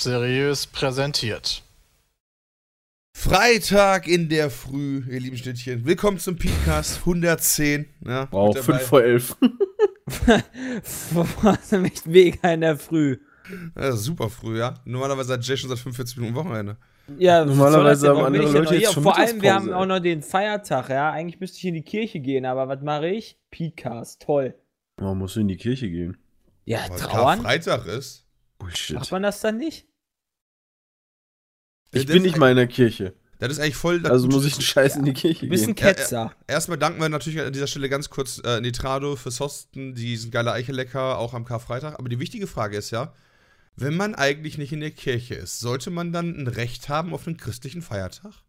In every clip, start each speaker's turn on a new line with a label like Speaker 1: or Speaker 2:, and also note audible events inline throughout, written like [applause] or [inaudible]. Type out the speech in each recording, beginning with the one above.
Speaker 1: Seriös präsentiert.
Speaker 2: Freitag in der Früh, ihr lieben Schnittchen. Willkommen zum Podcast 110. Ja,
Speaker 3: wow, 5 vor 11.
Speaker 4: Warst [laughs] nämlich mega in der Früh.
Speaker 2: Ja, super früh, ja. Normalerweise hat Jay schon seit 45 Minuten Wochenende.
Speaker 4: Ja,
Speaker 3: normalerweise haben andere Leute jetzt schon
Speaker 4: Vor allem, wir haben auch noch den Feiertag, ja. Eigentlich müsste ich in die Kirche gehen, aber was mache ich? Podcast, toll.
Speaker 3: Warum musst du in die Kirche gehen?
Speaker 4: Ja, Weil trauern.
Speaker 2: Freitag ist.
Speaker 4: Bullshit. Macht man das dann nicht?
Speaker 3: Ich das bin nicht mal in der Kirche.
Speaker 2: Das ist eigentlich voll.
Speaker 3: Also muss ich einen Scheiß in die Kirche gehen.
Speaker 4: Bisschen Ketzer.
Speaker 2: Ja, erstmal danken wir natürlich an dieser Stelle ganz kurz äh, Nitrado fürs Hosten. Die sind geile Eichelecker, auch am Karfreitag. Aber die wichtige Frage ist ja, wenn man eigentlich nicht in der Kirche ist, sollte man dann ein Recht haben auf einen christlichen Feiertag?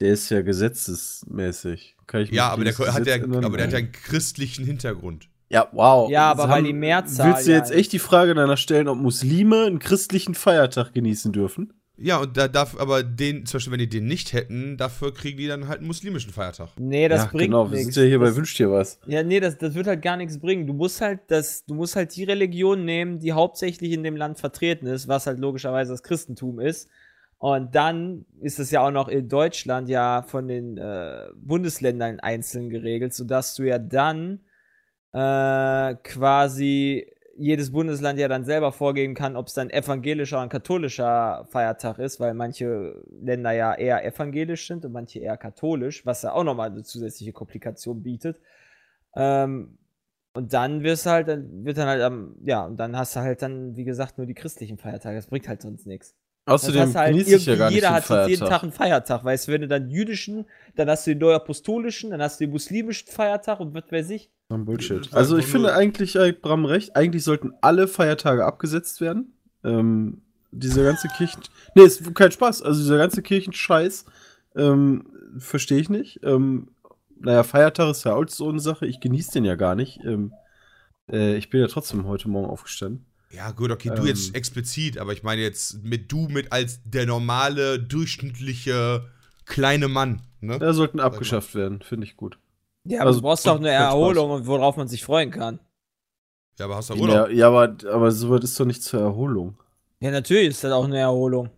Speaker 3: Der ist ja gesetzesmäßig.
Speaker 2: ja, aber der, hat ja, aber der hat ja einen christlichen Hintergrund.
Speaker 3: Ja, wow.
Speaker 4: Ja, aber weil die Mehrzahl.
Speaker 3: Willst du jetzt ja echt die Frage danach stellen, ob Muslime einen christlichen Feiertag genießen dürfen?
Speaker 2: Ja, und da darf aber den, zum Beispiel, wenn die den nicht hätten, dafür kriegen die dann halt einen muslimischen Feiertag.
Speaker 4: Nee, das ja, bringt
Speaker 3: genau, wir sind ja hier bei Wünscht dir was.
Speaker 4: Ja, nee, das, das wird halt gar nichts bringen. Du musst halt das, du musst halt die Religion nehmen, die hauptsächlich in dem Land vertreten ist, was halt logischerweise das Christentum ist. Und dann ist es ja auch noch in Deutschland ja von den äh, Bundesländern einzeln geregelt, sodass du ja dann äh, quasi jedes Bundesland ja dann selber vorgeben kann, ob es dann evangelischer und katholischer Feiertag ist, weil manche Länder ja eher evangelisch sind und manche eher katholisch, was ja auch nochmal eine zusätzliche Komplikation bietet. Ähm, und dann wirst halt, dann wird dann halt, ja, und dann hast du halt dann, wie gesagt, nur die christlichen Feiertage. Das bringt halt sonst nichts.
Speaker 3: Außerdem halt genieße ich ja gar nicht
Speaker 4: Jeder
Speaker 3: hat
Speaker 4: Feiertag. jeden Tag einen Feiertag, weißt du, wenn du dann jüdischen, dann hast du den neuapostolischen, dann hast du den muslimischen Feiertag und was weiß ich.
Speaker 3: Bullshit. Also ich finde eigentlich, äh, Bram recht, eigentlich sollten alle Feiertage abgesetzt werden. Ähm, dieser ganze Kirchen... Nee, ist kein Spaß. Also dieser ganze Kirchenscheiß ähm, verstehe ich nicht. Ähm, naja, Feiertag ist ja auch so eine Sache. Ich genieße den ja gar nicht. Ähm, äh, ich bin ja trotzdem heute Morgen aufgestanden.
Speaker 2: Ja, gut, okay, du jetzt ähm. explizit, aber ich meine jetzt mit du mit als der normale, durchschnittliche, kleine Mann. Ne?
Speaker 3: Da sollten abgeschafft werden, finde ich gut.
Speaker 4: Ja, aber also, du brauchst doch [laughs] eine Erholung und worauf man sich freuen kann.
Speaker 2: Ja, aber hast du Urlaub?
Speaker 3: Ja, ja aber, aber sowas ist doch nicht zur Erholung.
Speaker 4: Ja, natürlich ist das auch eine Erholung.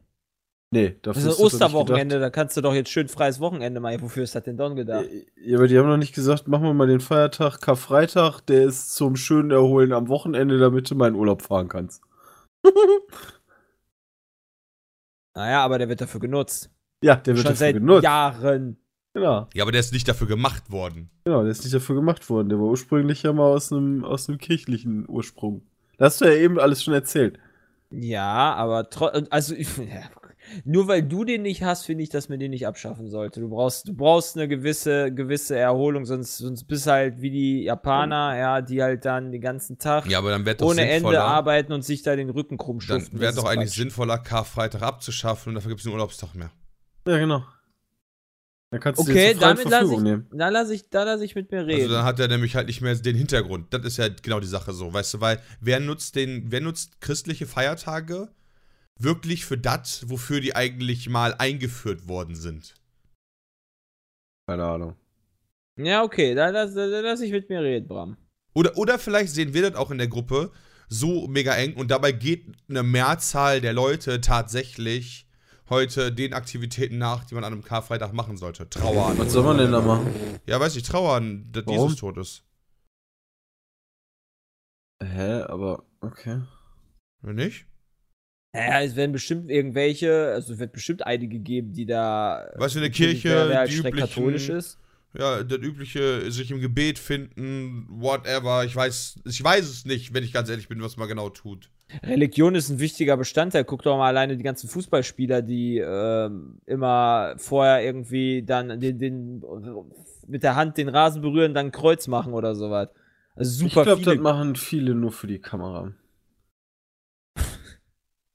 Speaker 3: Nee, dafür
Speaker 4: das ist ein Osterwochenende, da kannst du doch jetzt schön freies Wochenende machen. Wofür ist das denn dann gedacht?
Speaker 3: Ja, aber die haben noch nicht gesagt, machen wir mal den Feiertag Karfreitag, der ist zum schönen Erholen am Wochenende, damit du mal in Urlaub fahren kannst. [laughs]
Speaker 4: naja, aber der wird dafür genutzt.
Speaker 3: Ja, der wird
Speaker 4: Schon
Speaker 3: dafür
Speaker 4: seit
Speaker 3: genutzt.
Speaker 4: Jahren.
Speaker 3: Genau.
Speaker 2: Ja, aber der ist nicht dafür gemacht worden.
Speaker 3: Genau, der ist nicht dafür gemacht worden. Der war ursprünglich ja mal aus einem, aus einem kirchlichen Ursprung. Das hast du ja eben alles schon erzählt.
Speaker 4: Ja, aber also [laughs] ja, nur weil du den nicht hast, finde ich, dass man den nicht abschaffen sollte. Du brauchst, du brauchst eine gewisse, gewisse Erholung, sonst, sonst bist halt wie die Japaner, ja, die halt dann den ganzen Tag
Speaker 2: ja,
Speaker 4: ohne Ende arbeiten und sich da den Rücken krumm schuften.
Speaker 2: Dann wäre doch eigentlich Quatsch. sinnvoller, Karfreitag abzuschaffen und dafür gibt es einen Urlaubstag mehr.
Speaker 3: Ja, genau.
Speaker 4: Dann kannst du okay, damit lasse ich, nehmen. Da lasse ich, da lass ich mit mir reden.
Speaker 2: Also dann hat er nämlich halt nicht mehr den Hintergrund. Das ist ja genau die Sache so, weißt du, weil wer nutzt den, wer nutzt christliche Feiertage wirklich für das, wofür die eigentlich mal eingeführt worden sind?
Speaker 3: Keine Ahnung.
Speaker 4: Ja, okay, da, da, da lass ich mit mir reden, Bram.
Speaker 2: Oder, oder vielleicht sehen wir das auch in der Gruppe so mega eng und dabei geht eine Mehrzahl der Leute tatsächlich heute den Aktivitäten nach, die man an einem Karfreitag machen sollte. Trauern.
Speaker 3: Was soll man denn da machen?
Speaker 2: Ja, weiß ich, trauern, dass Warum? Jesus tot ist.
Speaker 3: Hä, aber okay.
Speaker 2: Wenn nicht?
Speaker 4: Naja, es werden bestimmt irgendwelche, also es wird bestimmt einige geben, die da.
Speaker 2: Weißt du, eine Kirche, die üblichen,
Speaker 4: katholisch ist
Speaker 2: ja, das übliche, sich im Gebet finden, whatever. Ich weiß, ich weiß es nicht, wenn ich ganz ehrlich bin, was man genau tut.
Speaker 4: Religion ist ein wichtiger Bestandteil. Guck doch mal alleine die ganzen Fußballspieler, die äh, immer vorher irgendwie dann den, den, mit der Hand den Rasen berühren, dann Kreuz machen oder sowas. Also super
Speaker 3: Ich glaube, das machen viele nur für die Kamera.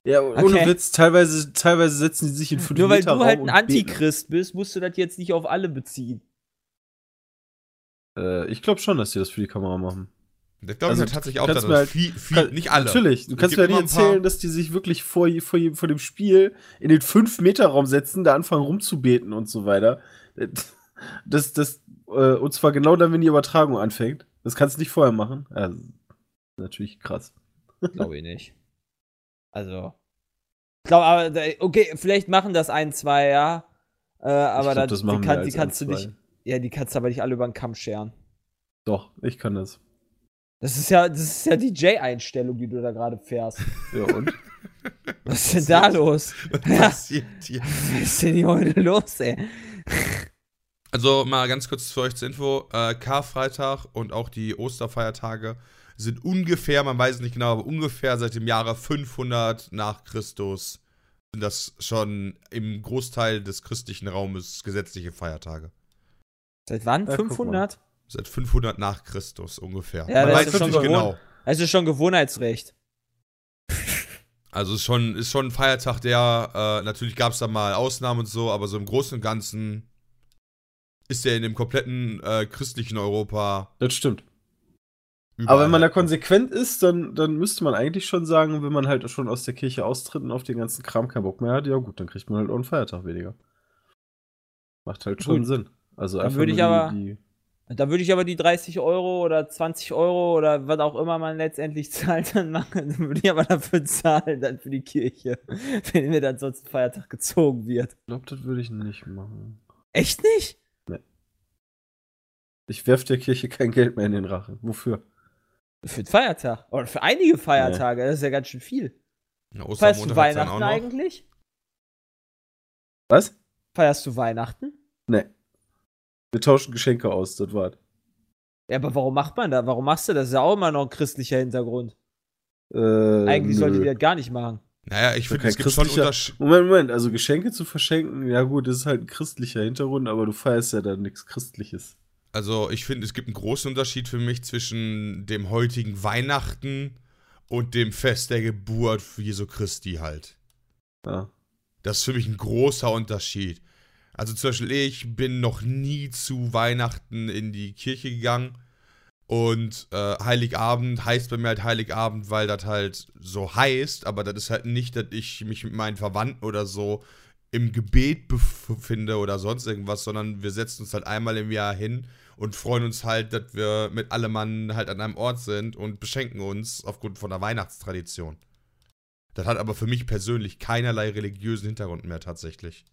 Speaker 3: Ja, ohne okay. Witz, teilweise, teilweise setzen die sich in 5
Speaker 4: Nur weil du halt ein Antichrist bist, musst du das jetzt nicht auf alle beziehen.
Speaker 3: Äh, ich glaube schon, dass die das für die Kamera machen.
Speaker 2: Das glaube also, ich tatsächlich auch, dass halt, viel, viel, kann, nicht alle.
Speaker 3: Natürlich, du kannst mir nicht erzählen, dass die sich wirklich vor, vor, vor dem Spiel in den 5-Meter-Raum setzen, da anfangen rumzubeten und so weiter. Das, das, äh, und zwar genau dann, wenn die Übertragung anfängt. Das kannst du nicht vorher machen. Also, natürlich krass.
Speaker 4: Glaube ich nicht. Also. Ich glaube, aber, okay, vielleicht machen das ein, zwei, ja. Äh, aber
Speaker 3: glaub,
Speaker 4: da,
Speaker 3: das machen
Speaker 4: die, kann, die kannst du nicht. Ja, die kannst du aber nicht alle über den Kamm scheren.
Speaker 3: Doch, ich kann das.
Speaker 4: Das ist ja, das ist ja die J-Einstellung, die du da gerade fährst. [laughs]
Speaker 3: Ja, und? [laughs]
Speaker 4: Was ist denn da los? [laughs]
Speaker 2: Was
Speaker 4: Ja.
Speaker 2: passiert hier?
Speaker 4: Was ist denn hier heute los, ey?
Speaker 2: Also mal ganz kurz für euch zur Info: äh, Karfreitag und auch die Osterfeiertage sind ungefähr, man weiß es nicht genau, aber ungefähr seit dem Jahre 500 nach Christus sind das schon im Großteil des christlichen Raumes gesetzliche Feiertage.
Speaker 4: Seit wann?
Speaker 3: Ja, guck
Speaker 4: 500?
Speaker 2: Seit 500 nach Christus ungefähr.
Speaker 4: Ja,
Speaker 2: man
Speaker 4: das
Speaker 2: weiß
Speaker 4: ist
Speaker 2: es
Speaker 4: schon
Speaker 2: nicht
Speaker 4: gewohnt.
Speaker 2: genau.
Speaker 4: Es ist schon Gewohnheitsrecht.
Speaker 2: Also ist schon, ist schon ein Feiertag, der, äh, natürlich gab es da mal Ausnahmen und so, aber so im Großen und Ganzen ist der in dem kompletten äh, christlichen Europa
Speaker 3: Das stimmt.
Speaker 2: Überall.
Speaker 3: Aber wenn man da konsequent ist, dann, dann müsste man eigentlich schon sagen, wenn man halt schon aus der Kirche austritt und auf den ganzen Kram keinen Bock mehr hat, ja gut, dann kriegt man halt auch einen Feiertag weniger. Macht halt schon
Speaker 4: Gut.
Speaker 3: Sinn. Also
Speaker 4: Dann
Speaker 3: einfach
Speaker 4: würde ich
Speaker 3: die-
Speaker 4: aber-
Speaker 3: die,
Speaker 4: Da würde ich aber die 30 Euro oder 20 Euro oder was auch immer man letztendlich [laughs] zahlt, dann machen. Dann würde ich aber dafür zahlen, dann für die Kirche. [laughs] Wenn mir dann sonst ein Feiertag gezogen wird.
Speaker 3: Ich glaube, das würde ich nicht machen.
Speaker 4: Echt nicht?
Speaker 3: Ich werf der Kirche kein Geld mehr in den Rachen. Wofür?
Speaker 4: Für den Feiertag. Oder für einige Feiertage. Das ist ja ganz schön viel.
Speaker 2: Na,
Speaker 4: Feierst du Weihnachten eigentlich?
Speaker 3: Was?
Speaker 4: Feierst du Weihnachten?
Speaker 3: Nee. Wir tauschen Geschenke aus, das war's.
Speaker 4: Ja, aber warum macht man da? Warum machst du das? Das ist ja auch immer noch ein christlicher Hintergrund.
Speaker 3: Äh,
Speaker 4: Eigentlich
Speaker 3: nö.
Speaker 4: solltet ihr das gar nicht machen.
Speaker 2: Naja, ich finde,
Speaker 3: kein
Speaker 2: es gibt schon.
Speaker 3: Moment, Moment, also Geschenke zu verschenken, ja gut, das ist halt ein christlicher Hintergrund, aber du feierst ja dann nichts Christliches.
Speaker 2: Also, ich finde, es gibt einen großen Unterschied für mich zwischen dem heutigen Weihnachten und dem Fest der Geburt für Jesu Christi halt.
Speaker 3: Ja.
Speaker 2: Das ist für mich ein großer Unterschied. Also zum Beispiel, ich bin noch nie zu Weihnachten in die Kirche gegangen. Und äh, Heiligabend heißt bei mir halt Heiligabend, weil das halt so heißt, aber das ist halt nicht, dass ich mich mit meinen Verwandten oder so im Gebet befinde oder sonst irgendwas, sondern wir setzen uns halt einmal im Jahr hin und freuen uns halt, dass wir mit allem Mann halt an einem Ort sind und beschenken uns aufgrund von der Weihnachtstradition. Das hat aber für mich persönlich keinerlei religiösen Hintergrund mehr tatsächlich.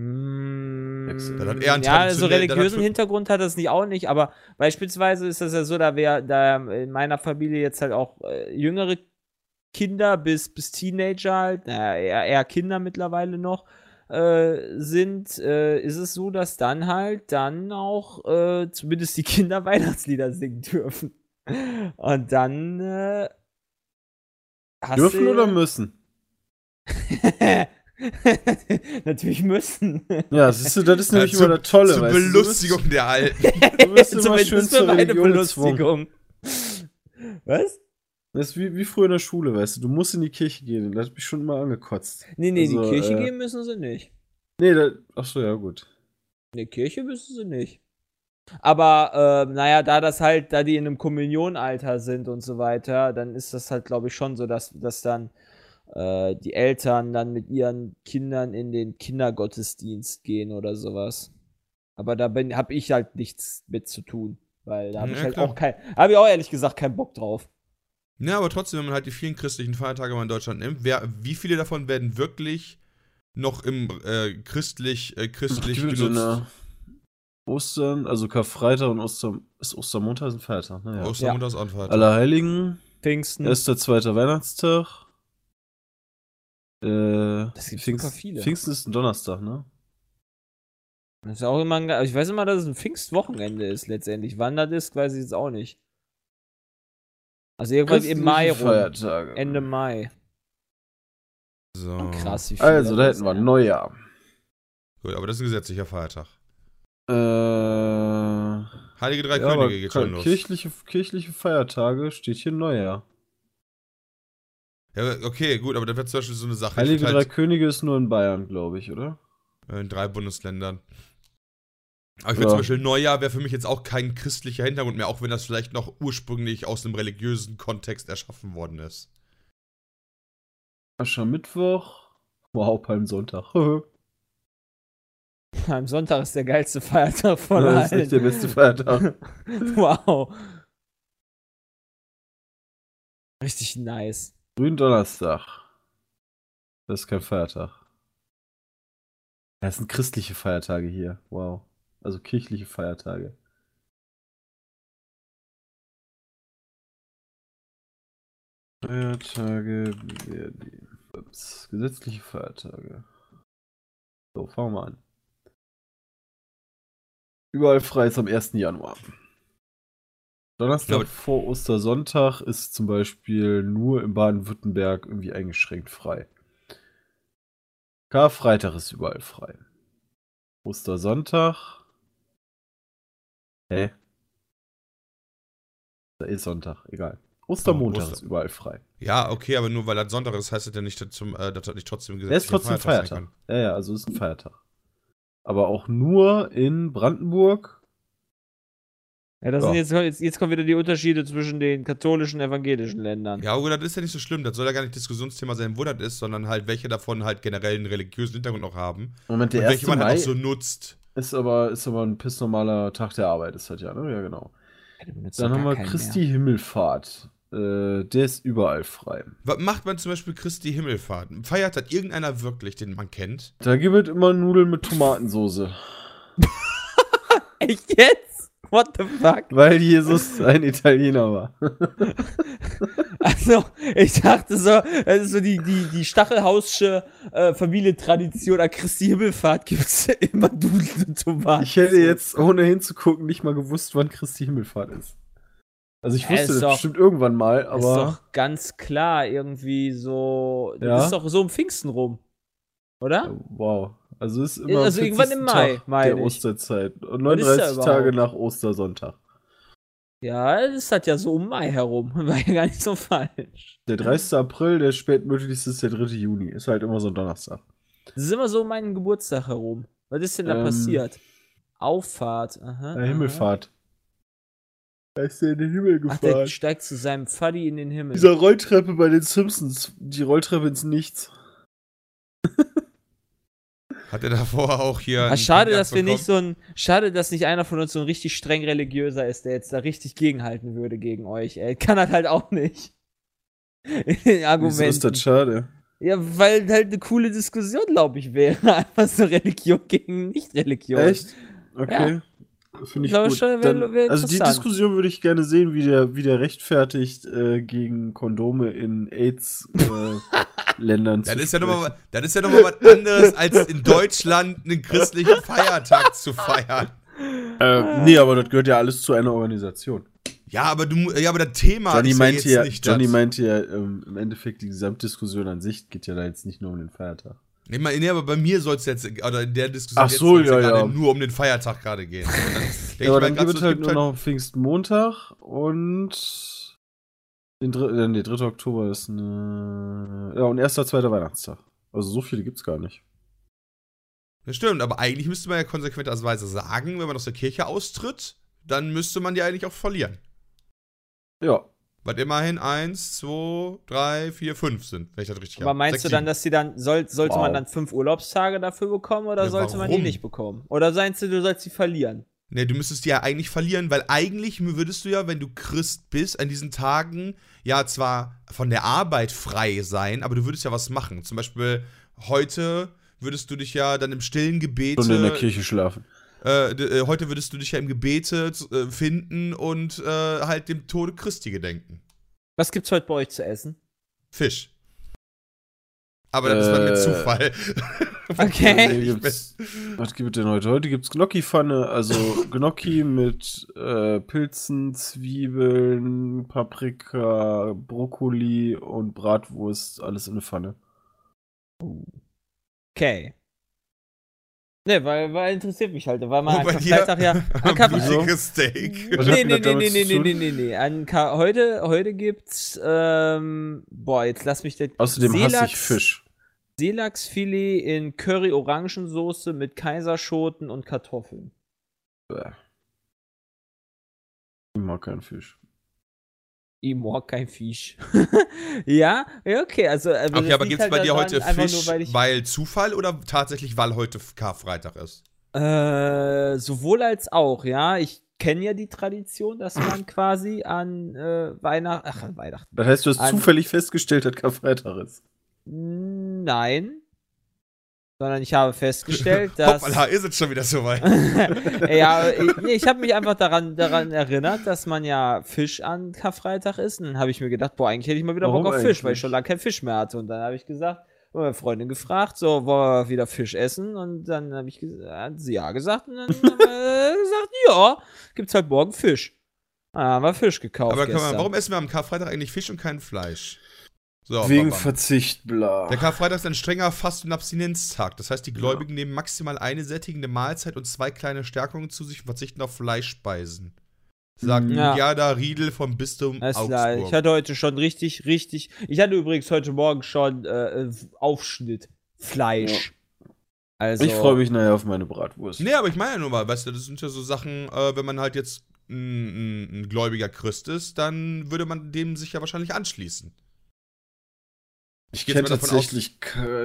Speaker 4: Mm,
Speaker 2: Das hat eher einen
Speaker 4: ja, also religiösen Hintergrund hat das nicht auch nicht, aber beispielsweise ist das ja so, da wir da in meiner Familie jetzt halt auch äh, jüngere Kinder bis, bis Teenager halt, naja, eher, eher Kinder mittlerweile noch äh, sind, äh, ist es so, dass dann halt dann auch äh, zumindest die Kinder [laughs] Weihnachtslieder singen dürfen. Und dann äh, hast
Speaker 3: Dürfen
Speaker 4: du,
Speaker 3: oder müssen? [laughs]
Speaker 4: Natürlich müssen.
Speaker 3: Ja, siehst du, das ist nämlich
Speaker 2: Ja,
Speaker 3: immer das Tolle,
Speaker 2: Zur
Speaker 3: weißt du,
Speaker 2: Belustigung der Alten.
Speaker 3: bist- Du bist [laughs] immer schön
Speaker 4: für
Speaker 3: zur
Speaker 4: meine. Belustigung. Was?
Speaker 3: Das ist wie, wie früher in der Schule, weißt du, du musst in die Kirche gehen. Das hat mich schon immer angekotzt.
Speaker 4: Nee, nee,
Speaker 3: Also,
Speaker 4: die Kirche
Speaker 3: äh,
Speaker 4: gehen müssen sie nicht.
Speaker 3: Nee, da, ach so, ja, gut.
Speaker 4: In die Kirche müssen sie nicht. Aber, äh, naja, da das halt, da die in einem Kommunionalter sind und so weiter, dann ist das halt, glaube ich, schon so, dass, dass dann äh, die Eltern dann mit ihren Kindern in den Kindergottesdienst gehen oder sowas. Aber da bin, habe ich halt nichts mit zu tun. Weil da habe
Speaker 2: Ja,
Speaker 4: ich halt
Speaker 2: klar.
Speaker 4: auch kein, habe ich auch ehrlich gesagt keinen Bock drauf.
Speaker 2: Ja, aber trotzdem, wenn man halt die vielen christlichen Feiertage mal in Deutschland nimmt, wer, wie viele davon werden wirklich noch im äh, christlich, äh, christlich
Speaker 3: Die
Speaker 2: genutzt?
Speaker 3: Sinne, Ostern, also Karfreitag und Oster, ist Ostermontag ist ein Feiertag, ne? Ja.
Speaker 2: Ostermontag ist auch ein Feiertag.
Speaker 3: Allerheiligen,
Speaker 4: Pfingsten.
Speaker 3: erster, zweiter Weihnachtstag. Äh,
Speaker 4: Das gibt
Speaker 3: Pfingst,
Speaker 4: super viele.
Speaker 3: Pfingsten ist ein Donnerstag, ne?
Speaker 4: Das ist auch immer ein, ich weiß immer, dass es ein Pfingstwochenende ist letztendlich. Wann das ist, weiß ich jetzt auch nicht. Also irgendwann im Mai rum.
Speaker 3: Feiertage.
Speaker 4: Ende Mai.
Speaker 2: So.
Speaker 4: Krass, wie viel
Speaker 3: Also, da hätten wir
Speaker 4: ja.
Speaker 3: Neujahr.
Speaker 2: Gut, aber das ist ein gesetzlicher Feiertag.
Speaker 3: Äh, ja,
Speaker 2: Heilige Drei
Speaker 3: aber
Speaker 2: Könige geht schon los.
Speaker 3: kirchliche, kirchliche Feiertage steht hier Neujahr.
Speaker 2: Ja, okay, gut, aber das wäre zum Beispiel so eine Sache.
Speaker 3: Heilige
Speaker 2: würd
Speaker 3: Drei
Speaker 2: halt,
Speaker 3: Könige ist nur in Bayern, glaube ich, oder?
Speaker 2: in drei Bundesländern. Aber ich
Speaker 3: Ja.
Speaker 2: finde zum Beispiel Neujahr wäre für mich jetzt auch kein christlicher Hintergrund mehr, auch wenn das vielleicht noch ursprünglich aus einem religiösen Kontext erschaffen worden ist.
Speaker 3: Aschermittwoch. Wow, Palmsonntag. [laughs]
Speaker 4: Am Sonntag ist der geilste Feiertag von
Speaker 3: das ist
Speaker 4: allen.
Speaker 3: nicht der beste Feiertag. [laughs]
Speaker 4: wow. Richtig nice.
Speaker 3: Gründonnerstag. Das ist kein Feiertag. Das sind christliche Feiertage hier. Wow. Also kirchliche Feiertage. Feiertage, ups, gesetzliche Feiertage. So, fangen wir an. Überall frei ist am 1. Januar. Donnerstag vor Ostersonntag ist zum Beispiel nur in Baden-Württemberg irgendwie eingeschränkt frei. Karfreitag ist überall frei. Ostersonntag. Hä? Da ist Sonntag, egal. Ostermontag
Speaker 2: Oster-
Speaker 3: ist überall frei.
Speaker 2: Ja, okay, aber nur weil das Sonntag ist, heißt das ja nicht, dass, zum, äh, dass das nicht trotzdem
Speaker 3: Der ist trotzdem
Speaker 2: sein
Speaker 3: Feiertag.
Speaker 2: kann.
Speaker 3: Ja, ja, also ist ein Feiertag. Aber auch nur in Brandenburg.
Speaker 4: Ja, das
Speaker 3: Ja.
Speaker 4: sind jetzt, jetzt, jetzt kommen wieder die Unterschiede zwischen den katholischen und evangelischen Ländern.
Speaker 2: Ja, aber das ist ja nicht so schlimm. Das soll ja gar nicht Diskussionsthema sein, wo das ist, sondern halt, welche davon halt generell einen religiösen Hintergrund noch haben.
Speaker 3: Moment, der
Speaker 2: und welche
Speaker 3: 1.
Speaker 2: man
Speaker 3: Mai
Speaker 2: halt auch so nutzt.
Speaker 3: Ist, aber, ist aber ein pissnormaler Tag der Arbeit, ist halt ja, ne? Ja, genau. Dann haben wir Christi
Speaker 4: mehr.
Speaker 3: Himmelfahrt. Äh, der ist überall frei.
Speaker 2: Was macht man zum Beispiel Christi Himmelfahrt? Feiert das irgendeiner wirklich, den man kennt?
Speaker 3: Da gibt es immer Nudeln mit Tomatensoße. [laughs]
Speaker 4: Echt jetzt? What the fuck?
Speaker 3: Weil Jesus ein Italiener war. [laughs]
Speaker 4: Also, ich dachte so, das ist so die, die, die Stachelhausche äh, Familientradition an Christi Himmelfahrt gibt's [laughs] immer Nudeln und Tomaten.
Speaker 3: Ich hätte jetzt, ohne hinzugucken, nicht mal gewusst, wann Christi Himmelfahrt ist. Also ich
Speaker 4: Ja,
Speaker 3: wusste
Speaker 4: ist
Speaker 3: das
Speaker 4: doch-
Speaker 3: bestimmt irgendwann mal,
Speaker 4: ist
Speaker 3: aber
Speaker 4: doch ganz klar irgendwie so.
Speaker 3: Ja.
Speaker 4: Das ist doch so um Pfingsten rum. Oder?
Speaker 3: wow. Also es ist immer am
Speaker 4: Also irgendwann im
Speaker 3: 40.
Speaker 4: Mai,
Speaker 3: Tag
Speaker 4: meine
Speaker 3: der
Speaker 4: ich.
Speaker 3: Osterzeit und
Speaker 4: Was ist da
Speaker 3: 39 Tage nach Ostersonntag.
Speaker 4: Ja, das hat ja so um Mai herum. [laughs] War ja gar nicht so falsch.
Speaker 3: Der 30. April, der spätmöglichste ist der 3. Juni. Ist halt immer so ein Donnerstag.
Speaker 4: Das ist immer so um meinen Geburtstag herum. Was ist denn da
Speaker 3: Ähm,
Speaker 4: passiert? Auffahrt. Aha.
Speaker 3: Der
Speaker 4: aha.
Speaker 3: Himmelfahrt. Da ist der in den Himmel
Speaker 4: Ach, der
Speaker 3: gefahren.
Speaker 4: steigt zu seinem Fuddy in den Himmel.
Speaker 3: Dieser Rolltreppe bei den Simpsons. Die Rolltreppe ins Nichts.
Speaker 2: Hat er davor auch hier. Einen
Speaker 4: schade, dass wir nicht
Speaker 2: bekommen?
Speaker 4: so ein. Schade, dass nicht einer von uns so ein richtig streng religiöser ist, der jetzt da richtig gegenhalten würde gegen euch. Er kann das halt auch nicht.
Speaker 3: Wieso ist
Speaker 4: Argumenten.
Speaker 3: das schade?
Speaker 4: Ja, weil halt eine coole Diskussion, glaube ich, wäre. [laughs] Einfach so Religion gegen Nicht-Religion.
Speaker 3: Echt? Okay. Finde ich gut. Dann, also die. Diskussion würde ich gerne sehen, wie der, wie der rechtfertigt, äh, gegen Kondome in AIDS-Ländern [laughs]
Speaker 2: Das ist ja nochmal das ist ja noch mal was anderes, als in Deutschland einen christlichen Feiertag zu feiern.
Speaker 3: Äh, nee, aber das gehört ja alles zu einer Organisation.
Speaker 2: Ja, aber du, ja, aber das Thema
Speaker 3: Johnny
Speaker 2: ist
Speaker 3: meinte
Speaker 2: ja
Speaker 3: ja,
Speaker 2: jetzt nicht
Speaker 3: Johnny
Speaker 2: das.
Speaker 3: meinte ja ähm, im Endeffekt, die Gesamtdiskussion an sich geht ja da jetzt nicht nur um den Feiertag.
Speaker 2: Nee, mal- nee, aber bei mir soll es jetzt, oder in der Diskussion
Speaker 3: Ach
Speaker 2: jetzt
Speaker 3: so,
Speaker 2: soll's
Speaker 3: ja, ja.
Speaker 2: nur um den Feiertag gerade gehen. [laughs] Denk
Speaker 3: Ja, aber dann gibt es halt
Speaker 2: gibt
Speaker 3: nur noch Pfingstmontag und den dr äh, nee, 3. Oktober ist eine. Ja, und 1. 2. Weihnachtstag. Also so viele gibt's gar nicht.
Speaker 2: Das stimmt, aber eigentlich müsste man ja konsequenterweise sagen, wenn man aus der Kirche austritt, dann müsste man die eigentlich auch verlieren.
Speaker 3: Ja.
Speaker 2: Weil immerhin 1, 2, 3, 4, 5 sind, wenn ich das richtig
Speaker 4: Aber
Speaker 2: habe.
Speaker 4: meinst
Speaker 2: Sechs,
Speaker 4: du dann, dass sie dann, soll, sollte
Speaker 3: Wow.
Speaker 4: man dann fünf Urlaubstage dafür bekommen oder
Speaker 2: Ja,
Speaker 4: sollte man die
Speaker 2: warum?
Speaker 4: nicht bekommen? Oder meinst du, du sollst sie verlieren?
Speaker 2: Nee, du müsstest die ja eigentlich verlieren, weil eigentlich würdest du ja, wenn du Christ bist, an diesen Tagen ja zwar von der Arbeit frei sein, aber du würdest ja was machen. Zum Beispiel heute würdest du dich ja dann im stillen Gebete.
Speaker 3: Und in der Kirche schlafen.
Speaker 2: Äh, äh, heute würdest du dich ja im Gebete äh, finden und äh, halt dem Tode Christi gedenken.
Speaker 4: Was gibt's heute bei euch zu essen?
Speaker 2: Fisch. Aber das war mir
Speaker 3: Äh,
Speaker 2: Zufall. [laughs]
Speaker 4: Okay.
Speaker 3: Nee, gibt's, was gibt es denn heute? Heute gibt's Gnocchi-Pfanne, also [laughs] Gnocchi mit äh, Pilzen, Zwiebeln, Paprika, Brokkoli und Bratwurst, alles in eine Pfanne.
Speaker 4: Okay. Ne, weil, weil interessiert mich halt, weil man an
Speaker 2: dir
Speaker 4: Karfreitag ja. An
Speaker 2: blutiges Steak.
Speaker 4: Nee, nee,
Speaker 3: das
Speaker 4: nee, nee, nee, nee, nee, nee, nee. An Ka heute, heute gibt's, ähm, boah, jetzt lass mich den.
Speaker 3: Außerdem hasse ich
Speaker 4: Seelachs-
Speaker 3: Fisch.
Speaker 4: Seelachsfilet in Curry-Orangensoße mit Kaiserschoten und Kartoffeln.
Speaker 3: Bäh. Ich mag keinen Fisch.
Speaker 4: Ich mag kein Fisch. [laughs] ja, okay, also. äh,
Speaker 2: Okay, aber
Speaker 4: liegt
Speaker 2: gibt's
Speaker 4: halt
Speaker 2: bei dir heute Fisch,
Speaker 4: nur, weil
Speaker 2: weil Zufall oder tatsächlich, weil heute Karfreitag ist?
Speaker 4: Äh, sowohl als auch, ja. Ich kenne ja die Tradition, dass man [laughs] quasi an äh, Weihnachten, ach, an Weihnachten.
Speaker 3: Das heißt, du hast zufällig festgestellt, dass Karfreitag ist.
Speaker 4: Nein. Sondern ich habe festgestellt, [laughs] dass.
Speaker 2: Hoppala, ist es schon wieder soweit. [laughs]
Speaker 4: ja, ich, nee, ich habe mich einfach daran, daran erinnert, dass man ja Fisch an Karfreitag isst. Und dann habe ich mir gedacht, boah, eigentlich hätte ich mal wieder
Speaker 3: Warum
Speaker 4: Bock auf Fisch, weil
Speaker 3: eigentlich?
Speaker 4: ich schon lange keinen Fisch mehr hatte. Und dann habe ich gesagt, meine Freundin gefragt, so, wollen wir wieder Fisch essen? Und dann habe ich ges- hat sie ja gesagt. Und dann haben wir [laughs] gesagt, ja, gibt's halt morgen Fisch. Dann haben wir Fisch gekauft.
Speaker 2: Aber guck mal,
Speaker 4: gestern.
Speaker 2: warum essen wir am Karfreitag eigentlich Fisch und kein Fleisch? So,
Speaker 3: Wegen
Speaker 2: bam, bam.
Speaker 3: Verzicht, bla.
Speaker 2: Der Karfreitag ist ein strenger Fast- und Abstinenztag. Das heißt, die Gläubigen nehmen maximal eine sättigende Mahlzeit und zwei kleine Stärkungen zu sich und verzichten auf Fleischspeisen. Sagt
Speaker 3: Mhm.
Speaker 4: Ja.
Speaker 2: Gerda Riedel vom Bistum
Speaker 4: Alles klar.
Speaker 2: Augsburg.
Speaker 4: Ich hatte heute schon richtig, richtig. Ich hatte übrigens heute Morgen schon äh, Aufschnitt. Fleisch. Also,
Speaker 3: ich freue mich nachher auf meine Bratwurst.
Speaker 2: Nee, aber ich meine ja nur mal, weißt du, das sind ja so Sachen, äh, wenn man halt jetzt ein, ein, ein gläubiger Christ ist, dann würde man dem sich ja wahrscheinlich anschließen.
Speaker 3: Ich
Speaker 2: geh jetzt
Speaker 3: kenne
Speaker 2: mal davon aus-
Speaker 3: tatsächlich,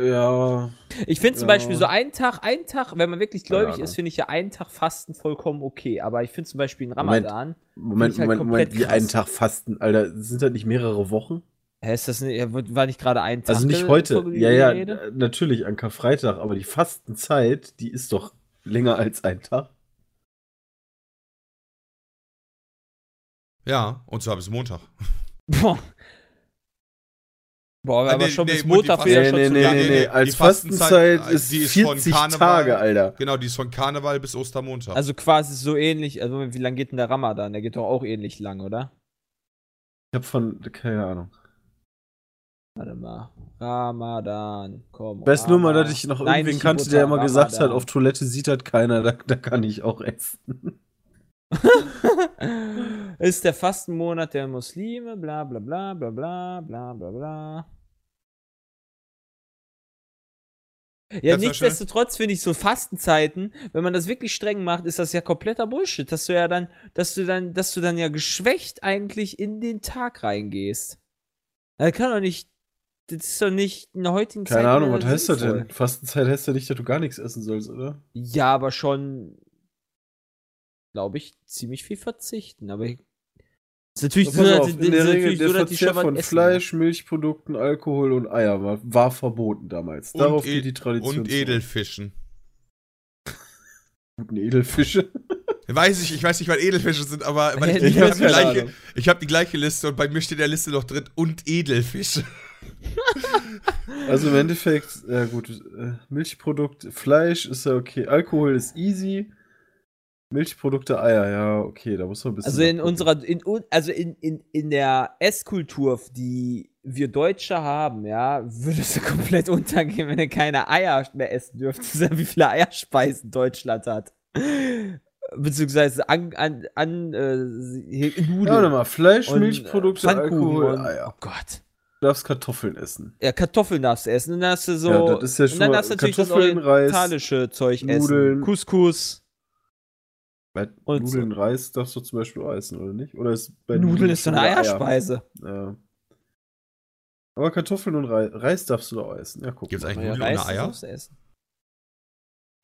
Speaker 3: ja.
Speaker 4: Ich finde zum
Speaker 3: Ja.
Speaker 4: Beispiel so einen Tag, einen Tag, wenn man wirklich gläubig
Speaker 3: Ahnung.
Speaker 4: ist, finde ich ja einen Tag Fasten vollkommen okay. Aber ich finde zum Beispiel einen
Speaker 3: Moment.
Speaker 4: Ramadan.
Speaker 3: Moment,
Speaker 4: ich halt
Speaker 3: Moment, Moment, wie
Speaker 4: krass.
Speaker 3: einen Tag fasten, Alter. Sind das nicht mehrere Wochen?
Speaker 4: Hä, ist das nicht, war nicht gerade ein Tag?
Speaker 3: Also nicht
Speaker 4: äh,
Speaker 3: heute. Ja, ja,
Speaker 4: Rede?
Speaker 3: äh, natürlich an Karfreitag, aber die Fastenzeit, die ist doch länger als ein Tag.
Speaker 2: Ja, und zwar bis Montag.
Speaker 4: Boah. Boah,
Speaker 2: Ah,
Speaker 4: aber
Speaker 2: nee,
Speaker 4: schon
Speaker 2: nee,
Speaker 4: bis Montag wäre
Speaker 3: Nee,
Speaker 4: schon
Speaker 3: nee,
Speaker 4: zu
Speaker 3: nee,
Speaker 2: Ja,
Speaker 3: nee,
Speaker 2: nee,
Speaker 3: nee.
Speaker 2: die
Speaker 3: Als
Speaker 2: Fastenzeit,
Speaker 3: Fastenzeit
Speaker 2: äh,
Speaker 3: ist
Speaker 2: die ist von
Speaker 3: 40
Speaker 2: Karneval-
Speaker 3: Tage, Alter.
Speaker 2: Genau, die ist von Karneval bis Ostermontag.
Speaker 4: Also quasi so ähnlich. Also wie lange geht denn der Ramadan? Der geht doch auch ähnlich lang, oder?
Speaker 3: Ich hab von, keine Ahnung.
Speaker 4: Warte mal. Ramadan, komm.
Speaker 3: Ich weiß nur mal, dass
Speaker 4: Ramadan.
Speaker 3: ich noch
Speaker 4: Nein,
Speaker 3: irgendwen kannte, der immer gesagt hat,
Speaker 4: Ramadan.
Speaker 3: auf Toilette sieht das keiner, da, da kann ich auch essen. [laughs]
Speaker 4: ist der Fastenmonat der Muslime, bla bla bla bla bla bla bla bla. Ja, nichtsdestotrotz finde ich so Fastenzeiten, wenn man das wirklich streng macht, ist das ja kompletter Bullshit, dass du ja dann, dass du dann, dass du dann ja geschwächt eigentlich in den Tag reingehst. Das kann doch nicht, das ist doch nicht in der heutigen Zeit.
Speaker 3: Keine Ahnung, was heißt das denn? Fastenzeit heißt ja nicht, dass du gar nichts essen sollst, oder?
Speaker 4: Ja, aber schon, glaube ich, ziemlich viel verzichten. Aber ich, ist natürlich so,
Speaker 3: auf,
Speaker 4: die-
Speaker 3: in
Speaker 4: ist
Speaker 3: der
Speaker 4: natürlich
Speaker 3: Regel, der
Speaker 4: so, dass die
Speaker 3: Verzehr von
Speaker 4: essen.
Speaker 3: Fleisch, Milchprodukten, Alkohol und Eier war, war verboten damals.
Speaker 2: Und
Speaker 3: Darauf geht die Tradition.
Speaker 2: und. Edelfischen.
Speaker 3: Guten Edelfische. [laughs]
Speaker 2: Weiß ich, ich weiß nicht, was Edelfische sind, aber weil ich,
Speaker 4: Ja,
Speaker 2: ich
Speaker 4: ich
Speaker 2: habe die, gleiche- ich hab die gleiche Liste und bei mir steht in der Liste noch drin und Edelfische. [laughs]
Speaker 3: Also im Endeffekt, ja gut, äh, Milchprodukt, Fleisch ist ja okay, Alkohol ist easy. Milchprodukte, Eier, ja, okay, da muss man ein bisschen.
Speaker 4: Also in unserer, in, also in, in, in der Esskultur, die wir Deutsche haben, ja, würdest du komplett untergehen, wenn du keine Eier mehr essen dürftest, wie viele Eierspeisen Deutschland hat. Beziehungsweise an, an, an äh, Nudeln.
Speaker 3: Ja, mal, Fleisch,
Speaker 4: und,
Speaker 3: Milchprodukte,
Speaker 4: äh, Pfannkuchen
Speaker 3: Alkohol,
Speaker 4: und-
Speaker 3: Eier.
Speaker 4: Oh Gott.
Speaker 3: Du darfst Kartoffeln essen.
Speaker 4: Ja, Kartoffeln darfst du essen. Und dann hast du so.
Speaker 3: Ja, das ist ja schon
Speaker 4: und dann darfst du natürlich das orientalische Zeug
Speaker 3: Nudeln.
Speaker 4: essen. Couscous.
Speaker 3: Bei
Speaker 4: Und
Speaker 3: Nudeln, Reis darfst du zum Beispiel auch essen, oder nicht? Oder ist bei
Speaker 4: Nudeln ist so eine
Speaker 3: wieder Eier?
Speaker 4: Eierspeise.
Speaker 3: Ja. Aber Kartoffeln und Reis, Reis darfst du doch auch essen. Ja, guck.
Speaker 2: Gibt's
Speaker 3: mal.
Speaker 2: eigentlich
Speaker 4: Ja,
Speaker 2: Nudeln ohne
Speaker 4: Reis
Speaker 2: Eier?
Speaker 4: darfst du essen.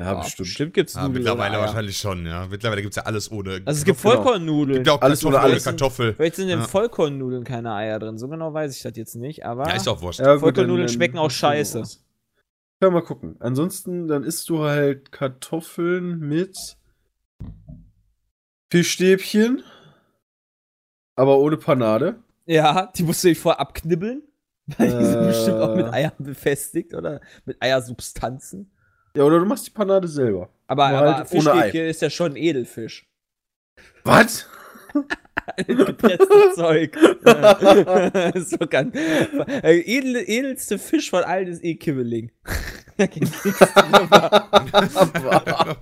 Speaker 3: Ja, bestimmt.
Speaker 4: Bestimmt gibt's
Speaker 2: Ja,
Speaker 4: Nudeln
Speaker 2: mittlerweile
Speaker 4: ohne Eier.
Speaker 2: wahrscheinlich schon, ja. Mittlerweile gibt es ja alles ohne.
Speaker 4: Also es gibt. Vollkornnudeln.
Speaker 2: gibt ja auch
Speaker 3: Alles ohne
Speaker 2: ohne
Speaker 3: alles.
Speaker 2: Kartoffel.
Speaker 4: Vielleicht sind in
Speaker 2: Ja.
Speaker 4: Vollkornnudeln keine Eier drin. So genau weiß ich das jetzt nicht, aber.
Speaker 2: Ja, ist doch wurscht.
Speaker 3: Ja,
Speaker 4: Vollkornnudeln schmecken auch scheiße.
Speaker 3: was. Ja, mal gucken. Ansonsten, dann isst du halt Kartoffeln mit Fischstäbchen, aber ohne Panade.
Speaker 4: Ja, die musst du dich vorher abknibbeln. Weil die sind
Speaker 3: Äh.
Speaker 4: bestimmt auch mit Eiern befestigt oder mit Eiersubstanzen.
Speaker 3: Ja, oder du machst die Panade selber.
Speaker 4: Aber, aber
Speaker 3: halt.
Speaker 4: Fischstäbchen ist ja schon ein Edelfisch.
Speaker 3: Was? [laughs] [laughs]
Speaker 4: Gepresstes Zeug. [laughs] so ganz. Äh, Edel, edelste Fisch von allen ist eh Kibbeling. [laughs]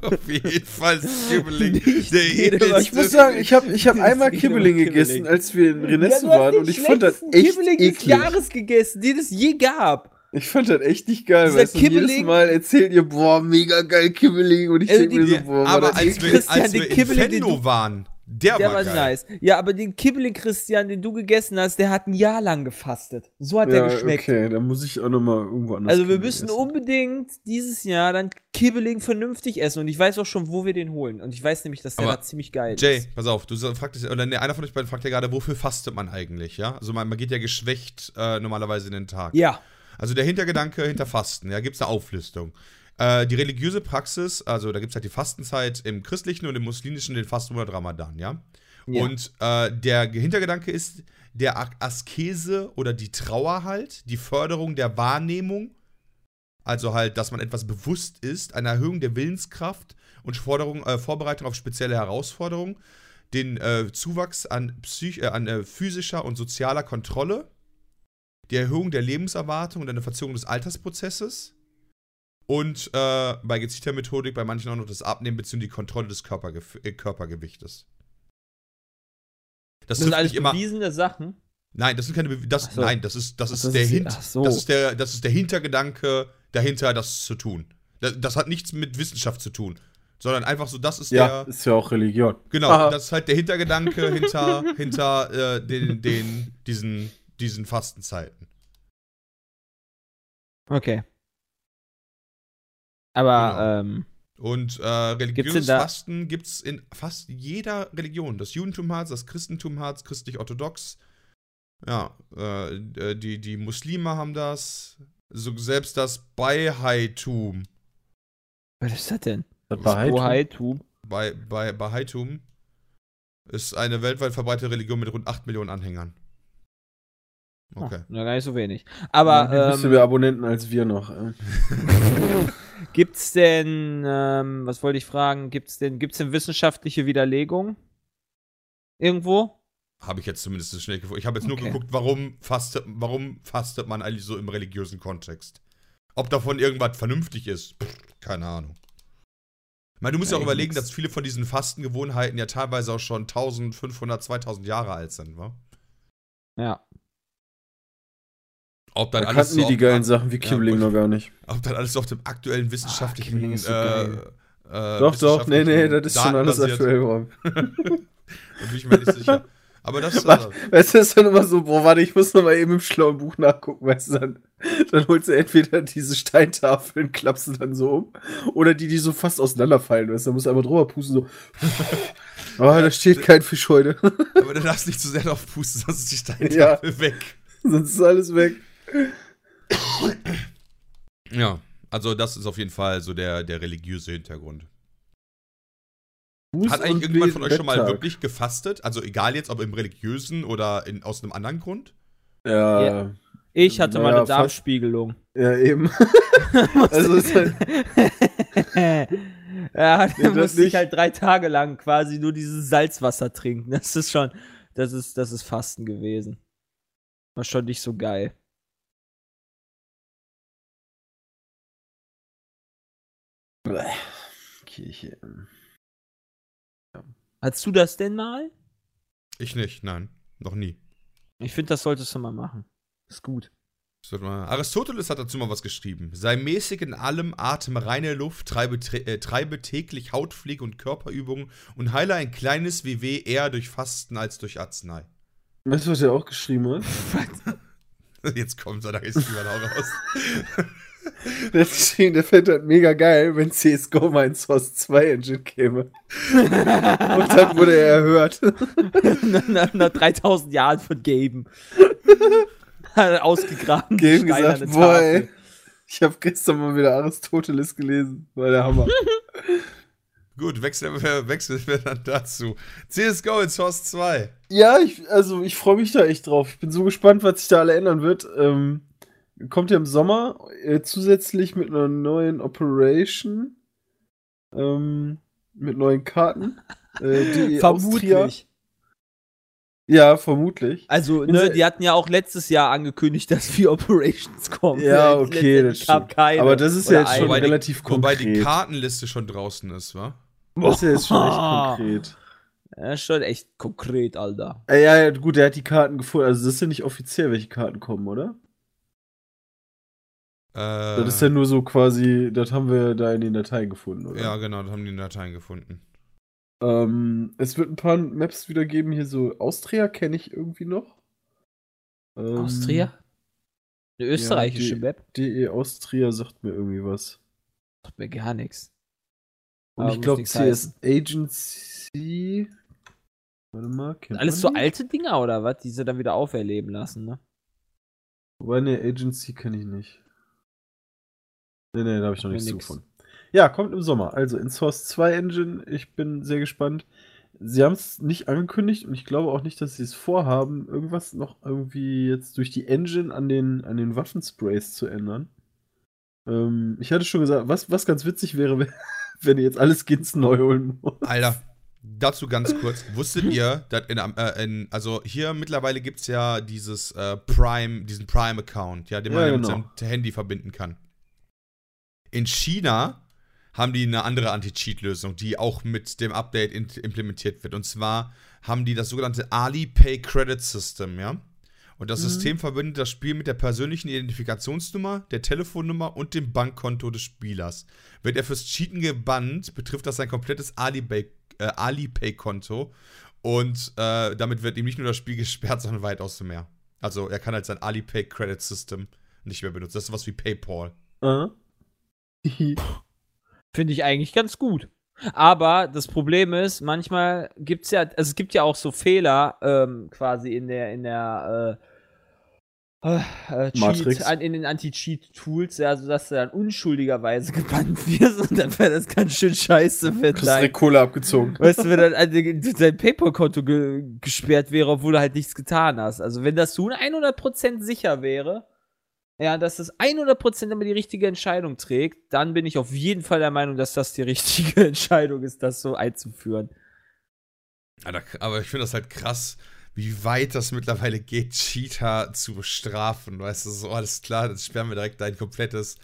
Speaker 2: Auf jeden Fall Skibbeling.
Speaker 4: Nicht
Speaker 2: Der edelste
Speaker 3: Ich muss sagen, ich habe ich hab einmal
Speaker 4: ist
Speaker 3: Kibbeling
Speaker 4: Kibbeling.
Speaker 3: gegessen, als wir in
Speaker 4: Ja,
Speaker 3: Renessen
Speaker 4: hast
Speaker 3: waren und ich fand das echt
Speaker 4: Kibbeling des
Speaker 3: eklig.
Speaker 4: Jahres gegessen, den es je gab.
Speaker 3: Ich fand das echt nicht geil,
Speaker 4: Dieser
Speaker 3: weil du, jedes
Speaker 4: Kibbeling-
Speaker 3: Mal erzählt ihr, boah, mega geil Kibbeling und ich
Speaker 4: Also
Speaker 3: denke mir so, boah, war
Speaker 2: Aber
Speaker 3: das
Speaker 2: als
Speaker 3: eklig.
Speaker 2: wir, als
Speaker 4: den
Speaker 2: wir in
Speaker 4: Kibbeling, du-
Speaker 2: waren, Der,
Speaker 4: Der
Speaker 2: war,
Speaker 4: war
Speaker 2: geil.
Speaker 4: nice. Ja, aber den Kibbeling Christian, den du gegessen hast, der hat ein Jahr lang gefastet. So hat der geschmeckt.
Speaker 3: okay, dann muss ich auch nochmal irgendwo anders.
Speaker 4: Also wir müssen
Speaker 3: essen.
Speaker 4: unbedingt dieses Jahr dann Kibbeling vernünftig essen und ich weiß auch schon, wo wir den holen. Und ich weiß nämlich, dass der
Speaker 2: Aber
Speaker 4: da ziemlich geil
Speaker 2: Jay,
Speaker 4: ist.
Speaker 2: pass auf, du fragtest, oder nee, einer von euch beiden fragt ja gerade, wofür fastet man eigentlich, ja? Also man, man geht ja geschwächt äh, normalerweise in den Tag.
Speaker 4: Ja.
Speaker 2: Also der Hintergedanke hinter Fasten, ja, gibt es eine Auflistung. Äh, die religiöse Praxis, also da gibt es halt die Fastenzeit im christlichen und im muslimischen den Fastenmonat Ramadan, ja?
Speaker 4: Ja.
Speaker 2: Und äh, der Hintergedanke ist der Askese oder die Trauer halt, die Förderung der Wahrnehmung, also halt, dass man etwas bewusst ist, eine Erhöhung der Willenskraft und Forderung, äh, Vorbereitung auf spezielle Herausforderungen, den äh, Zuwachs an, Psych äh, an äh, physischer und sozialer Kontrolle, die Erhöhung der Lebenserwartung und eine Verzögerung des Altersprozesses und äh, bei gezielter Methodik bei manchen auch noch das Abnehmen bzw. die Kontrolle des Körpergef äh, Körpergewichtes. Das,
Speaker 4: Das sind alles
Speaker 2: nicht immer.
Speaker 4: bewiesene Sachen.
Speaker 2: Nein, das sind keine Bewe das,
Speaker 4: so.
Speaker 2: Nein, das ist, das ist
Speaker 4: das
Speaker 2: der
Speaker 4: ist-
Speaker 2: Hint,
Speaker 4: so.
Speaker 2: das ist der, das ist der Hintergedanke dahinter, das zu tun. Das, das hat nichts mit Wissenschaft zu tun, sondern einfach so, das ist
Speaker 3: Ja,
Speaker 2: der,
Speaker 3: ist ja auch Religion.
Speaker 2: genau,
Speaker 3: Aha.
Speaker 2: das ist halt der Hintergedanke hinter, [laughs] hinter äh, den, den, diesen, diesen Fastenzeiten.
Speaker 4: Okay. Aber,
Speaker 2: Genau.
Speaker 4: ähm,
Speaker 2: Und äh, religiöses
Speaker 4: da-
Speaker 2: Fasten gibt es in fast jeder Religion. Das Judentum hat das Christentum hat christlich-orthodox. Ja, äh, äh, die, die Muslime haben das. So, selbst das Baihaitum.
Speaker 4: was ist das denn?
Speaker 3: Das
Speaker 2: bei Bahaitum ist eine weltweit verbreitete Religion mit rund 8 Millionen Anhängern. Okay.
Speaker 4: Oh, na, gar nicht so wenig. Aber,
Speaker 3: ein bisschen
Speaker 4: ähm,
Speaker 3: mehr Abonnenten als wir noch. äh. [laughs]
Speaker 4: Gibt's denn, ähm, was wollte ich fragen, gibt's denn, gibt's denn wissenschaftliche Widerlegung? Irgendwo?
Speaker 2: Habe ich jetzt zumindest so schnell gefunden. Ich habe jetzt nur
Speaker 4: Okay.
Speaker 2: geguckt, warum fastet, warum fastet man eigentlich so im religiösen Kontext? Ob davon irgendwas vernünftig ist? Pff, keine Ahnung. Ich meine, du musst ja auch
Speaker 4: Eigentlich
Speaker 2: überlegen,
Speaker 4: nix.
Speaker 2: dass viele von diesen Fastengewohnheiten ja teilweise auch schon 1500, 2000 Jahre alt sind, wa?
Speaker 4: Ja.
Speaker 2: Ob
Speaker 3: Da
Speaker 2: dann, alles
Speaker 3: kannten
Speaker 2: so
Speaker 3: die geilen Sachen wie
Speaker 2: Ja,
Speaker 3: Kibbeling
Speaker 2: wollte
Speaker 3: noch gar nicht.
Speaker 2: ob dann alles auf dem aktuellen wissenschaftlichen.
Speaker 3: Kibbeling ist so
Speaker 2: äh, äh,
Speaker 3: Doch, doch, nee, nee, das ist schon alles aktuell, Bro. [laughs]
Speaker 2: Da bin ich mir nicht sicher. Aber das.
Speaker 3: Was?
Speaker 2: Äh,
Speaker 3: Weißt du, ist dann immer so, boah, warte, ich muss noch mal eben im schlauen Buch nachgucken, weißt du, dann, dann holst du entweder diese Steintafeln, klappst du dann so um, oder die, die so fast auseinanderfallen, weißt du, da musst du einmal drüber pusten, so, oh, [laughs] da steht kein Fisch heute,
Speaker 2: aber du darfst nicht zu sehr drauf pusten, sonst ist die Steintafel weg.
Speaker 3: sonst ist alles weg.
Speaker 2: Ja, also das ist auf jeden Fall so der, der religiöse Hintergrund.
Speaker 3: Fuß
Speaker 2: Hat eigentlich irgendjemand von euch schon mal wirklich gefastet? Also egal jetzt, ob im religiösen oder in, aus einem anderen Grund?
Speaker 3: Ja,
Speaker 4: Ja.
Speaker 3: ja,
Speaker 4: Ich hatte mal
Speaker 3: Naja,
Speaker 4: eine. Darmspiegelung.
Speaker 3: eben. [laughs] also, ist halt, [laughs]
Speaker 4: ja, da musste ich
Speaker 3: nicht.
Speaker 4: halt drei Tage lang quasi nur dieses Salzwasser trinken. Das ist schon, das ist, das ist Fasten gewesen. War schon nicht so geil.
Speaker 3: Kirche.
Speaker 4: Hattest du das denn mal?
Speaker 2: Ich nicht, nein. Noch nie.
Speaker 4: Ich finde, das solltest du mal machen. Ist gut.
Speaker 2: Aristoteles hat dazu mal was geschrieben. Sei mäßig in allem, atme reine Luft, treibe, äh, treibe täglich Hautpflege und Körperübungen und heile ein kleines WW eher durch Fasten als durch Arznei.
Speaker 3: Weißt du, was er auch geschrieben hat? [laughs]
Speaker 2: Jetzt kommt er, da ist jemand auch raus. [laughs]
Speaker 3: Geschrieben, [laughs] der fände halt mega geil, wenn CSGO mal in Source 2 Engine käme. [laughs] Und dann wurde er erhört. [laughs]
Speaker 4: nach, nach, nach 3000 Jahren von Gaben. Ausgegraben. An
Speaker 3: gesagt, boah, ey. Ich habe gestern mal wieder Aristoteles gelesen. War der Hammer.
Speaker 2: Gut, wechseln wir, wechseln wir dann dazu. CSGO in Source 2.
Speaker 3: ja, ich, also ich freue mich da echt drauf. Ich bin so gespannt, was sich da alle ändern wird. Ähm, kommt ja im Sommer äh, zusätzlich mit einer neuen Operation. Ähm, mit neuen Karten. Äh, die [laughs] Austria-
Speaker 4: Vermutlich.
Speaker 3: Ja, vermutlich.
Speaker 4: Also, ne, die hatten ja auch letztes Jahr angekündigt, [laughs] dass vier Operations kommen.
Speaker 3: Ja, okay, das stimmt.
Speaker 4: keine.
Speaker 3: Aber das ist ja jetzt schon.
Speaker 2: Wobei die-
Speaker 3: relativ
Speaker 2: Wobei
Speaker 3: konkret.
Speaker 2: die Kartenliste schon draußen ist, wa?
Speaker 3: das ist ja jetzt schon echt [laughs] konkret.
Speaker 4: Ja, schon echt konkret, Alter.
Speaker 3: Äh, ja, ja, gut, er hat die Karten gefunden. Also, das ist ja nicht offiziell, welche Karten kommen, oder?
Speaker 2: Äh,
Speaker 3: Das ist ja nur so quasi, das haben wir da in den Dateien gefunden, oder?
Speaker 2: ja, genau, das haben die in Dateien gefunden.
Speaker 3: Ähm, es wird ein paar Maps wieder geben, hier so Austria kenne ich irgendwie noch.
Speaker 4: Ähm, Austria? Eine österreichische
Speaker 3: ja,
Speaker 4: Map?
Speaker 3: DE Austria sagt mir irgendwie was.
Speaker 4: Sagt mir gar nichts.
Speaker 3: Und Aber ich glaube CS Agency.
Speaker 4: Warte mal, kennt Alles so alte Dinger oder was, die sie dann wieder auferleben lassen, ne?
Speaker 3: Wobei, ne, Agency kenne ich nicht. Ne, ne, da habe ich noch nichts zu gefunden. Ja, kommt im Sommer. Also in Source 2 Engine, ich bin sehr gespannt. Sie haben es nicht angekündigt und ich glaube auch nicht, dass sie es vorhaben, irgendwas noch irgendwie jetzt durch die Engine an den, an den Waffensprays zu ändern. Ähm, ich hatte schon gesagt, was, was ganz witzig wäre, [laughs] wenn ihr jetzt alles Skins neu holen
Speaker 2: muss. Alter, dazu ganz kurz. Wusstet ihr, dass in, äh, in, also hier mittlerweile gibt es ja dieses äh, Prime, diesen Prime-Account, ja, den man ja, genau. mit seinem Handy verbinden kann. In China haben die eine andere Anti-Cheat-Lösung, die auch mit dem Update implementiert wird. Und zwar haben die das sogenannte Alipay Credit System, ja. Und das mhm. System verbindet das Spiel mit der persönlichen Identifikationsnummer, der Telefonnummer und dem Bankkonto des Spielers. Wird er fürs Cheaten gebannt, betrifft das sein komplettes Alipay-Konto. Äh, Alipay und äh, damit wird ihm nicht nur das Spiel [laughs] gesperrt, sondern weitaus mehr. Also er kann halt sein Alipay Credit System nicht mehr benutzen. Das ist sowas wie PayPal. Uh. [laughs]
Speaker 4: Finde ich eigentlich ganz gut. Aber das Problem ist, manchmal gibt es ja, also es gibt ja auch so Fehler ähm, quasi in der, in der äh, äh, Cheat, an, in den Anti-Cheat-Tools, ja, sodass du dann unschuldigerweise [laughs] gebannt wirst und dann wäre das ganz schön scheiße,
Speaker 3: wenn dein, Kohle abgezogen.
Speaker 4: Weißt du, wenn dann also, dein PayPal-Konto ge gesperrt wäre, obwohl du halt nichts getan hast. Also wenn das zu 100% sicher wäre, ja, dass das 100% immer die richtige Entscheidung trägt, dann bin ich auf jeden Fall der Meinung, dass das die richtige [laughs] Entscheidung ist, das so einzuführen.
Speaker 2: Aber ich finde das halt krass, wie weit das mittlerweile geht, Cheater zu bestrafen. Weißt du, so alles klar, dann sperren wir direkt dein komplettes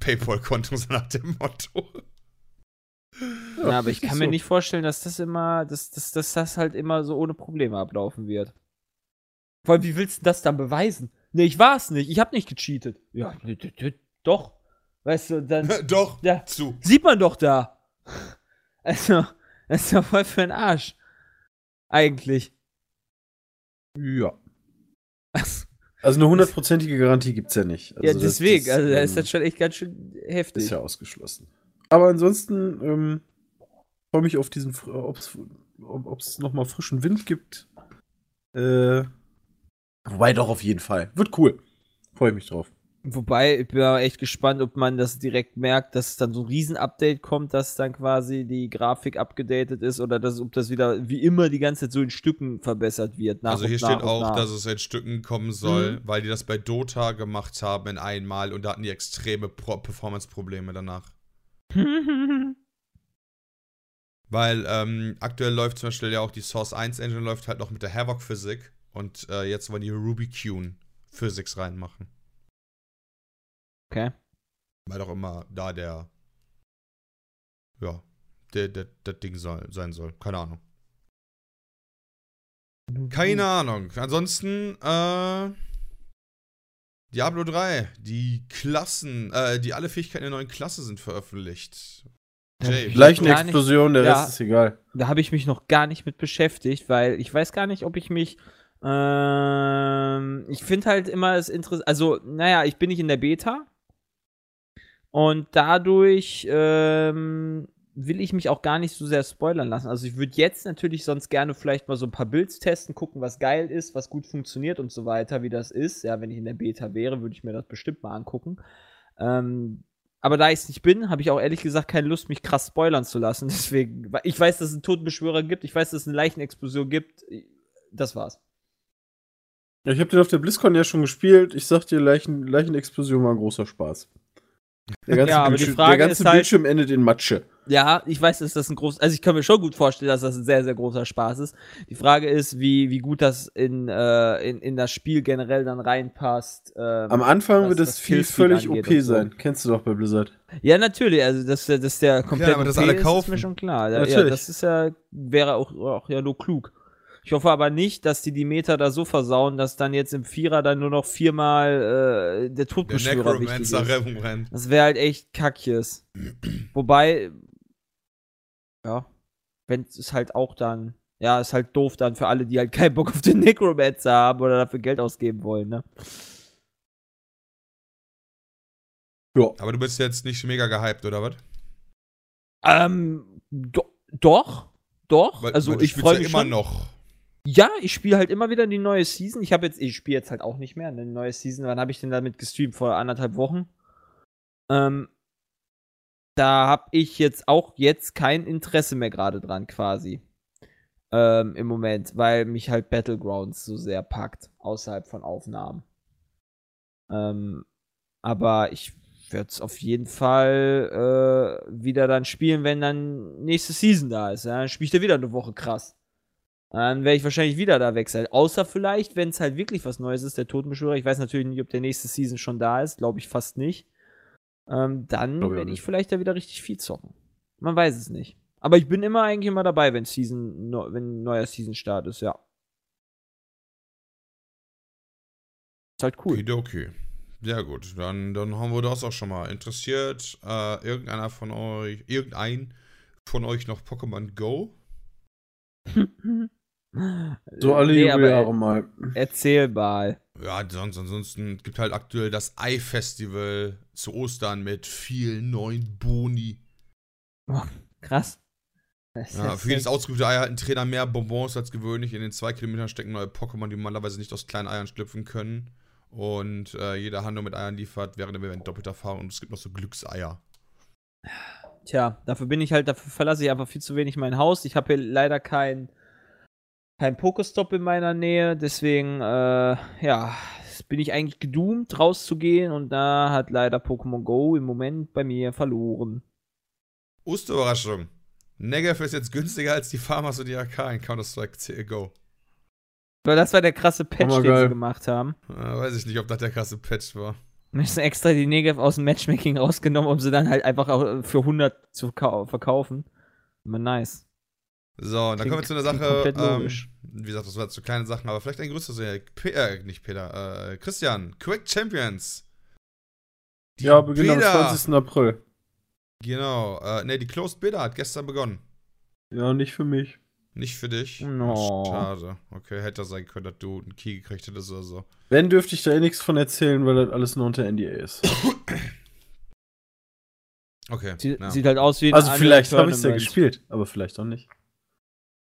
Speaker 2: PayPal-Konto, [laughs] so nach dem Motto.
Speaker 4: Ja, aber ich kann so. mir nicht vorstellen, dass das immer, dass, dass, dass das halt immer so ohne Probleme ablaufen wird. Vor allem, wie willst du das dann beweisen? Nee, ich war's nicht. Ich hab nicht gecheatet. Ja, doch. Weißt du, dann. [laughs]
Speaker 2: doch,
Speaker 4: ja, zu. Sieht man doch da. [laughs] Also, das ist ja voll für den Arsch. Eigentlich.
Speaker 3: Ja. [laughs] Also eine hundertprozentige Garantie gibt's ja nicht. Also
Speaker 4: ja, deswegen. Das, also da ist das schon echt ganz schön heftig.
Speaker 3: Ist ja ausgeschlossen. Aber ansonsten ähm, freue mich auf diesen, ob es nochmal frischen Wind gibt. Äh, Wobei doch auf jeden Fall. Wird cool. Freue ich mich drauf.
Speaker 4: Wobei, ich bin aber echt gespannt, ob man das direkt merkt, dass dann so ein Riesen-Update kommt, dass dann quasi die Grafik abgedatet ist oder dass, ob das wieder wie immer die ganze Zeit so in Stücken verbessert wird.
Speaker 2: also hier steht auch, nach. dass es in Stücken kommen soll, mhm. weil die das bei Dota gemacht haben in einmal und da hatten die extreme Performance-Probleme danach. [laughs] weil ähm, aktuell läuft zum Beispiel ja auch die Source 1 Engine läuft halt noch mit der Havoc-Physik und äh, jetzt wollen die Rubikune Physics reinmachen.
Speaker 4: Okay.
Speaker 2: Weil doch immer da der, ja, der, der, der Ding soll, sein soll. Keine Ahnung. Keine Ahnung. Ansonsten, äh, Diablo 3, die Klassen, äh, die alle Fähigkeiten der neuen Klasse sind veröffentlicht.
Speaker 3: Jay, Gleich eine Explosion, der ja, Rest ist egal.
Speaker 4: Da habe ich mich noch gar nicht mit beschäftigt, weil ich weiß gar nicht, ob ich mich ähm, ich finde halt immer es interessant. Also, naja, ich bin nicht in der Beta. Und dadurch ähm, will ich mich auch gar nicht so sehr spoilern lassen. Also, ich würde jetzt natürlich sonst gerne vielleicht mal so ein paar Builds testen, gucken, was geil ist, was gut funktioniert und so weiter, wie das ist. Ja, wenn ich in der Beta wäre, würde ich mir das bestimmt mal angucken. Ähm, aber da ich es nicht bin, habe ich auch ehrlich gesagt keine Lust, mich krass spoilern zu lassen. [laughs] Deswegen, ich weiß, dass es einen Totenbeschwörer gibt, ich weiß, dass es eine Leichenexplosion gibt. Das war's.
Speaker 3: Ich habe den auf der BlizzCon ja schon gespielt. Ich sag dir, Leichen, Leichenexplosion war ein großer Spaß. Der ganze, ja, Bildschirm, der ganze halt, Bildschirm endet in Matsche.
Speaker 4: Ja, ich weiß, dass das ein groß, also ich kann mir schon gut vorstellen, dass das ein sehr, sehr großer Spaß ist. Die Frage ist, wie, wie gut das in, äh, in, in das Spiel generell dann reinpasst.
Speaker 3: Ähm, Am Anfang wird das viel völlig OP sein. So. Kennst du doch bei Blizzard.
Speaker 4: Ja, natürlich, also dass, dass der komplett
Speaker 2: ja, aber das alle kaufen.
Speaker 4: ist, ist mir schon klar. Ja, ja, das ist ja, wäre auch, auch ja nur klug. Ich hoffe aber nicht, dass die die Meter da so versauen, dass dann jetzt im Vierer dann nur noch viermal äh, der Todbeschwörer der wichtig ist. Das wäre halt echt kackjes. [clears throat] Wobei, ja, wenn es halt auch dann, ja, ist halt doof dann für alle, die halt keinen Bock auf den Necromancer haben oder dafür Geld ausgeben wollen, ne?
Speaker 2: Ja. Aber du bist jetzt nicht mega gehypt, oder was?
Speaker 4: Ähm, do doch, doch. Weil, also weil ich freue mich
Speaker 2: ja immer schon. noch.
Speaker 4: Ja, ich spiele halt immer wieder die neue Season. Ich habe jetzt, ich spiele jetzt halt auch nicht mehr eine neue Season. Wann habe ich denn damit gestreamt? Vor anderthalb Wochen. Ähm, da habe ich jetzt auch jetzt kein Interesse mehr gerade dran, quasi. Ähm, Im Moment, weil mich halt Battlegrounds so sehr packt, außerhalb von Aufnahmen. Ähm, aber ich werde es auf jeden Fall äh, wieder dann spielen, wenn dann nächste Season da ist. Ja? Dann spiele ich da wieder eine Woche krass. Dann werde ich wahrscheinlich wieder da wechseln. Außer vielleicht, wenn es halt wirklich was Neues ist, der Totenbeschwörer. Ich weiß natürlich nicht, ob der nächste Season schon da ist. Glaube ich fast nicht. Ähm, dann werde ich vielleicht da wieder richtig viel zocken. Man weiß es nicht. Aber ich bin immer eigentlich immer dabei, wenn Season, wenn ein neuer Season-Start ist, ja. Ist halt cool.
Speaker 2: Okay, okay. Ja gut, dann, dann haben wir das auch schon mal. Interessiert äh, irgendeiner von euch, irgendein von euch noch Pokémon Go? [laughs]
Speaker 3: so alle nee, Jahre mal.
Speaker 4: Erzähl mal.
Speaker 2: Ja, sonst, ansonsten gibt halt aktuell das Ei-Festival zu Ostern mit vielen neuen Boni.
Speaker 4: Oh, krass.
Speaker 2: Ja, für jedes ausgeübte Ei halten Trainer mehr Bonbons als gewöhnlich. In den zwei Kilometern stecken neue Pokémon, die normalerweise nicht aus kleinen Eiern schlüpfen können. Und äh, jeder Handel mit Eiern liefert während dem Event doppelte Erfahrung. Und es gibt noch so Glückseier.
Speaker 4: Tja, dafür bin ich halt, dafür verlasse ich einfach viel zu wenig mein Haus. Ich habe hier leider kein, kein Pokestop in meiner Nähe. Deswegen, äh, ja, bin ich eigentlich gedoomt, rauszugehen. Und da hat leider Pokémon Go im Moment bei mir verloren.
Speaker 2: Osterüberraschung. Negev ist jetzt günstiger als die Farmers und die AK in Counter-Strike Go.
Speaker 4: Weil das war der krasse Patch, den sie gemacht haben.
Speaker 2: Ja, weiß ich nicht, ob das der krasse Patch war.
Speaker 4: Wir haben extra die Negev aus dem Matchmaking rausgenommen, um sie dann halt einfach auch für 100 zu verkaufen. Aber nice.
Speaker 2: So, und dann kommen wir zu einer Sache. Ähm, wie gesagt, das war zu kleine Sachen, aber vielleicht ein größeres. Äh, nicht Peter, äh, Christian, Quick Champions.
Speaker 3: Die ja, beginnt am 20. April.
Speaker 2: Genau. Äh, ne, die Closed Beta hat gestern begonnen.
Speaker 3: Ja, nicht für mich.
Speaker 2: Nicht für dich?
Speaker 4: No.
Speaker 2: Schade. Okay, hätte sein können, dass du einen Key gekriegt hättest oder so.
Speaker 3: Wenn, dürfte ich da eh nichts von erzählen, weil das alles nur unter NDA ist. [coughs]
Speaker 2: okay.
Speaker 4: Sie, ja. Sieht halt aus wie
Speaker 3: ein Also vielleicht habe ich es ja gespielt, aber vielleicht auch nicht.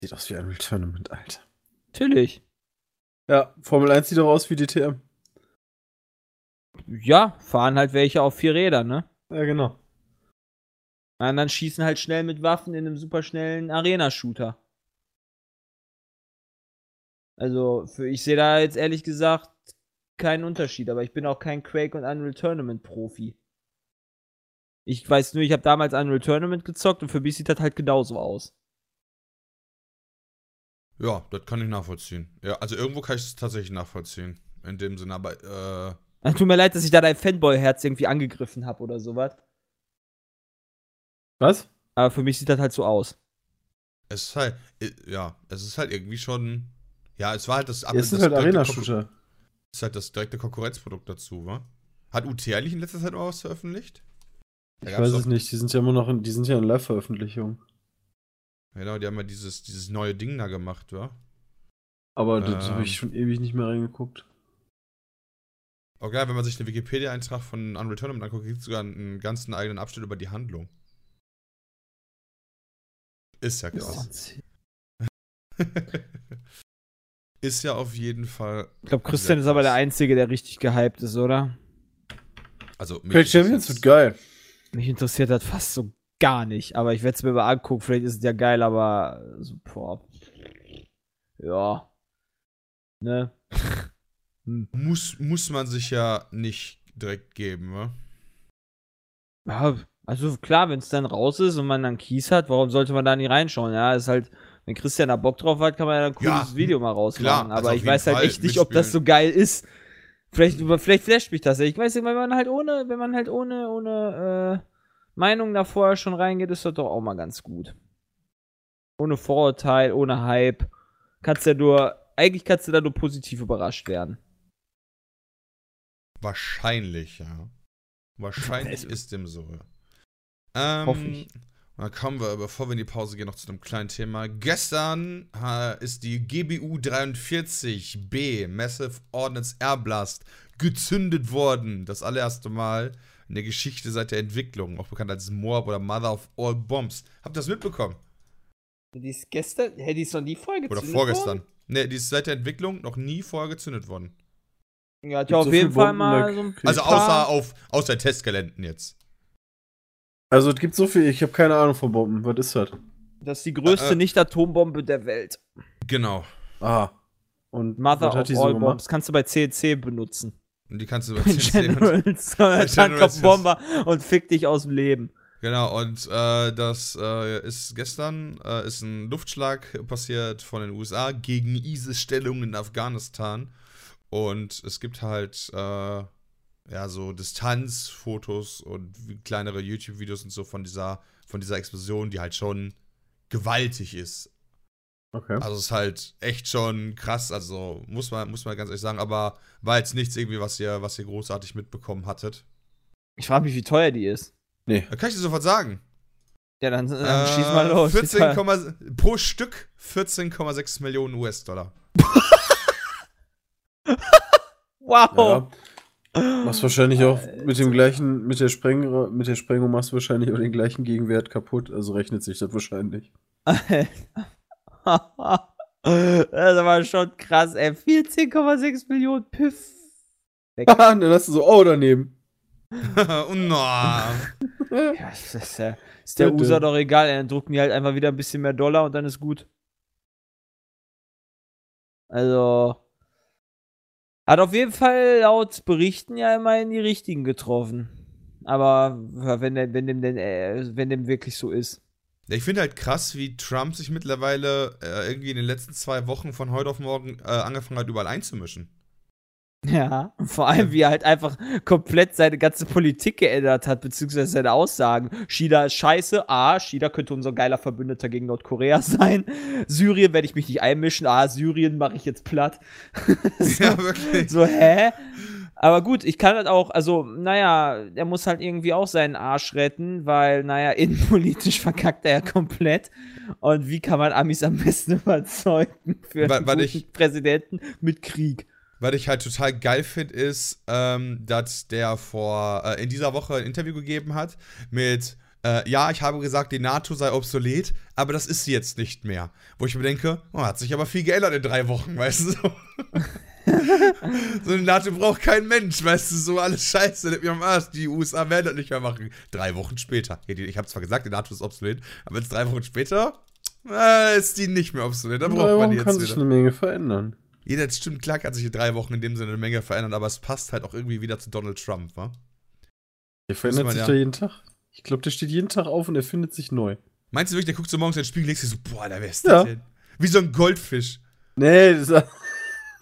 Speaker 3: Sieht aus wie ein Real Tournament, Alter.
Speaker 4: Natürlich.
Speaker 3: Ja, Formel 1 sieht doch aus wie DTM.
Speaker 4: Ja, fahren halt welche auf vier Rädern, ne?
Speaker 3: Ja, genau.
Speaker 4: Und dann schießen halt schnell mit Waffen in einem superschnellen Arena-Shooter. Also, für, ich sehe da jetzt ehrlich gesagt keinen Unterschied, aber ich bin auch kein Quake und Unreal Tournament Profi. Ich weiß nur, ich habe damals Unreal Tournament gezockt und für mich sieht das halt genauso aus.
Speaker 2: Ja, das kann ich nachvollziehen. Ja, also irgendwo kann ich es tatsächlich nachvollziehen. In dem Sinne, aber äh.
Speaker 4: Also, tut mir leid, dass ich da dein Fanboy-Herz irgendwie angegriffen habe oder sowas.
Speaker 3: Was?
Speaker 4: Aber für mich sieht das halt so aus.
Speaker 2: Es ist halt, ja, es ist halt irgendwie schon ja, es war halt das.
Speaker 3: Es ist halt Arena-Shooter.
Speaker 2: Ist halt das direkte Konkurrenzprodukt dazu, wa? Hat UT eigentlich in letzter Zeit mal was veröffentlicht?
Speaker 3: Da ich weiß es nicht, die sind ja immer noch in, die sind ja in Live-Veröffentlichung.
Speaker 2: Genau, die haben ja dieses, dieses neue Ding da gemacht, wa?
Speaker 3: Aber ähm, das habe ich schon ewig nicht mehr reingeguckt.
Speaker 2: Okay, wenn man sich den Wikipedia-Eintrag von Unreal Tournament anguckt, gibt es sogar einen ganzen eigenen Abschnitt über die Handlung. Ist ja krass. Ist ja [laughs] auf jeden Fall.
Speaker 4: Ich glaube, Christian ist aber der Einzige, der richtig gehypt ist, oder?
Speaker 2: Also,
Speaker 3: Great Champions wird geil.
Speaker 4: Mich interessiert das fast so gar nicht, aber ich werde es mir mal angucken. Vielleicht ist es ja geil, aber so, boah. Ja. Ne? [laughs]
Speaker 2: hm. muss, muss man sich ja nicht direkt geben, ne?
Speaker 4: Ja, also klar, wenn es dann raus ist und man dann Kies hat, warum sollte man da nicht reinschauen? Ja, ist halt wenn Christian da Bock drauf hat, kann man ja ein cooles ja, Video mal rausmachen. Klar, aber also ich weiß halt echt nicht, ob das so geil ist. Vielleicht, vielleicht flasht mich das ja. Ich weiß nicht, wenn man halt ohne, wenn man halt ohne, ohne äh, Meinung da vorher schon reingeht, ist das doch auch mal ganz gut. Ohne Vorurteil, ohne Hype. Kannst ja nur, eigentlich kannst du da nur positiv überrascht werden.
Speaker 2: Wahrscheinlich, ja. Wahrscheinlich ist dem so. Ähm, Dann kommen wir, bevor wir in die Pause gehen, noch zu einem kleinen Thema. Gestern äh, ist die GBU 43B, Massive Ordnance Air Blast, gezündet worden. Das allererste Mal in der Geschichte seit der Entwicklung, auch bekannt als Moab oder Mother of All Bombs. Habt ihr das mitbekommen?
Speaker 4: Die ist gestern, hä, die ist noch nie vorher
Speaker 2: Oder vorgestern. Ne, die ist seit der Entwicklung noch nie vorher gezündet worden.
Speaker 4: Ja, hat ja auf
Speaker 3: so
Speaker 4: jeden Fall
Speaker 3: Bomben,
Speaker 4: mal so ein
Speaker 2: Also außer auf außer Testgeländen jetzt.
Speaker 3: Also es gibt so viel, ich habe keine Ahnung von Bomben. Was ist das?
Speaker 4: Das ist die größte
Speaker 2: Äh, äh.
Speaker 4: Nicht-Atombombe der Welt.
Speaker 2: Genau.
Speaker 3: Ah. Und
Speaker 4: Mother of All
Speaker 3: gemacht?
Speaker 4: Bombs. Kannst du bei CNC benutzen.
Speaker 2: Und die kannst du über 10
Speaker 4: Generals.
Speaker 2: Generals,
Speaker 4: Tankkopfbomber und fick dich aus dem Leben.
Speaker 2: Genau, und äh, das äh, ist gestern äh, ist ein Luftschlag passiert von den USA gegen ISIS-Stellungen in Afghanistan. Und es gibt halt äh, ja so Distanzfotos und kleinere YouTube-Videos und so von dieser, von dieser Explosion, die halt schon gewaltig ist.
Speaker 3: Okay.
Speaker 2: Also es ist halt echt schon krass, also muss man, muss man ganz ehrlich sagen, aber war jetzt nichts irgendwie, was ihr, was ihr großartig mitbekommen hattet.
Speaker 4: Ich frage mich, wie teuer die ist.
Speaker 3: Nee.
Speaker 2: Da kann ich dir sofort sagen.
Speaker 4: Ja, dann, dann
Speaker 2: Äh,
Speaker 4: schieß mal los. Wie
Speaker 2: 14,
Speaker 4: teuer-
Speaker 2: pro Stück 14,6 Millionen US-Dollar.
Speaker 4: Wow.
Speaker 3: Ja. Machst wahrscheinlich auch mit dem gleichen, mit der Spreng, mit der Sprengung machst du wahrscheinlich auch den gleichen Gegenwert kaputt. Also rechnet sich das wahrscheinlich. [laughs] [laughs]
Speaker 4: das war schon krass, ey. 14,6 Millionen Piff. Weg.
Speaker 3: Haha, [laughs] dann hast du so, oh, daneben. [laughs]
Speaker 2: Und no.
Speaker 4: Ja, das ist, ja, ist der
Speaker 3: Bitte.
Speaker 4: USA doch egal, ey. dann drucken die halt einfach wieder ein bisschen mehr Dollar und dann ist gut. Also. Hat auf jeden Fall laut Berichten ja immerhin die richtigen getroffen. Aber wenn, wenn, dem denn, äh, wenn dem wirklich so ist.
Speaker 2: Ich finde halt krass, wie Trump sich mittlerweile äh, irgendwie in den letzten zwei Wochen von heute auf morgen äh, angefangen hat, überall einzumischen.
Speaker 4: Ja, vor allem, wie er halt einfach komplett seine ganze Politik geändert hat, beziehungsweise seine Aussagen. China ist scheiße. A, China könnte unser geiler Verbündeter gegen Nordkorea [laughs] sein. Syrien werde ich mich nicht einmischen. Ah, Syrien mache ich jetzt platt. so, [laughs]
Speaker 2: Ja, wirklich.
Speaker 4: so, hä? Aber gut, ich kann halt auch, also, naja, er muss halt irgendwie auch seinen Arsch retten, weil, naja, [laughs] innenpolitisch verkackt er ja komplett. Und wie kann man Amis am besten [laughs] überzeugen für
Speaker 2: Wa-
Speaker 4: einen
Speaker 2: weil ich-
Speaker 4: Präsidenten mit Krieg?
Speaker 2: Was ich halt total geil finde, ist, ähm, dass der vor äh, in dieser Woche ein Interview gegeben hat mit äh, ja, ich habe gesagt, die NATO sei obsolet, aber das ist sie jetzt nicht mehr. Wo ich mir denke, oh, hat sich aber viel geändert in drei Wochen, [laughs] weißt du so. eine NATO braucht kein Mensch, weißt du, so alles scheiße, leck mir am Arsch. Die USA werden das nicht mehr machen. Drei Wochen später. Ich habe zwar gesagt, die NATO ist obsolet, aber jetzt drei Wochen später äh, ist die nicht mehr obsolet. Da braucht man die
Speaker 3: Wochen kann
Speaker 2: jetzt
Speaker 3: sich
Speaker 2: wieder.
Speaker 3: eine Menge verändern.
Speaker 2: Jeder, das stimmt, klar kann sich in drei Wochen in dem Sinne eine Menge verändern, aber es passt halt auch irgendwie wieder zu Donald Trump, wa?
Speaker 3: Der verändert sich
Speaker 2: ja-
Speaker 3: da jeden Tag. Ich glaube, der steht jeden Tag auf und erfindet sich neu.
Speaker 2: Meinst du wirklich, der guckt so morgens in den Spiegel und denkst dir so, boah, da wär's
Speaker 3: Ja.
Speaker 2: denn? Wie so ein Goldfisch.
Speaker 3: Nee, das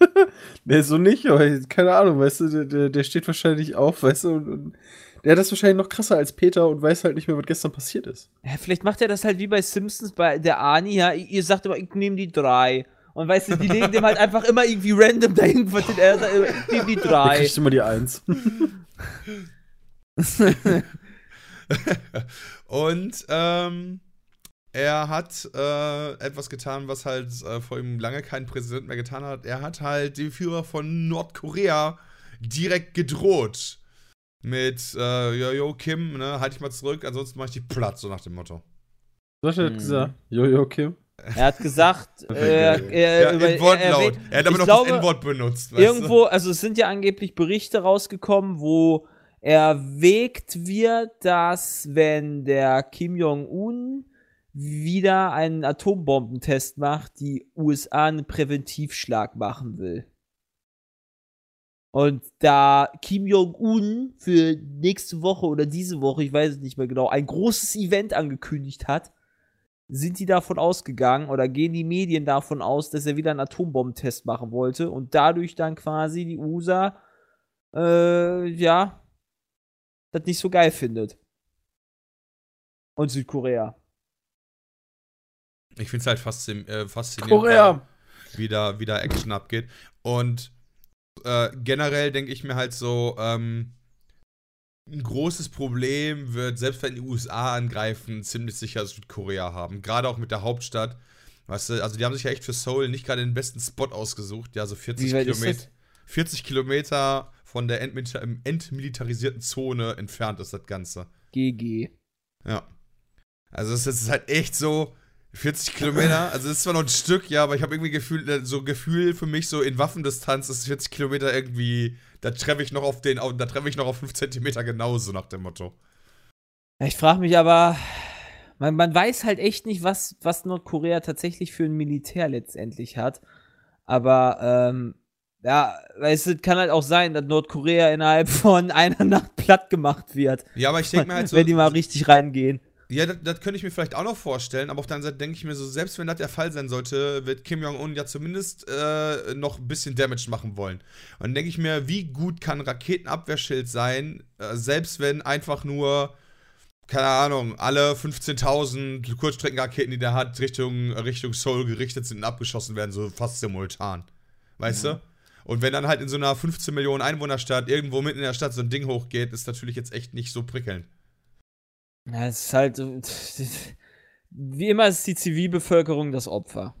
Speaker 3: [laughs] nee, so nicht, aber keine Ahnung, weißt du, der- der, steht wahrscheinlich auf, weißt du, und, und der hat das wahrscheinlich noch krasser als Peter und weiß halt nicht mehr, was gestern passiert ist.
Speaker 4: Ja, vielleicht macht er das halt wie bei Simpsons bei der Ani, ja. Ihr sagt immer, ich nehme die drei. Und weißt du, die legen dem halt einfach immer irgendwie random dahin, was den er sagt, ich nehme die drei.
Speaker 3: kriegt immer die Eins. [laughs] [laughs]
Speaker 2: Und ähm, er hat äh, etwas getan, was halt äh, vor ihm lange kein Präsident mehr getan hat. Er hat halt den Führer von Nordkorea direkt gedroht. Mit, äh, Jojo, Kim, ne, halt dich mal zurück, ansonsten mach ich dich platt, so nach dem Motto.
Speaker 3: Was hat er
Speaker 4: Mhm.
Speaker 3: gesagt? Jojo, Kim.
Speaker 4: Er hat gesagt, [laughs] äh, er,
Speaker 2: Ja,
Speaker 4: über,
Speaker 2: Wortlaut.
Speaker 4: erwähnt-
Speaker 2: Er hat aber
Speaker 4: ich
Speaker 2: noch
Speaker 4: glaube,
Speaker 2: das N-Wort benutzt. weißt
Speaker 4: Irgendwo, also es sind ja angeblich Berichte rausgekommen, wo erwägt wird, dass wenn der Kim Jong-un wieder einen Atombombentest macht, die USA einen Präventivschlag machen will. Und da Kim Jong-un für nächste Woche oder diese Woche, ich weiß es nicht mehr genau, ein großes Event angekündigt hat, sind die davon ausgegangen oder gehen die Medien davon aus, dass er wieder einen Atombombentest machen wollte und dadurch dann quasi die USA, äh, ja, das nicht so geil findet. Und Südkorea.
Speaker 2: Ich finde es halt faszin äh, faszinierend,
Speaker 3: Korea.
Speaker 2: wie da, wie da Action abgeht. Und äh, generell denke ich mir halt so, ähm, ein großes Problem wird, selbst wenn die USA angreifen, ziemlich sicher Südkorea haben. Gerade auch mit der Hauptstadt. Weißt du, also die haben sich ja echt für Seoul nicht gerade den besten Spot ausgesucht. Ja, so 40 Kilometer. 40 Kilometer von der entmilita entmilitarisierten Zone entfernt ist das Ganze.
Speaker 4: GG.
Speaker 2: Ja. Also es ist halt echt so 40 Kilometer. Also es ist zwar noch ein Stück, ja, aber ich habe irgendwie Gefühl, so Gefühl für mich so in Waffendistanz ist 40 Kilometer irgendwie, da treffe ich noch auf den, da treffe ich noch auf 5 Zentimeter genauso nach dem Motto.
Speaker 4: Ich frage mich aber, man, man weiß halt echt nicht, was, was Nordkorea tatsächlich für ein Militär letztendlich hat. Aber ähm, ja, du, kann halt auch sein, dass Nordkorea innerhalb [laughs] von einer Nacht platt gemacht wird.
Speaker 2: Ja, aber ich denke mir halt so.
Speaker 4: wenn die mal richtig reingehen.
Speaker 2: Ja, das, das, könnte ich mir vielleicht auch noch vorstellen, aber auf der anderen Seite denke ich mir so, selbst wenn das der Fall sein sollte, wird Kim Jong-un ja zumindest äh, noch ein bisschen Damage machen wollen. Und dann denke ich mir, wie gut kann Raketenabwehrschild sein, äh, selbst wenn einfach nur, keine Ahnung, alle 15.000 Kurzstreckenraketen, die der hat, Richtung, Richtung Seoul gerichtet sind und abgeschossen werden, so fast simultan. Weißt ja. du? Und wenn dann halt in so einer 15 Millionen Einwohnerstadt irgendwo mitten in der Stadt so ein Ding hochgeht, ist natürlich jetzt echt nicht so prickelnd.
Speaker 4: Ja, es ist halt. [laughs] Wie immer ist die Zivilbevölkerung das Opfer.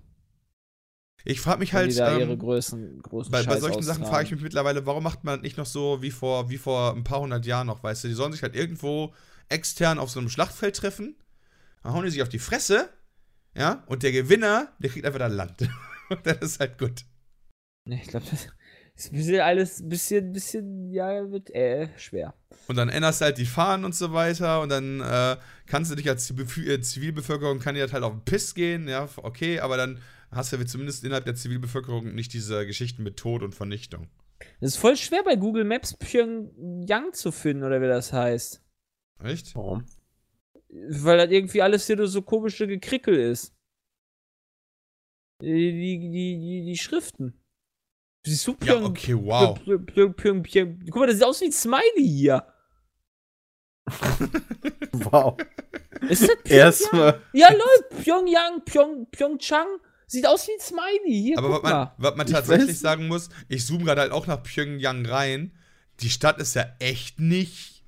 Speaker 2: Ich frage mich halt.
Speaker 4: Die da ihre ähm, Größen, großen
Speaker 2: bei, bei solchen Sachen frage ich mich mittlerweile, warum macht man nicht noch so wie vor, wie vor ein paar hundert Jahren noch, weißt du? Die sollen sich halt irgendwo extern auf so einem Schlachtfeld treffen, dann hauen die sich auf die Fresse, ja, und der Gewinner, der kriegt einfach das Land. [laughs] das ist halt gut.
Speaker 4: Ich glaube, das ist ein bisschen alles ein bisschen, bisschen, ja, wird äh, schwer.
Speaker 2: Und dann änderst du halt die Fahnen und so weiter und dann äh, kannst du dich als äh, Zivilbevölkerung kann dir halt auf den Piss gehen, ja, okay, aber dann hast du ja zumindest innerhalb der Zivilbevölkerung nicht diese Geschichten mit Tod und Vernichtung.
Speaker 4: Das ist voll schwer bei Google Maps Pyongyang zu finden, oder wie das heißt.
Speaker 2: Echt?
Speaker 3: Warum?
Speaker 4: Weil das irgendwie alles hier so komische Gekrickel ist. Die, die, die, die, die Schriften.
Speaker 2: Siehst du Pyong, Ja, okay, wow.
Speaker 4: Pyong, Pyong, Pyong, Guck mal, das sieht aus wie ein Smiley hier. [laughs]
Speaker 3: wow.
Speaker 4: Ist das
Speaker 3: Pyongyang? Erstmal.
Speaker 4: Ja, Leute, Pyongyang, Pyong, Pyeongchang. Sieht aus wie ein Smiley. Hier,
Speaker 2: Aber was man, was man, tatsächlich sagen muss, ich zoome gerade halt auch nach Pyongyang rein. Die Stadt ist ja echt nicht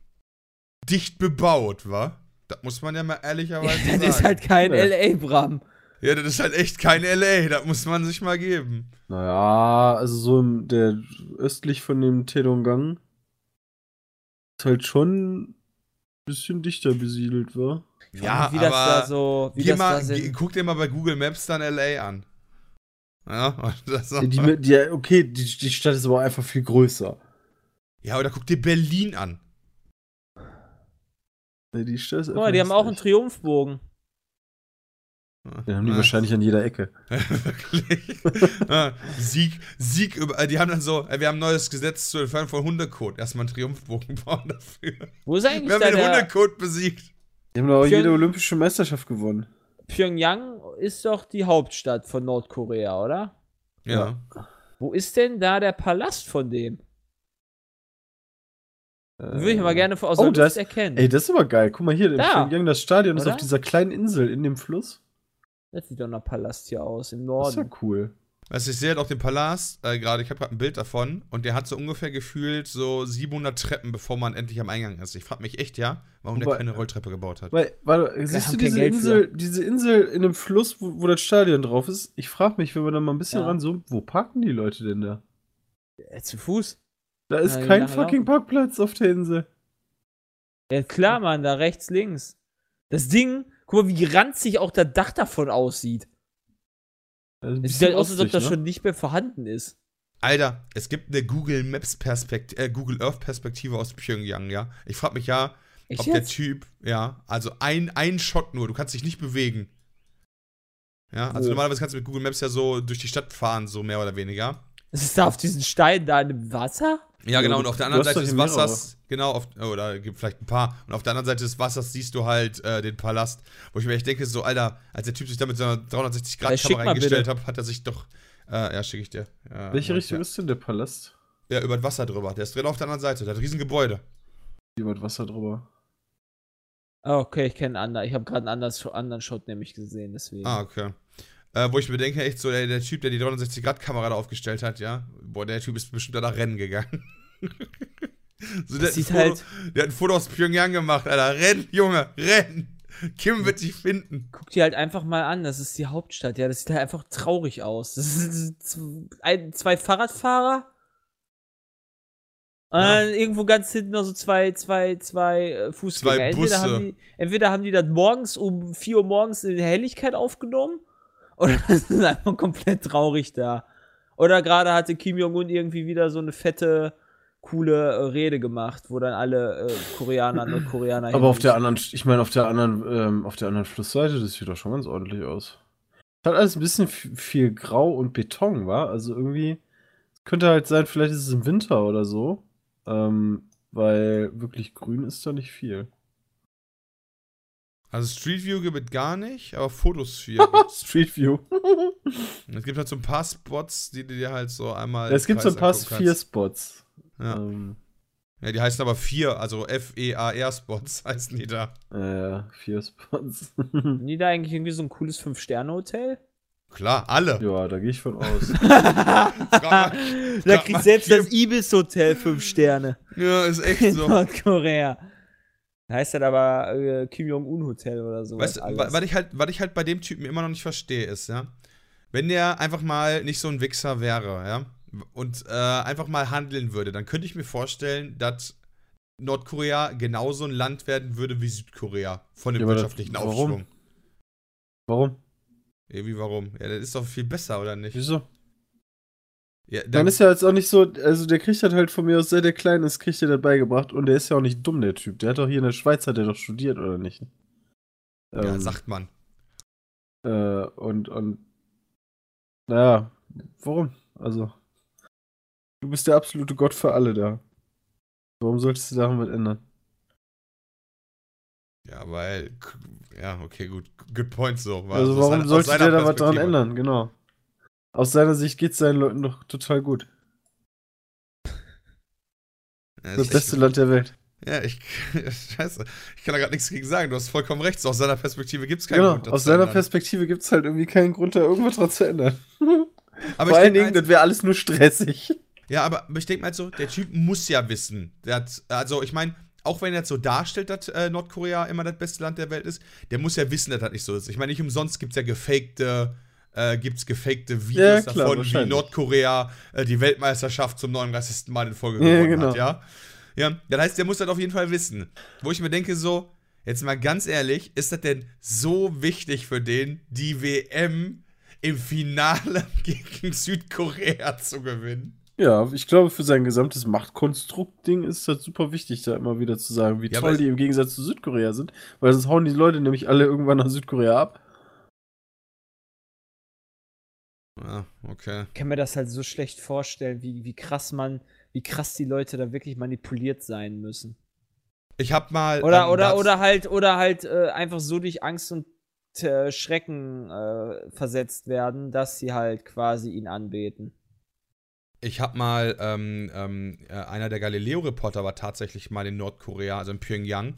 Speaker 2: dicht bebaut, wa? Das muss man ja mal ehrlicherweise
Speaker 4: ja,
Speaker 2: das
Speaker 4: sagen. Das ist halt kein ja. L.A., Bram.
Speaker 2: Ja, das ist halt echt kein L.A., das muss man sich mal geben.
Speaker 3: Naja, also so im, der östlich von dem Telongang ist halt schon ein bisschen dichter besiedelt, wa?
Speaker 2: Ja, wie aber da so, wie das mal, da guck dir mal bei Google Maps dann L.A. an. Ja, [laughs]
Speaker 3: das die, die, okay, die, die Stadt ist aber einfach viel größer.
Speaker 2: Ja, oder guck dir Berlin an.
Speaker 3: Die Stadt ist
Speaker 4: Guck mal, die haben auch einen Triumphbogen.
Speaker 3: Den haben die wahrscheinlich an jeder Ecke. [laughs]
Speaker 2: Wirklich. Sieg, Sieg über. Äh, die haben dann so, äh, wir haben ein neues Gesetz zur Entfernung von Hundekot. Erstmal einen Triumphbogen [laughs] bauen dafür.
Speaker 4: Wo ist eigentlich
Speaker 2: Wir haben den Hundekot besiegt.
Speaker 3: Die haben doch auch jede olympische Meisterschaft gewonnen.
Speaker 4: Pyongyang ist doch die Hauptstadt von Nordkorea, oder?
Speaker 2: Ja.
Speaker 4: Wo ist denn da der Palast von dem? Äh, Würde ich mal gerne aus
Speaker 3: oh, das, erkennen. Ey, das ist aber geil. Guck mal hier, in Pyongyang, das Stadion oder? ist auf dieser kleinen Insel in dem Fluss.
Speaker 4: Das sieht doch nach Palast hier aus, im Norden. Das
Speaker 3: ist ja cool.
Speaker 2: Also ich sehe halt auch den Palast äh, gerade, ich habe gerade ein Bild davon und der hat so ungefähr gefühlt so 700 Treppen, bevor man endlich am Eingang ist. Ich frage mich echt, ja, warum Wobei, der keine Rolltreppe gebaut hat.
Speaker 3: Weil, weil siehst du diese Insel, diese Insel in einem Fluss, wo, wo das Stadion drauf ist? Ich frage mich, wenn wir da mal ein bisschen ja. ranzoomen, wo parken die Leute denn da?
Speaker 4: Ja, zu Fuß.
Speaker 3: Da ist ja, kein fucking laufen. Parkplatz auf der Insel.
Speaker 4: Ja klar, Mann, da rechts, links. Das Ding Guck mal, wie ranzig auch das Dach davon aussieht. Also es sieht halt aus, als ob das ne? schon nicht mehr vorhanden ist.
Speaker 2: Alter, es gibt eine Google Maps Perspektive, äh, Google Earth Perspektive aus Pyongyang, ja. Ich frage mich ja, Echt ob jetzt? der Typ, ja, also ein, ein Shot nur, du kannst dich nicht bewegen. Ja, also oh. normalerweise kannst du mit Google Maps ja so durch die Stadt fahren, so mehr oder weniger.
Speaker 4: Ist es da auf diesen Stein da im Wasser?
Speaker 2: Ja, genau, und auf der anderen Seite des Wassers, genau, auf, oh, da gibt vielleicht ein paar, und auf der anderen Seite des Wassers siehst du halt äh, den Palast, wo ich mir echt denke, so, Alter, als der Typ sich da mit so einer 360-Grad-Kamera eingestellt hat, hat er sich doch, äh, ja, schicke ich dir. Ja,
Speaker 3: Welche Richtung ja. ist denn der Palast?
Speaker 2: Ja, über das Wasser drüber, der ist drin auf der anderen Seite, der hat ein Riesengebäude.
Speaker 3: Über das Wasser drüber.
Speaker 4: Ah, okay, ich kenne einen anderen, ich habe gerade einen anderen, anderen Shot nämlich gesehen, deswegen.
Speaker 2: Ah, okay. Äh, wo ich mir denke, echt so, der, der Typ, der die 360-Grad-Kamera da aufgestellt hat, ja, boah, der Typ ist bestimmt da nach Rennen gegangen. [laughs] So, der,
Speaker 4: sieht
Speaker 2: hat ein
Speaker 4: halt-
Speaker 2: Foto, der hat ein Foto aus Pyongyang gemacht, Alter. Renn, Junge, renn. Kim wird dich finden.
Speaker 4: Guck dir halt einfach mal an, das ist die Hauptstadt, ja, das sieht halt einfach traurig aus. Das sind ein, zwei Fahrradfahrer. Und
Speaker 2: Ja.
Speaker 4: dann irgendwo ganz hinten noch so zwei, zwei, zwei äh, Fußgänger.
Speaker 2: Zwei
Speaker 4: entweder, haben die, entweder haben die das morgens um 4 Uhr morgens in der Helligkeit aufgenommen oder [laughs] sind einfach komplett traurig da. Oder gerade hatte Kim Jong-un irgendwie wieder so eine fette, coole äh, Rede gemacht, wo dann alle äh, Koreaner, Nordkoreaner
Speaker 3: Aber auf der anderen, ich meine, auf der anderen, ähm, auf der anderen Flussseite, das sieht doch schon ganz ordentlich aus. Hat alles ein bisschen viel Grau und Beton, war? Also irgendwie könnte halt sein, vielleicht ist es im Winter oder so. Ähm, weil wirklich grün ist da nicht viel.
Speaker 2: Also Street View gibt es gar nicht, aber Fotosphere gibt's. [laughs]
Speaker 3: Street View.
Speaker 2: Es gibt halt so ein paar Spots, die du dir halt so einmal.
Speaker 3: es gibt so ein paar vier Spots.
Speaker 2: Ja.
Speaker 3: Ähm,
Speaker 2: ja, die heißen aber vier, also F-E-A-R-Spots [laughs] heißen die da.
Speaker 3: äh, vier Spots.
Speaker 4: Haben die da eigentlich irgendwie so ein cooles Fünf-Sterne-Hotel?
Speaker 2: Klar, alle.
Speaker 3: ja, da gehe ich von aus. [laughs]
Speaker 4: da
Speaker 2: mal
Speaker 4: kriegt
Speaker 2: mal
Speaker 4: selbst das Ibis-Hotel fünf Sterne
Speaker 2: Ja, ist echt
Speaker 4: in
Speaker 2: so.
Speaker 4: Nordkorea. Heißt das aber äh, Kim Jong-un-Hotel oder so.
Speaker 2: Weißt du, wa- was ich, halt, was ich halt bei dem Typen immer noch nicht verstehe, ist, ja, wenn der einfach mal nicht so ein Wichser wäre, ja, und äh, einfach mal handeln würde, dann könnte ich mir vorstellen, dass Nordkorea genauso ein Land werden würde wie Südkorea von dem
Speaker 3: Ja, aber das-
Speaker 2: wirtschaftlichen
Speaker 3: warum?
Speaker 2: Aufschwung.
Speaker 3: Warum?
Speaker 2: Ja, wie warum? Ja, das ist doch viel besser, oder nicht?
Speaker 3: Wieso?
Speaker 2: Ja,
Speaker 3: Dann
Speaker 2: dann,
Speaker 3: ist ja jetzt auch nicht so, also der kriegt das halt von mir aus, seit er klein ist, kriegt er das beigebracht und der ist ja auch nicht dumm, der Typ. Der hat doch hier in der Schweiz, hat der doch studiert, oder nicht?
Speaker 2: ja,
Speaker 3: Ähm,
Speaker 2: sagt man.
Speaker 3: Äh, und, und, naja, warum? Also, du bist der absolute Gott für alle da. Warum solltest du daran was ändern?
Speaker 2: Ja, weil, ja, okay, gut, good point so.
Speaker 3: Also, warum
Speaker 2: seiner-
Speaker 3: sollte der da was
Speaker 2: Perspektive.
Speaker 3: ändern? Genau. Aus seiner Sicht geht es seinen Leuten doch total gut.
Speaker 2: Ja,
Speaker 3: Das beste Land der Welt.
Speaker 2: Ja, ich, [laughs] scheiße. Ich kann da gerade nichts gegen sagen. Du hast vollkommen recht. So, aus seiner Perspektive gibt es keinen
Speaker 3: Genau,
Speaker 2: Grund.
Speaker 3: aus seiner. Perspektive gibt es halt irgendwie keinen Grund, da irgendwas dran zu ändern. [laughs]
Speaker 2: Aber
Speaker 3: Vor allen Dingen,
Speaker 2: halt-
Speaker 3: das wäre alles nur stressig.
Speaker 2: Ja, aber ich denke mal so, der Typ muss ja wissen. Hat, also, ich meine, auch wenn er jetzt so darstellt, dass äh, Nordkorea immer das beste Land der Welt ist, der muss ja wissen, dass das nicht so ist. Ich meine, nicht umsonst gibt es ja gefakte, äh, gibt's gefakte Videos
Speaker 3: Ja, klar,
Speaker 2: davon, wie. Nordkorea äh, die Weltmeisterschaft zum 39. Mal in Folge
Speaker 3: Ja,
Speaker 2: gewonnen
Speaker 3: genau.
Speaker 2: hat, ja? Ja, das heißt, der muss das auf jeden Fall wissen. Wo ich mir denke, so, jetzt mal ganz ehrlich, ist das denn so wichtig für den, die WM im Finale [laughs] gegen Südkorea zu gewinnen?
Speaker 3: Ja, ich glaube, für sein gesamtes Machtkonstrukt-Ding ist das super wichtig, da immer wieder zu sagen, wie
Speaker 2: Ja,
Speaker 3: toll die im Gegensatz zu Südkorea sind. Weil sonst hauen die Leute nämlich alle irgendwann nach Südkorea ab.
Speaker 2: Ah, okay.
Speaker 4: Ich kann mir das halt so schlecht vorstellen, wie, wie krass man, wie krass die Leute da wirklich manipuliert sein müssen.
Speaker 2: Ich hab mal.
Speaker 4: Oder,
Speaker 2: ähm,
Speaker 4: oder, oder halt, oder halt äh, einfach so durch Angst und äh, Schrecken äh, versetzt werden, dass sie halt quasi ihn anbeten.
Speaker 2: Ich hab mal. Ähm, ähm, äh, einer der Galileo-Reporter war tatsächlich mal in Nordkorea, also in Pyongyang.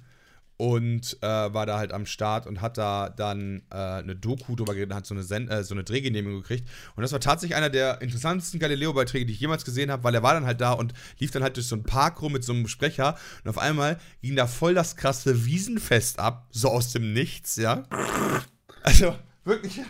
Speaker 2: Und äh, war da halt am Start und hat da dann äh, eine Doku drüber geredet, hat so eine, Sen äh, so eine Drehgenehmigung gekriegt. Und das war tatsächlich einer der interessantesten Galileo-Beiträge, die ich jemals gesehen habe, weil er war dann halt da und lief dann halt durch so einen Park rum mit so einem Sprecher. Und auf einmal ging da voll das krasse Wiesenfest ab, so aus dem Nichts, ja. Also, wirklich.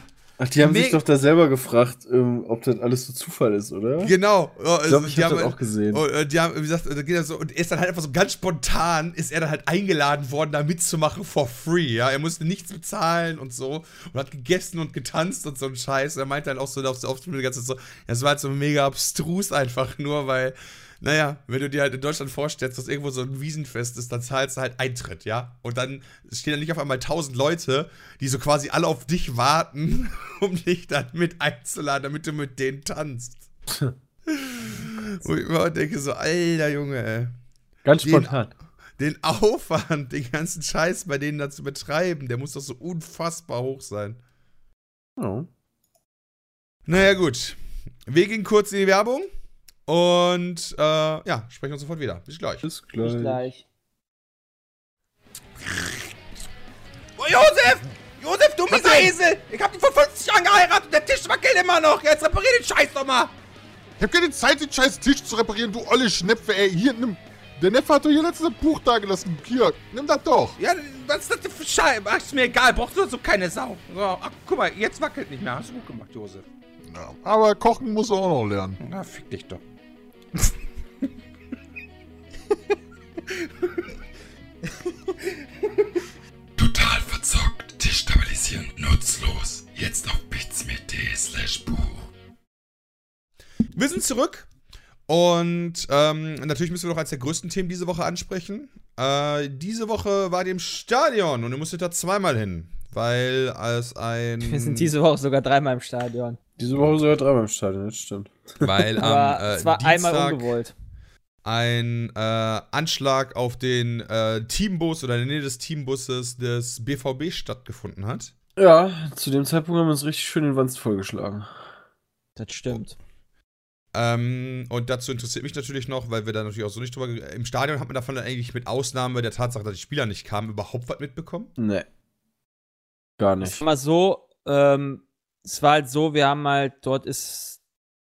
Speaker 3: Ach, die haben
Speaker 2: Me-
Speaker 3: sich doch da selber gefragt, ähm, ob das alles so Zufall ist, oder?
Speaker 2: Genau. Ja,
Speaker 3: ich
Speaker 2: also,
Speaker 3: glaube, ich
Speaker 2: die
Speaker 3: habe das
Speaker 2: haben-
Speaker 3: auch gesehen.
Speaker 2: Und, äh, die haben, wie gesagt, da geht er so, und er ist dann halt einfach so ganz spontan, ist er dann halt eingeladen worden, da mitzumachen for free, ja. Er musste nichts bezahlen und so und hat gegessen und getanzt und so ein Scheiß. Er meinte halt auch so auf, auf die ganze Zeit so, das war halt so mega abstrus einfach nur, weil, naja, wenn du dir halt in Deutschland vorstellst, dass irgendwo so ein Wiesenfest ist, dann zahlst du halt Eintritt, ja. Und dann stehen da nicht auf einmal tausend Leute, die so quasi alle auf dich warten, [laughs] um dich dann mit einzuladen, damit du mit denen tanzt. [laughs] Wo ich immer denke so, alter Junge, ey.
Speaker 3: Ganz
Speaker 2: den-
Speaker 3: spontan.
Speaker 2: Den Aufwand, den ganzen Scheiß bei denen da zu betreiben, der muss doch so unfassbar hoch sein.
Speaker 3: Ja.
Speaker 2: Naja, gut. Wir gehen kurz in die Werbung und äh, ja, sprechen uns sofort wieder. Bis gleich.
Speaker 3: Bis
Speaker 4: Bis
Speaker 3: gleich.
Speaker 4: gleich.
Speaker 2: Oh, Josef! Josef, du mieser Esel! Ich hab dich vor 50 Jahren geheiratet und der Tisch wackelt immer noch! Jetzt reparier den Scheiß doch mal!
Speaker 5: Ich hab keine Zeit, den scheiß Tisch zu reparieren, du olle Schnepfe, ey. Hier, nimm. Der Neffe hat doch hier letztes Buch da gelassen. Hier, nimm das doch.
Speaker 2: Ja, was ist das denn für Scheiße? Ach, ist mir egal. Brauchst du so keine Sau. So, ach, guck mal, jetzt wackelt nicht mehr. Hast du gut gemacht, Josef.
Speaker 5: Ja, aber kochen muss er auch noch lernen.
Speaker 2: Na, fick dich doch.
Speaker 6: Total verzockt, destabilisieren, nutzlos. Jetzt auf bitsme.de slash Buch.
Speaker 2: Wir sind zurück. Und ähm, natürlich müssen wir noch als der größten Themen diese Woche ansprechen. Äh, diese Woche war die im Stadion und ihr musstet da zweimal hin, weil als ein.
Speaker 4: Wir sind diese Woche sogar dreimal im Stadion.
Speaker 3: Diese Woche sogar dreimal im Stadion, das stimmt.
Speaker 2: Weil [laughs] am
Speaker 4: Aber
Speaker 2: äh,
Speaker 4: es war
Speaker 2: Dienstag
Speaker 4: einmal ungewollt.
Speaker 2: ein äh, Anschlag auf den äh, Teambus oder in der Nähe des Teambusses des BVB stattgefunden hat.
Speaker 3: Ja, zu dem Zeitpunkt haben wir uns richtig schön den Wanst vollgeschlagen.
Speaker 4: Das stimmt.
Speaker 2: Ähm, und dazu interessiert mich natürlich noch, weil wir da natürlich auch so nicht drüber. Im Stadion hat man davon dann eigentlich mit Ausnahme der Tatsache, dass die Spieler nicht kamen, überhaupt was mitbekommen.
Speaker 3: Nee. Gar nicht.
Speaker 4: war mal so, ähm, es war halt so, wir haben halt, dort ist,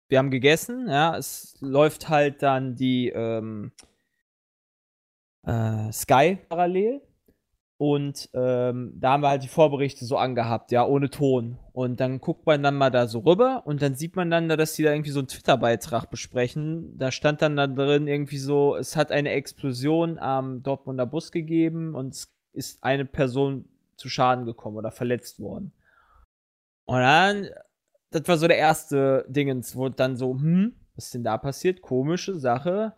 Speaker 4: wir haben gegessen, ja, es läuft halt dann die ähm, äh, Sky parallel und ähm, da haben wir halt die Vorberichte so angehabt, ja, ohne Ton. Und dann guckt man dann mal da so rüber und dann sieht man dann, da, dass die da irgendwie so einen Twitter-Beitrag besprechen. Da stand dann da drin irgendwie so, es hat eine Explosion am Dortmunder Bus gegeben und es ist eine Person zu Schaden gekommen oder verletzt worden. Und dann, das war so der erste Dingens, wo dann so, hm, was ist denn da passiert? Komische Sache.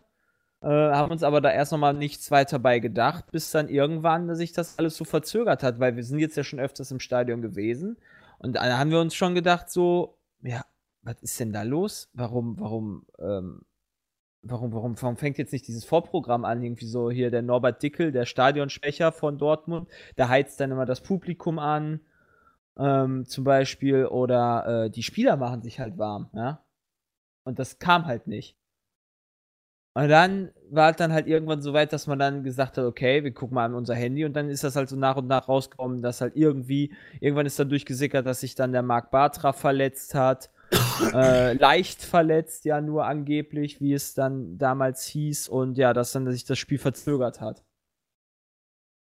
Speaker 4: Äh, haben uns aber da erst nochmal nichts weiter bei gedacht, bis dann irgendwann sich das alles so verzögert hat, weil wir sind jetzt ja schon öfters im Stadion gewesen. Und da haben wir uns schon gedacht, so, ja, was ist denn da los? Warum, warum, ähm, warum, warum, warum fängt jetzt nicht dieses Vorprogramm an? Irgendwie so hier der Norbert Dickel, der Stadionsprecher von Dortmund, der heizt dann immer das Publikum an, ähm, zum Beispiel, oder äh, die Spieler machen sich halt warm, ja. Und das kam halt nicht. Und dann war es dann halt irgendwann so weit, dass man dann gesagt hat, okay, wir gucken mal an unser Handy und dann ist das halt so nach und nach rausgekommen, dass halt irgendwie, irgendwann ist dann durchgesickert, dass sich dann der Marc Bartra verletzt hat. [coughs] äh, leicht verletzt, ja, nur angeblich, wie es dann damals hieß, und ja, dass dann sich das Spiel verzögert hat.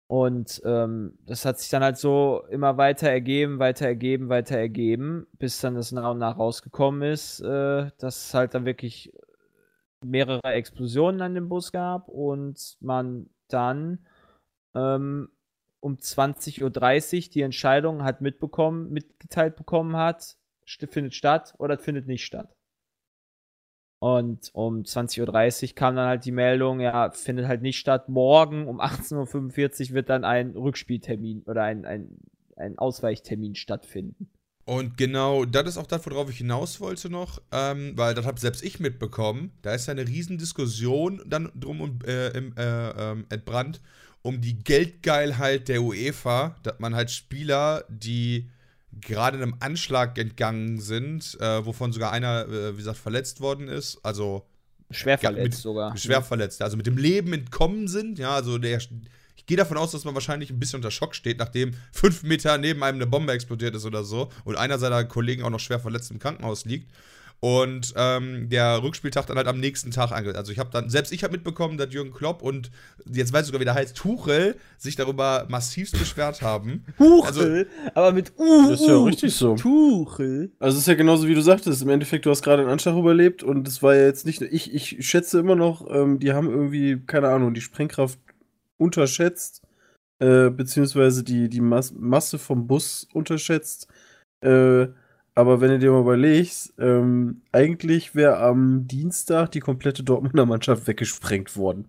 Speaker 4: Und ähm, das hat sich dann halt so immer weiter ergeben, weiter ergeben, weiter ergeben, bis dann das nach und nach rausgekommen ist, äh, dass es halt dann wirklich mehrere Explosionen an dem Bus gab und man dann ähm, um 20.30 Uhr die Entscheidung hat mitbekommen, mitgeteilt bekommen hat, findet statt oder findet nicht statt. Und um 20.30 Uhr kam dann halt die Meldung, ja, findet halt nicht statt. Morgen um 18.45 Uhr wird dann ein Rückspieltermin oder ein, ein, ein Ausweichtermin stattfinden.
Speaker 2: Und genau, das ist auch das, worauf ich hinaus wollte noch, ähm, weil das habe selbst ich mitbekommen. Da ist ja eine riesen Diskussion dann drum und, äh, im, äh, ähm, entbrannt um die Geldgeilheit der UEFA, dass man halt Spieler, die gerade einem Anschlag entgangen sind, äh, wovon sogar einer, äh, wie gesagt, verletzt worden ist, also
Speaker 4: Schwer verletzt
Speaker 2: mit-
Speaker 4: sogar.
Speaker 2: schwer verletzt, also mit dem Leben entkommen sind, ja, also der, ich gehe davon aus, dass man wahrscheinlich ein bisschen unter Schock steht, nachdem fünf Meter neben einem eine Bombe explodiert ist oder so und einer seiner Kollegen auch noch schwer verletzt im Krankenhaus liegt. Und ähm, der Rückspieltag dann halt am nächsten Tag angeht. Also ich habe dann, selbst ich habe mitbekommen, dass Jürgen Klopp und jetzt weiß ich sogar, wie der heißt, Tuchel, sich darüber massivst beschwert haben.
Speaker 4: Tuchel, aber mit U.
Speaker 3: Das ist ja richtig so.
Speaker 4: Tuchel.
Speaker 3: Also es ist ja genauso wie du sagtest, im Endeffekt, du hast gerade einen Anschlag überlebt und es war ja jetzt nicht, ich, ich schätze immer noch, ähm, die haben irgendwie, keine Ahnung, die Sprengkraft unterschätzt, äh, beziehungsweise die, die Mas Masse vom Bus unterschätzt. Äh, aber wenn du dir mal überlegst, ähm, eigentlich wäre am Dienstag die komplette Dortmunder Mannschaft weggesprengt worden.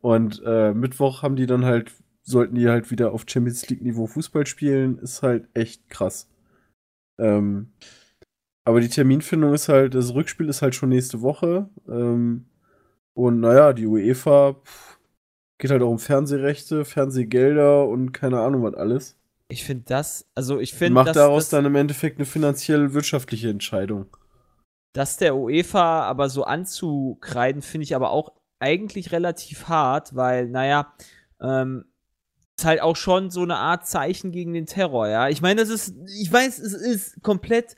Speaker 3: Und äh, Mittwoch haben die dann halt, sollten die halt wieder auf Champions League-Niveau Fußball spielen, ist halt echt krass. Ähm, aber die Terminfindung ist halt, das Rückspiel ist halt schon nächste Woche. Ähm, und naja, die UEFA pff, geht halt auch um Fernsehrechte, Fernsehgelder und keine Ahnung was alles.
Speaker 4: Ich finde das, also ich finde,
Speaker 3: macht daraus
Speaker 4: dass,
Speaker 3: dann im Endeffekt eine finanziell wirtschaftliche Entscheidung.
Speaker 4: das der UEFA aber so anzukreiden, finde ich aber auch eigentlich relativ hart, weil, naja, ähm, ist halt auch schon so eine Art Zeichen gegen den Terror, ja. Ich meine, das ist, ich weiß, es ist komplett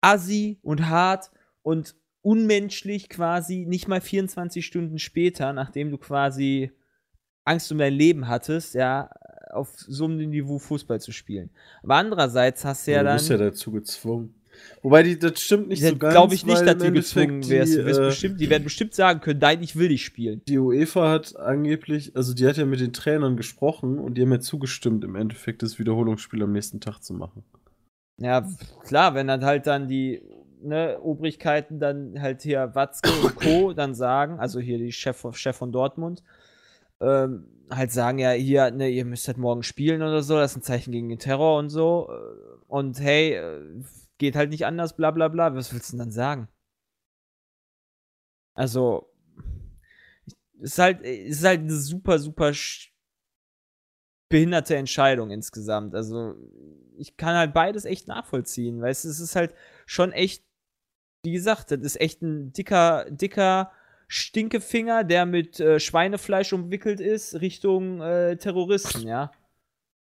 Speaker 4: assi und hart und unmenschlich quasi, nicht mal 24 Stunden später, nachdem du quasi Angst um dein Leben hattest, ja, auf so einem Niveau Fußball zu spielen. Aber andererseits hast du ja, ja dann. Du bist
Speaker 3: ja dazu gezwungen. Wobei die, das stimmt nicht
Speaker 4: das
Speaker 3: so ganz.
Speaker 4: Glaube ich nicht, dass du gezwungen wärst. Die, äh, bestimmt, die werden bestimmt sagen können, nein, ich will dich spielen.
Speaker 3: Die UEFA hat angeblich, also die hat ja mit den Trainern gesprochen und die haben ja zugestimmt, im Endeffekt das Wiederholungsspiel am nächsten Tag zu machen.
Speaker 4: Ja, klar, wenn dann halt dann die ne, Obrigkeiten dann halt hier Watzke und Co. dann sagen, also hier die Chef, Chef von Dortmund, ähm, halt sagen, ja, hier, ne, ihr müsst halt morgen spielen oder so, das ist ein Zeichen gegen den Terror und so. Und hey, äh, geht halt nicht anders, bla bla bla. Was willst du denn dann sagen? Also, ist halt, ist halt eine super, super behinderte Entscheidung insgesamt. Also, ich kann halt beides echt nachvollziehen, weil es ist halt schon echt, wie gesagt, das ist echt ein dicker, dicker Stinkefinger, der mit äh, Schweinefleisch umwickelt ist, Richtung äh, Terroristen, ja.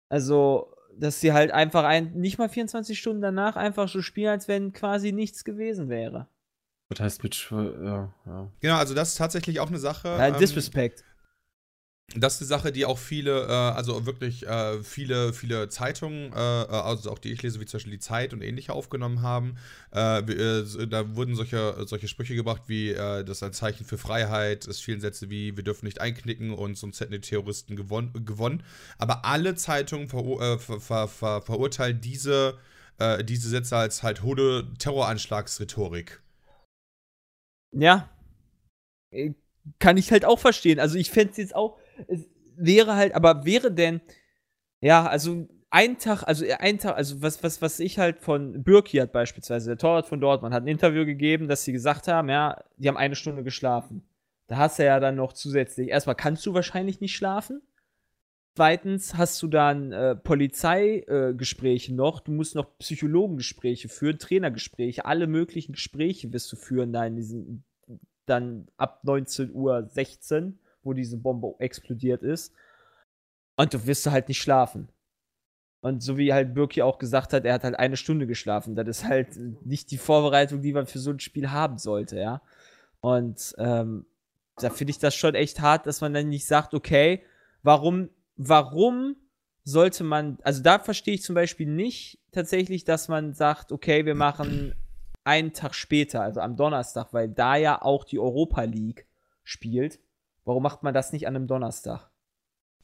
Speaker 4: Also, dass sie halt einfach ein, nicht mal 24 Stunden danach einfach so spielen, als wenn quasi nichts gewesen wäre.
Speaker 3: Was heißt mit ja, ja.
Speaker 2: Genau, also das ist tatsächlich auch eine Sache.
Speaker 4: Ja, ähm, Disrespect.
Speaker 2: Das ist eine Sache, die auch viele, äh, also wirklich äh, viele, viele Zeitungen, äh, äh, also auch die ich lese, wie zum Beispiel die Zeit und ähnliche aufgenommen haben. Äh, äh, da wurden solche, solche Sprüche gebracht wie, das ist ein Zeichen für Freiheit. Es fielen Sätze wie, wir dürfen nicht einknicken und sonst hätten die Terroristen gewon gewonnen. Aber alle Zeitungen ver ver ver ver verurteilen diese, diese Sätze als halt hohe Terroranschlagsrhetorik.
Speaker 4: Ja. Kann ich halt auch verstehen. Also ich fände es jetzt auch es wäre halt, aber wäre denn, ja, also ein Tag, also ein Tag, also was, was, was ich halt von Birki hat beispielsweise, der Torwart von Dortmund, hat ein Interview gegeben, dass sie gesagt haben, ja, die haben eine Stunde geschlafen. Da hast du ja dann noch zusätzlich, erstmal kannst du wahrscheinlich nicht schlafen. Zweitens hast du dann äh, Polizeigespräche äh, noch, du musst noch Psychologengespräche führen, Trainergespräche, alle möglichen Gespräche wirst du führen da in diesen, dann ab 19.16 Uhr wo diese Bombe explodiert ist. Und du wirst halt nicht schlafen. Und so wie halt Birki auch gesagt hat, er hat halt eine Stunde geschlafen. Das ist halt nicht die Vorbereitung, die man für so ein Spiel haben sollte, ja. Und ähm, da finde ich das schon echt hart, dass man dann nicht sagt, okay, warum, warum sollte man, also da verstehe ich zum Beispiel nicht tatsächlich, dass man sagt, okay, wir machen einen Tag später, also am Donnerstag, weil da ja auch die Europa League spielt. Warum macht man das nicht an einem Donnerstag?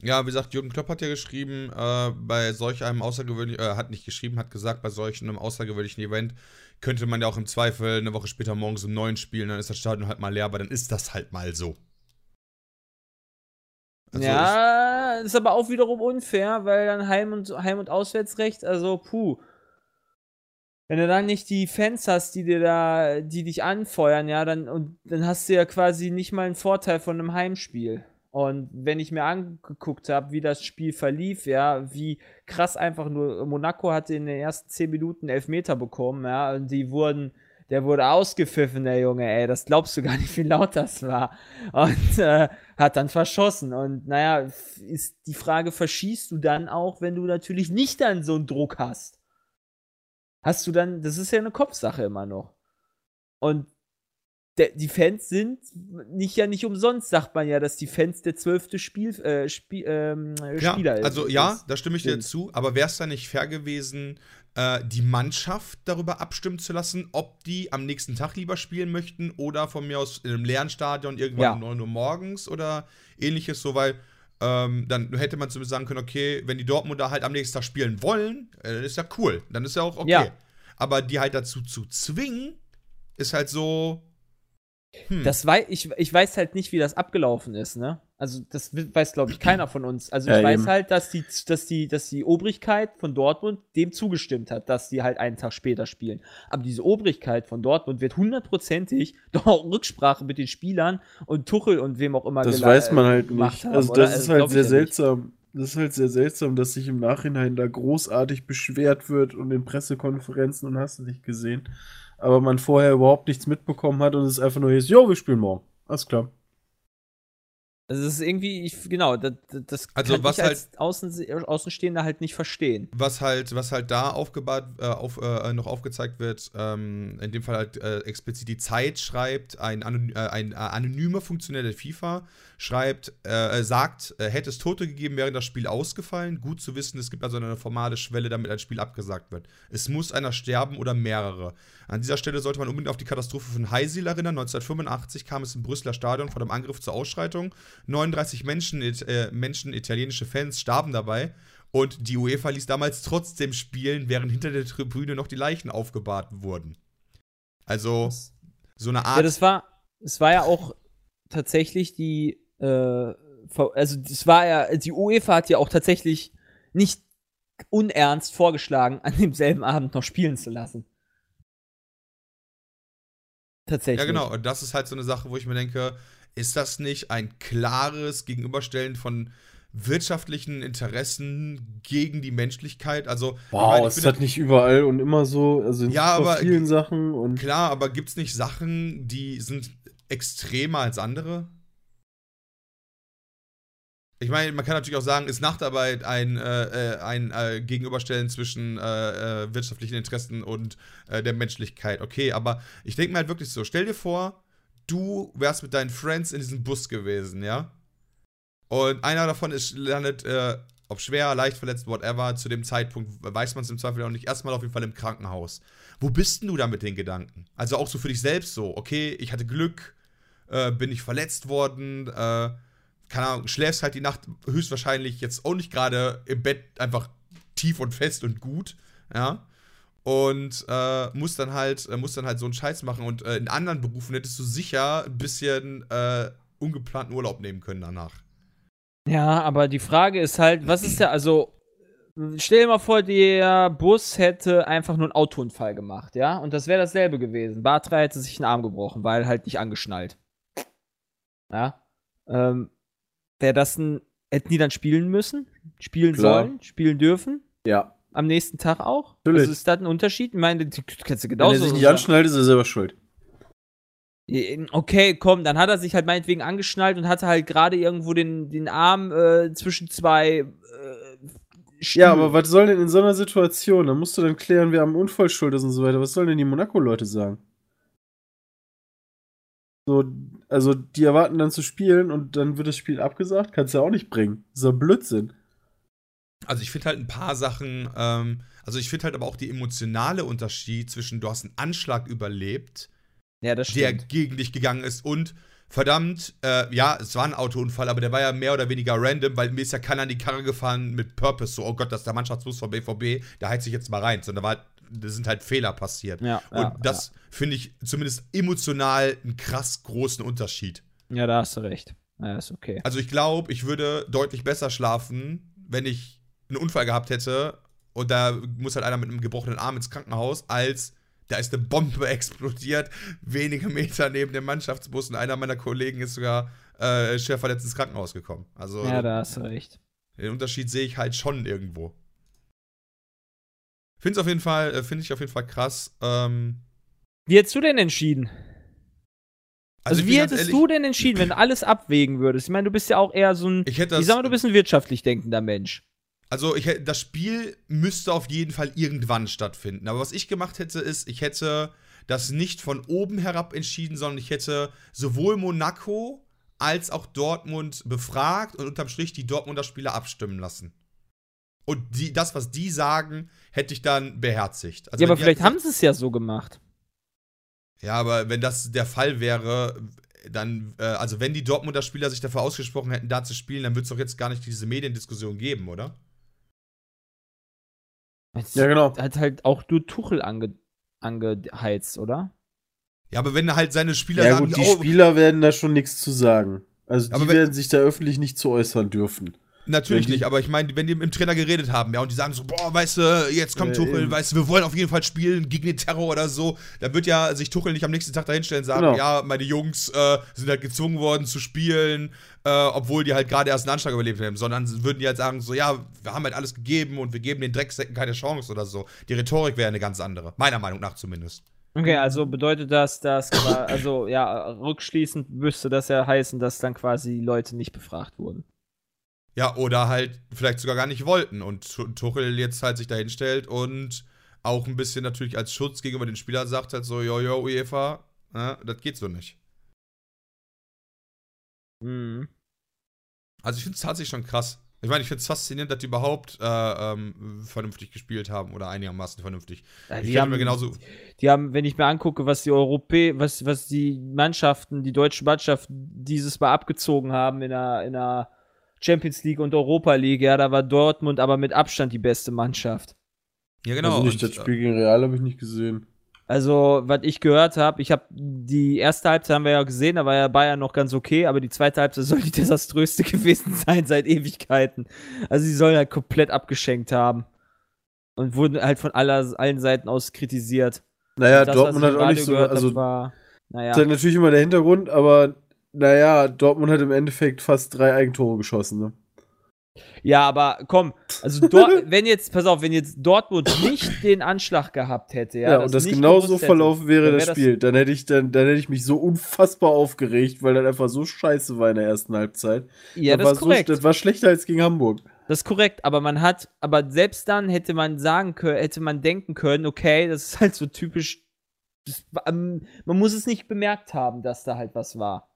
Speaker 2: Ja, wie gesagt, Jürgen Klopp hat ja geschrieben, äh, bei solch einem außergewöhnlichen, äh, hat nicht geschrieben, hat gesagt, bei solch einem außergewöhnlichen Event könnte man ja auch im Zweifel eine Woche später morgens um neun spielen, dann ist das Stadion halt mal leer, aber dann ist das halt mal so.
Speaker 4: Also ja, ist aber auch wiederum unfair, weil dann Heim- und, Heim und Auswärtsrecht, also puh wenn du dann nicht die Fans hast, die dir da, die dich anfeuern, ja, dann, und dann hast du ja quasi nicht mal einen Vorteil von einem Heimspiel. Und wenn ich mir angeguckt habe, wie das Spiel verlief, ja, wie krass einfach nur Monaco hatte in den ersten 10 Minuten Elfmeter bekommen, ja, und die wurden, der wurde ausgepfiffen, der Junge, ey, das glaubst du gar nicht, [laughs] wie laut das war. Und äh, hat dann verschossen. Und naja, ist die Frage, verschießt du dann auch, wenn du natürlich nicht dann so einen Druck hast? Hast du dann, das ist ja eine Kopfsache immer noch. Und der, die Fans sind nicht ja nicht umsonst, sagt man ja, dass die Fans der zwölfte Spiel, äh, Spiel, ähm,
Speaker 2: ja, Spieler Also ist, ja, da stimme ich dir zu, aber wäre es da nicht fair gewesen, äh, die Mannschaft darüber abstimmen zu lassen, ob die am nächsten Tag lieber spielen möchten oder von mir aus in einem leeren Stadion irgendwann ja. um 9 Uhr morgens oder ähnliches, so weil ähm, dann hätte man zumindest sagen können, okay, wenn die Dortmunder halt am nächsten Tag spielen wollen, äh, dann ist ja cool. Dann ist ja auch okay. Ja. Aber die halt dazu zu zwingen, ist halt so.
Speaker 4: Hm. Das weiß, ich, ich weiß halt nicht, wie das abgelaufen ist, ne? Also, das weiß, glaube ich, keiner von uns. Also, ich ja, weiß halt, dass die, dass, die, dass die Obrigkeit von Dortmund dem zugestimmt hat, dass die halt einen Tag später spielen. Aber diese Obrigkeit von Dortmund wird hundertprozentig [laughs] doch auch Rücksprache mit den Spielern und Tuchel und wem auch immer
Speaker 3: Das weiß man halt nicht. Haben, also, das oder? ist also, halt sehr seltsam. Nicht. Das ist halt sehr seltsam, dass sich im Nachhinein da großartig beschwert wird und in Pressekonferenzen und hast du nicht gesehen. Aber man vorher überhaupt nichts mitbekommen hat und es einfach nur hieß, jo, wir spielen morgen. Alles klar.
Speaker 4: Also es ist irgendwie, ich, genau, das, das
Speaker 2: Also
Speaker 4: kann
Speaker 2: was
Speaker 4: ich als Außen, Außenstehender halt nicht verstehen.
Speaker 2: Was halt, was halt da aufgebaut, äh, auf, äh, noch aufgezeigt wird, ähm, in dem Fall halt äh, explizit die Zeit schreibt, ein, Anony äh, ein äh, anonymer Funktionär der FIFA schreibt, äh, sagt, hätte es Tote gegeben, wäre das Spiel ausgefallen. Gut zu wissen, es gibt also eine formale Schwelle, damit ein Spiel abgesagt wird. Es muss einer sterben oder mehrere. An dieser Stelle sollte man unbedingt auf die Katastrophe von Heisil erinnern. 1985 kam es im Brüsseler Stadion vor dem Angriff zur Ausschreitung. 39 Menschen, äh, Menschen, italienische Fans, starben dabei. Und die UEFA ließ damals trotzdem spielen, während hinter der Tribüne noch die Leichen aufgebahrt wurden. Also, so eine Art.
Speaker 4: Ja, das war, es war ja auch tatsächlich die, äh, also, es war ja, die UEFA hat ja auch tatsächlich nicht unernst vorgeschlagen, an demselben Abend noch spielen zu lassen.
Speaker 2: Tatsächlich. Ja, genau. Und das ist halt so eine Sache, wo ich mir denke, ist das nicht ein klares Gegenüberstellen von wirtschaftlichen Interessen gegen die Menschlichkeit? Also,
Speaker 3: wow, ich meine, ist das nicht überall und immer so, also in
Speaker 2: ja, aber,
Speaker 3: vielen Sachen und
Speaker 2: klar, aber gibt es nicht Sachen, die sind extremer als andere? Ich meine, man kann natürlich auch sagen, ist Nachtarbeit ein, äh, äh, ein äh, Gegenüberstellen zwischen äh, äh wirtschaftlichen Interessen und äh, der Menschlichkeit. Okay, aber ich denke mir halt wirklich so, stell dir vor, du wärst mit deinen Friends in diesem Bus gewesen, ja? Und einer davon ist, landet, ob schwer, leicht verletzt, whatever, zu dem Zeitpunkt weiß man es im Zweifel auch nicht, erstmal auf jeden Fall im Krankenhaus. Wo bist denn du da mit den Gedanken? Also auch so für dich selbst so, okay, ich hatte Glück, bin ich verletzt worden, äh, keine Ahnung, schläfst halt die Nacht höchstwahrscheinlich jetzt auch nicht gerade im Bett einfach tief und fest und gut, ja. Und äh, musst dann halt, äh, musst dann halt so einen Scheiß machen. Und äh, in anderen Berufen hättest du sicher ein bisschen äh, ungeplanten Urlaub nehmen können danach.
Speaker 4: Ja, aber die Frage ist halt, was ist der, also stell dir mal vor, der Bus hätte einfach nur einen Autounfall gemacht, ja? Und das wäre dasselbe gewesen. Bartra hätte sich einen Arm gebrochen, weil halt nicht angeschnallt. Ja. Ähm, wäre das ein. Hätten die dann spielen müssen? Spielen Klar. sollen? Spielen dürfen?
Speaker 3: Ja.
Speaker 4: Am nächsten Tag auch? Natürlich. Also ist das ein Unterschied? Ich meine, du
Speaker 3: kannst du genauso. Wenn er sich nicht anschnallt, ist er selber schuld.
Speaker 4: Okay, komm, dann hat er sich halt meinetwegen angeschnallt und hatte halt gerade irgendwo den, den Arm äh, zwischen zwei. Äh,
Speaker 3: ja, aber was soll denn in so einer Situation? Da musst du dann klären, wer am Unfall schuld ist und so weiter. Was sollen denn die Monaco-Leute sagen? So, also die erwarten dann zu spielen und dann wird das Spiel abgesagt, kannst du ja auch nicht bringen. So Blödsinn.
Speaker 2: Also ich finde halt ein paar Sachen, ähm, also ich finde halt aber auch die emotionale Unterschied zwischen du hast einen Anschlag überlebt,
Speaker 4: ja,
Speaker 2: der gegen dich gegangen ist und verdammt, äh, ja, es war ein Autounfall, aber der war ja mehr oder weniger random, weil mir ist ja keiner an die Karre gefahren mit Purpose, so, oh Gott, das ist der Mannschaftsbus von BVB, da heizt sich jetzt mal rein, sondern da war da sind halt Fehler passiert.
Speaker 4: Ja,
Speaker 2: und ja, das finde ich zumindest emotional einen krass großen Unterschied.
Speaker 4: Ja, da hast du recht. Ja, ist okay.
Speaker 2: Also ich glaube, ich würde deutlich besser schlafen, wenn ich einen Unfall gehabt hätte und da muss halt einer mit einem gebrochenen Arm ins Krankenhaus, als da ist eine Bombe [laughs] explodiert, wenige Meter neben dem Mannschaftsbus und einer meiner Kollegen ist sogar äh, schwer verletzt ins Krankenhaus gekommen. Also,
Speaker 4: ja, da hast du recht.
Speaker 2: Den Unterschied sehe ich halt schon irgendwo. Finde auf jeden Fall, äh, finde ich auf jeden Fall krass. Ähm,
Speaker 4: wie hättest du denn entschieden? Also, also wie hättest ehrlich, du denn entschieden, wenn du alles abwägen würdest? Ich meine, du bist ja auch eher so ein,
Speaker 2: ich, hätte das,
Speaker 4: ich sag mal, du bist ein wirtschaftlich denkender Mensch.
Speaker 2: Also ich, das Spiel müsste auf jeden Fall irgendwann stattfinden. Aber was ich gemacht hätte, ist, ich hätte das nicht von oben herab entschieden, sondern ich hätte sowohl Monaco als auch Dortmund befragt und unterm Strich die Dortmunder Spieler abstimmen lassen. Und die, das, was die sagen, hätte ich dann beherzigt.
Speaker 4: Also ja, aber vielleicht haben sie es ja so gemacht.
Speaker 2: Ja, aber wenn das der Fall wäre, dann, äh, also wenn die Dortmunder Spieler sich dafür ausgesprochen hätten, da zu spielen, dann würde es doch jetzt gar nicht diese Mediendiskussion geben, oder?
Speaker 4: Jetzt ja, genau. Hat halt auch du Tuchel ange angeheizt, oder?
Speaker 2: Ja, aber wenn halt seine Spieler
Speaker 3: ja, sagen, gut, die oh, Spieler werden da schon nichts zu sagen. Also die wenn, werden sich da öffentlich nicht zu äußern dürfen.
Speaker 2: Natürlich nicht, aber ich meine, wenn die mit dem Trainer geredet haben, ja, und die sagen so, boah, weißt du, jetzt kommt äh, Tuchel, eben. weißt du, wir wollen auf jeden Fall spielen gegen den Terror oder so, dann wird ja sich Tuchel nicht am nächsten Tag dahinstellen und sagen, genau. ja, meine Jungs äh, sind halt gezwungen worden zu spielen, äh, obwohl die halt gerade erst einen Anschlag überlebt haben, sondern würden die halt sagen, so, ja, wir haben halt alles gegeben und wir geben den Drecksäcken keine Chance oder so. Die Rhetorik wäre eine ganz andere, meiner Meinung nach zumindest.
Speaker 4: Okay, also bedeutet das, dass, also ja, rückschließend müsste das ja heißen, dass dann quasi die Leute nicht befragt wurden.
Speaker 2: Ja, oder halt vielleicht sogar gar nicht wollten und Tu- Tuchel jetzt halt sich da hinstellt und auch ein bisschen natürlich als Schutz gegenüber den Spielern sagt halt so, jojo, UEFA, ja, das geht so nicht.
Speaker 4: Mhm.
Speaker 2: Also ich finde es tatsächlich schon krass. Ich meine, ich finde es faszinierend, dass die überhaupt äh, ähm, vernünftig gespielt haben oder einigermaßen vernünftig.
Speaker 4: Ja, die, haben,
Speaker 2: mir genauso.
Speaker 4: die haben, wenn ich mir angucke, was die Europä was, was die Mannschaften, die deutschen Mannschaften dieses Mal abgezogen haben in der, in der Champions League und Europa League, ja, da war Dortmund aber mit Abstand die beste Mannschaft.
Speaker 2: Ja, genau.
Speaker 3: Also nicht das Spiel gegen Real habe ich nicht gesehen.
Speaker 4: Also, was ich gehört habe, ich habe die erste Halbzeit haben wir ja gesehen, da war ja Bayern noch ganz okay, aber die zweite Halbzeit [laughs] soll die desaströste gewesen sein seit Ewigkeiten. Also, sie sollen halt komplett abgeschenkt haben. Und wurden halt von aller, allen Seiten aus kritisiert.
Speaker 3: Naja,
Speaker 4: das,
Speaker 3: Dortmund hat auch nicht so.
Speaker 4: gehört hab,
Speaker 3: Also,
Speaker 4: war, naja.
Speaker 3: das ist halt natürlich immer der Hintergrund, aber naja, Dortmund hat im Endeffekt fast drei Eigentore geschossen, ne?
Speaker 4: Ja, aber komm, also Dort, [laughs] wenn jetzt, pass auf, wenn jetzt Dortmund nicht den Anschlag gehabt hätte, ja,
Speaker 3: Ja, und das genau so
Speaker 4: hätte,
Speaker 3: verlaufen wäre
Speaker 4: dann
Speaker 3: das
Speaker 4: wär
Speaker 3: Spiel. Dann hätte ich dann, dann hätte ich mich so unfassbar aufgeregt, weil das einfach so scheiße war in der ersten Halbzeit.
Speaker 4: Ja,
Speaker 3: das
Speaker 4: das ist
Speaker 3: war
Speaker 4: korrekt.
Speaker 3: So, das war schlechter als gegen Hamburg.
Speaker 4: Das ist korrekt, aber man hat, aber selbst dann hätte man sagen können, hätte man denken können, okay, das ist halt so typisch. Das, ähm, man muss es nicht bemerkt haben, dass da halt was war.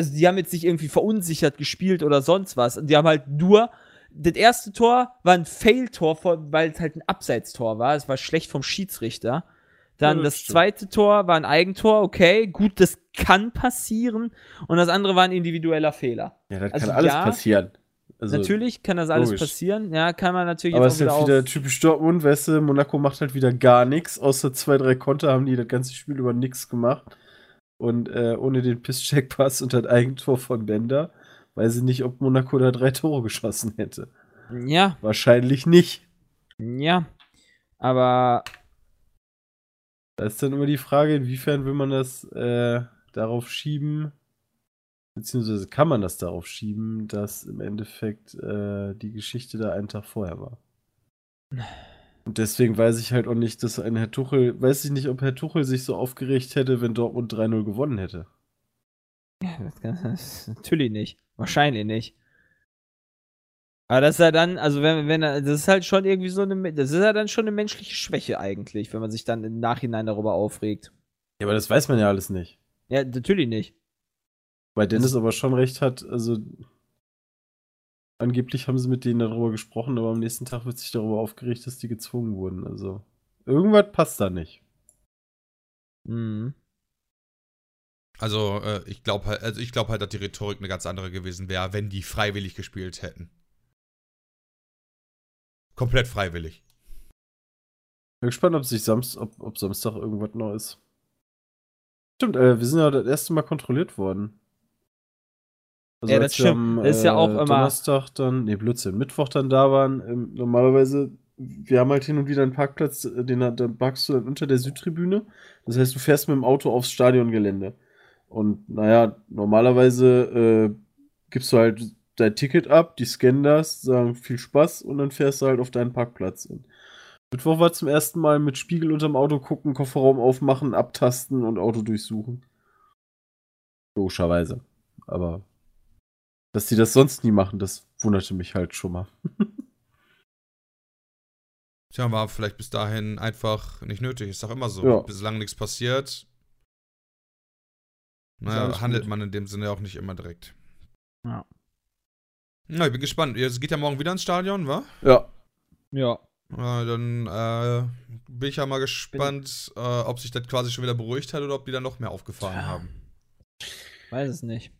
Speaker 4: Also die haben jetzt nicht irgendwie verunsichert gespielt oder sonst was. Und die haben halt nur. Das erste Tor war ein Fail-Tor, weil es halt ein Abseitstor war. Es war schlecht vom Schiedsrichter. Dann
Speaker 3: Ja, das
Speaker 4: das zweite Tor war ein Eigentor, okay, gut, das kann passieren. Und das andere war ein individueller Fehler.
Speaker 3: Ja, das
Speaker 4: Also
Speaker 3: kann alles
Speaker 4: ja,
Speaker 3: passieren. Also,
Speaker 4: Natürlich kann das alles
Speaker 3: logisch.
Speaker 4: passieren. Ja, kann man natürlich
Speaker 3: Aber es ist halt
Speaker 4: wieder
Speaker 3: typisch Dortmund, weißt du, Monaco macht halt wieder gar nichts. Außer zwei, drei Konter haben die das ganze Spiel über nichts gemacht. Und äh, ohne den Pisscheck-Pass und das Eigentor von Bender, weiß ich nicht, ob Monaco da drei Tore geschossen hätte.
Speaker 4: Ja,
Speaker 3: Wahrscheinlich nicht.
Speaker 4: ja. Aber
Speaker 3: Da ist dann immer die Frage, inwiefern will man das äh, darauf schieben, beziehungsweise kann man das darauf schieben, dass im Endeffekt äh, die Geschichte da einen Tag vorher war. [sighs] Und deswegen weiß ich halt auch nicht, dass ein Herr Tuchel, weiß ich nicht, ob Herr Tuchel sich so aufgeregt hätte, wenn Dortmund 3-0 gewonnen hätte.
Speaker 4: das kann, das, natürlich nicht. Wahrscheinlich nicht. Aber das ist ja dann, also wenn, wenn er, das ist halt schon irgendwie so eine, das ist ja dann schon eine menschliche Schwäche eigentlich, wenn man sich dann im Nachhinein darüber aufregt.
Speaker 3: Ja, aber das weiß man ja alles nicht.
Speaker 4: Ja, natürlich nicht.
Speaker 3: Weil Dennis aber schon recht hat, also angeblich haben sie mit denen darüber gesprochen, aber am nächsten Tag wird sich darüber aufgeregt, dass die gezwungen wurden. Also irgendwas passt da nicht.
Speaker 4: Mhm.
Speaker 2: Also, äh, ich glaube halt, also ich glaube halt, dass die Rhetorik eine ganz andere gewesen wäre, wenn die freiwillig gespielt hätten. Komplett freiwillig.
Speaker 3: Bin gespannt, ob sich Samst, ob, ob Samstag irgendwas noch ist. Stimmt, äh, wir sind ja das erste Mal kontrolliert worden. Also
Speaker 4: Ja, das stimmt.
Speaker 3: am,
Speaker 4: Das ist ja auch
Speaker 3: äh,
Speaker 4: immer-
Speaker 3: Donnerstag dann, nee, Blödsinn, Mittwoch dann da waren. Ähm, normalerweise, wir haben halt hin und wieder einen Parkplatz, äh, den hat- da parkst du dann unter der Südtribüne. Das heißt, du fährst mit dem Auto aufs Stadiongelände. Und naja, normalerweise äh, gibst du halt dein Ticket ab, die scannen das, sagen viel Spaß und dann fährst du halt auf deinen Parkplatz. Und Mittwoch war zum ersten Mal mit Spiegel unterm Auto gucken, Kofferraum aufmachen, abtasten und Auto durchsuchen. Logischerweise. Aber dass die das sonst nie machen, das wunderte mich halt schon mal. [laughs]
Speaker 2: Tja, war vielleicht bis dahin einfach nicht nötig. Ist doch immer so.
Speaker 3: Ja.
Speaker 2: Bislang nichts passiert. Naja, handelt
Speaker 3: gut.
Speaker 2: man in dem Sinne auch nicht immer direkt.
Speaker 4: Ja.
Speaker 2: Na, ich bin gespannt. Es geht ja morgen wieder ins Stadion, wa?
Speaker 3: Ja.
Speaker 4: Ja.
Speaker 2: Ja, dann äh, bin ich ja mal gespannt, äh, ob sich das quasi schon wieder beruhigt hat oder ob die dann noch mehr aufgefahren
Speaker 4: Tja.
Speaker 2: haben.
Speaker 4: Weiß es nicht.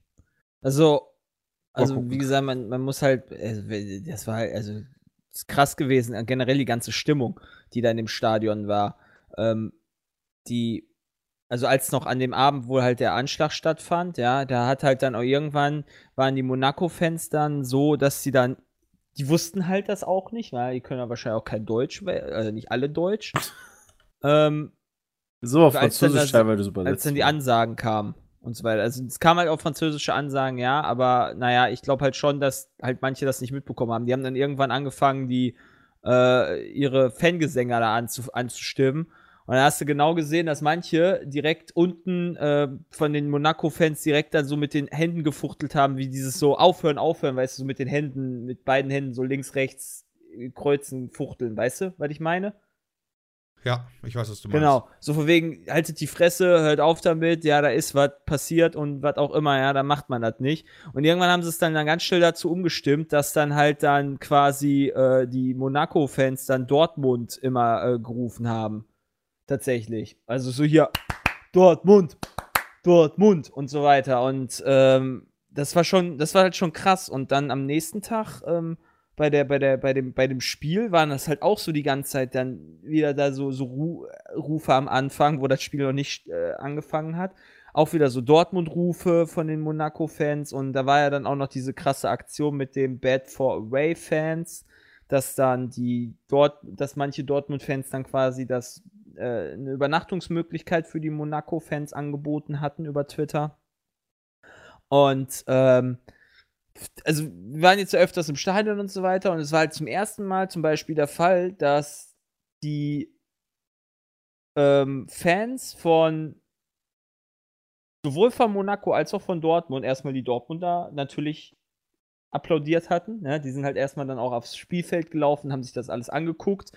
Speaker 4: Also, also wie gesagt, man, man muss halt, äh, das war halt, also, ist krass gewesen, äh, generell die ganze Stimmung, die da in dem Stadion war. Ähm, die, also als noch an dem Abend, wo halt der Anschlag stattfand, ja, da hat halt dann auch irgendwann, waren die Monaco-Fans dann so, dass sie dann, die wussten halt das auch nicht, weil die können ja wahrscheinlich auch kein Deutsch, also nicht alle Deutsch. [laughs] ähm,
Speaker 3: So auf Französisch teilweise super.
Speaker 4: als dann die Ansagen kamen und so weiter. Also es kam halt auch französische Ansagen, ja, aber naja, ich glaube halt schon, dass halt manche das nicht mitbekommen haben. Die haben dann irgendwann angefangen, die äh, ihre Fangesänge da anzu, anzustimmen. Und Und da hast du genau gesehen, dass manche direkt unten äh, von den Monaco-Fans direkt dann so mit den Händen gefuchtelt haben, wie dieses so aufhören, aufhören, weißt du, so mit den Händen, mit beiden Händen so links, rechts äh, kreuzen, fuchteln, weißt du, was ich meine?
Speaker 2: Ja, ich weiß, was du meinst.
Speaker 4: Genau, so von wegen, haltet die Fresse, hört auf damit, ja, da ist was passiert und was auch immer, ja, da macht man das nicht. Und irgendwann haben sie es dann, dann ganz schnell dazu umgestimmt, dass dann halt dann quasi äh, die Monaco-Fans dann Dortmund immer äh, gerufen haben. Tatsächlich. Also so hier, Dortmund, Dortmund und so weiter. Und ähm, das war schon, das war halt schon krass. Und dann am nächsten Tag, ähm, bei, der, bei, der, bei, dem, bei dem Spiel waren das halt auch so die ganze Zeit dann wieder da so, so Ru Rufe am Anfang, wo das Spiel noch nicht äh, angefangen hat. Auch wieder so Dortmund-Rufe von den Monaco-Fans und da war ja dann auch noch diese krasse Aktion mit dem Bad for Away-Fans, dass dann die dort, dass manche Dortmund-Fans dann quasi das äh, eine Übernachtungsmöglichkeit für die Monaco-Fans angeboten hatten über Twitter. Und ähm, also wir waren jetzt ja öfters im Stadion und so weiter und es war halt zum ersten Mal zum Beispiel der Fall, dass die ähm, Fans von sowohl von Monaco als auch von Dortmund erstmal die Dortmunder natürlich applaudiert hatten. Ne? Die sind halt erstmal dann auch aufs Spielfeld gelaufen, haben sich das alles angeguckt,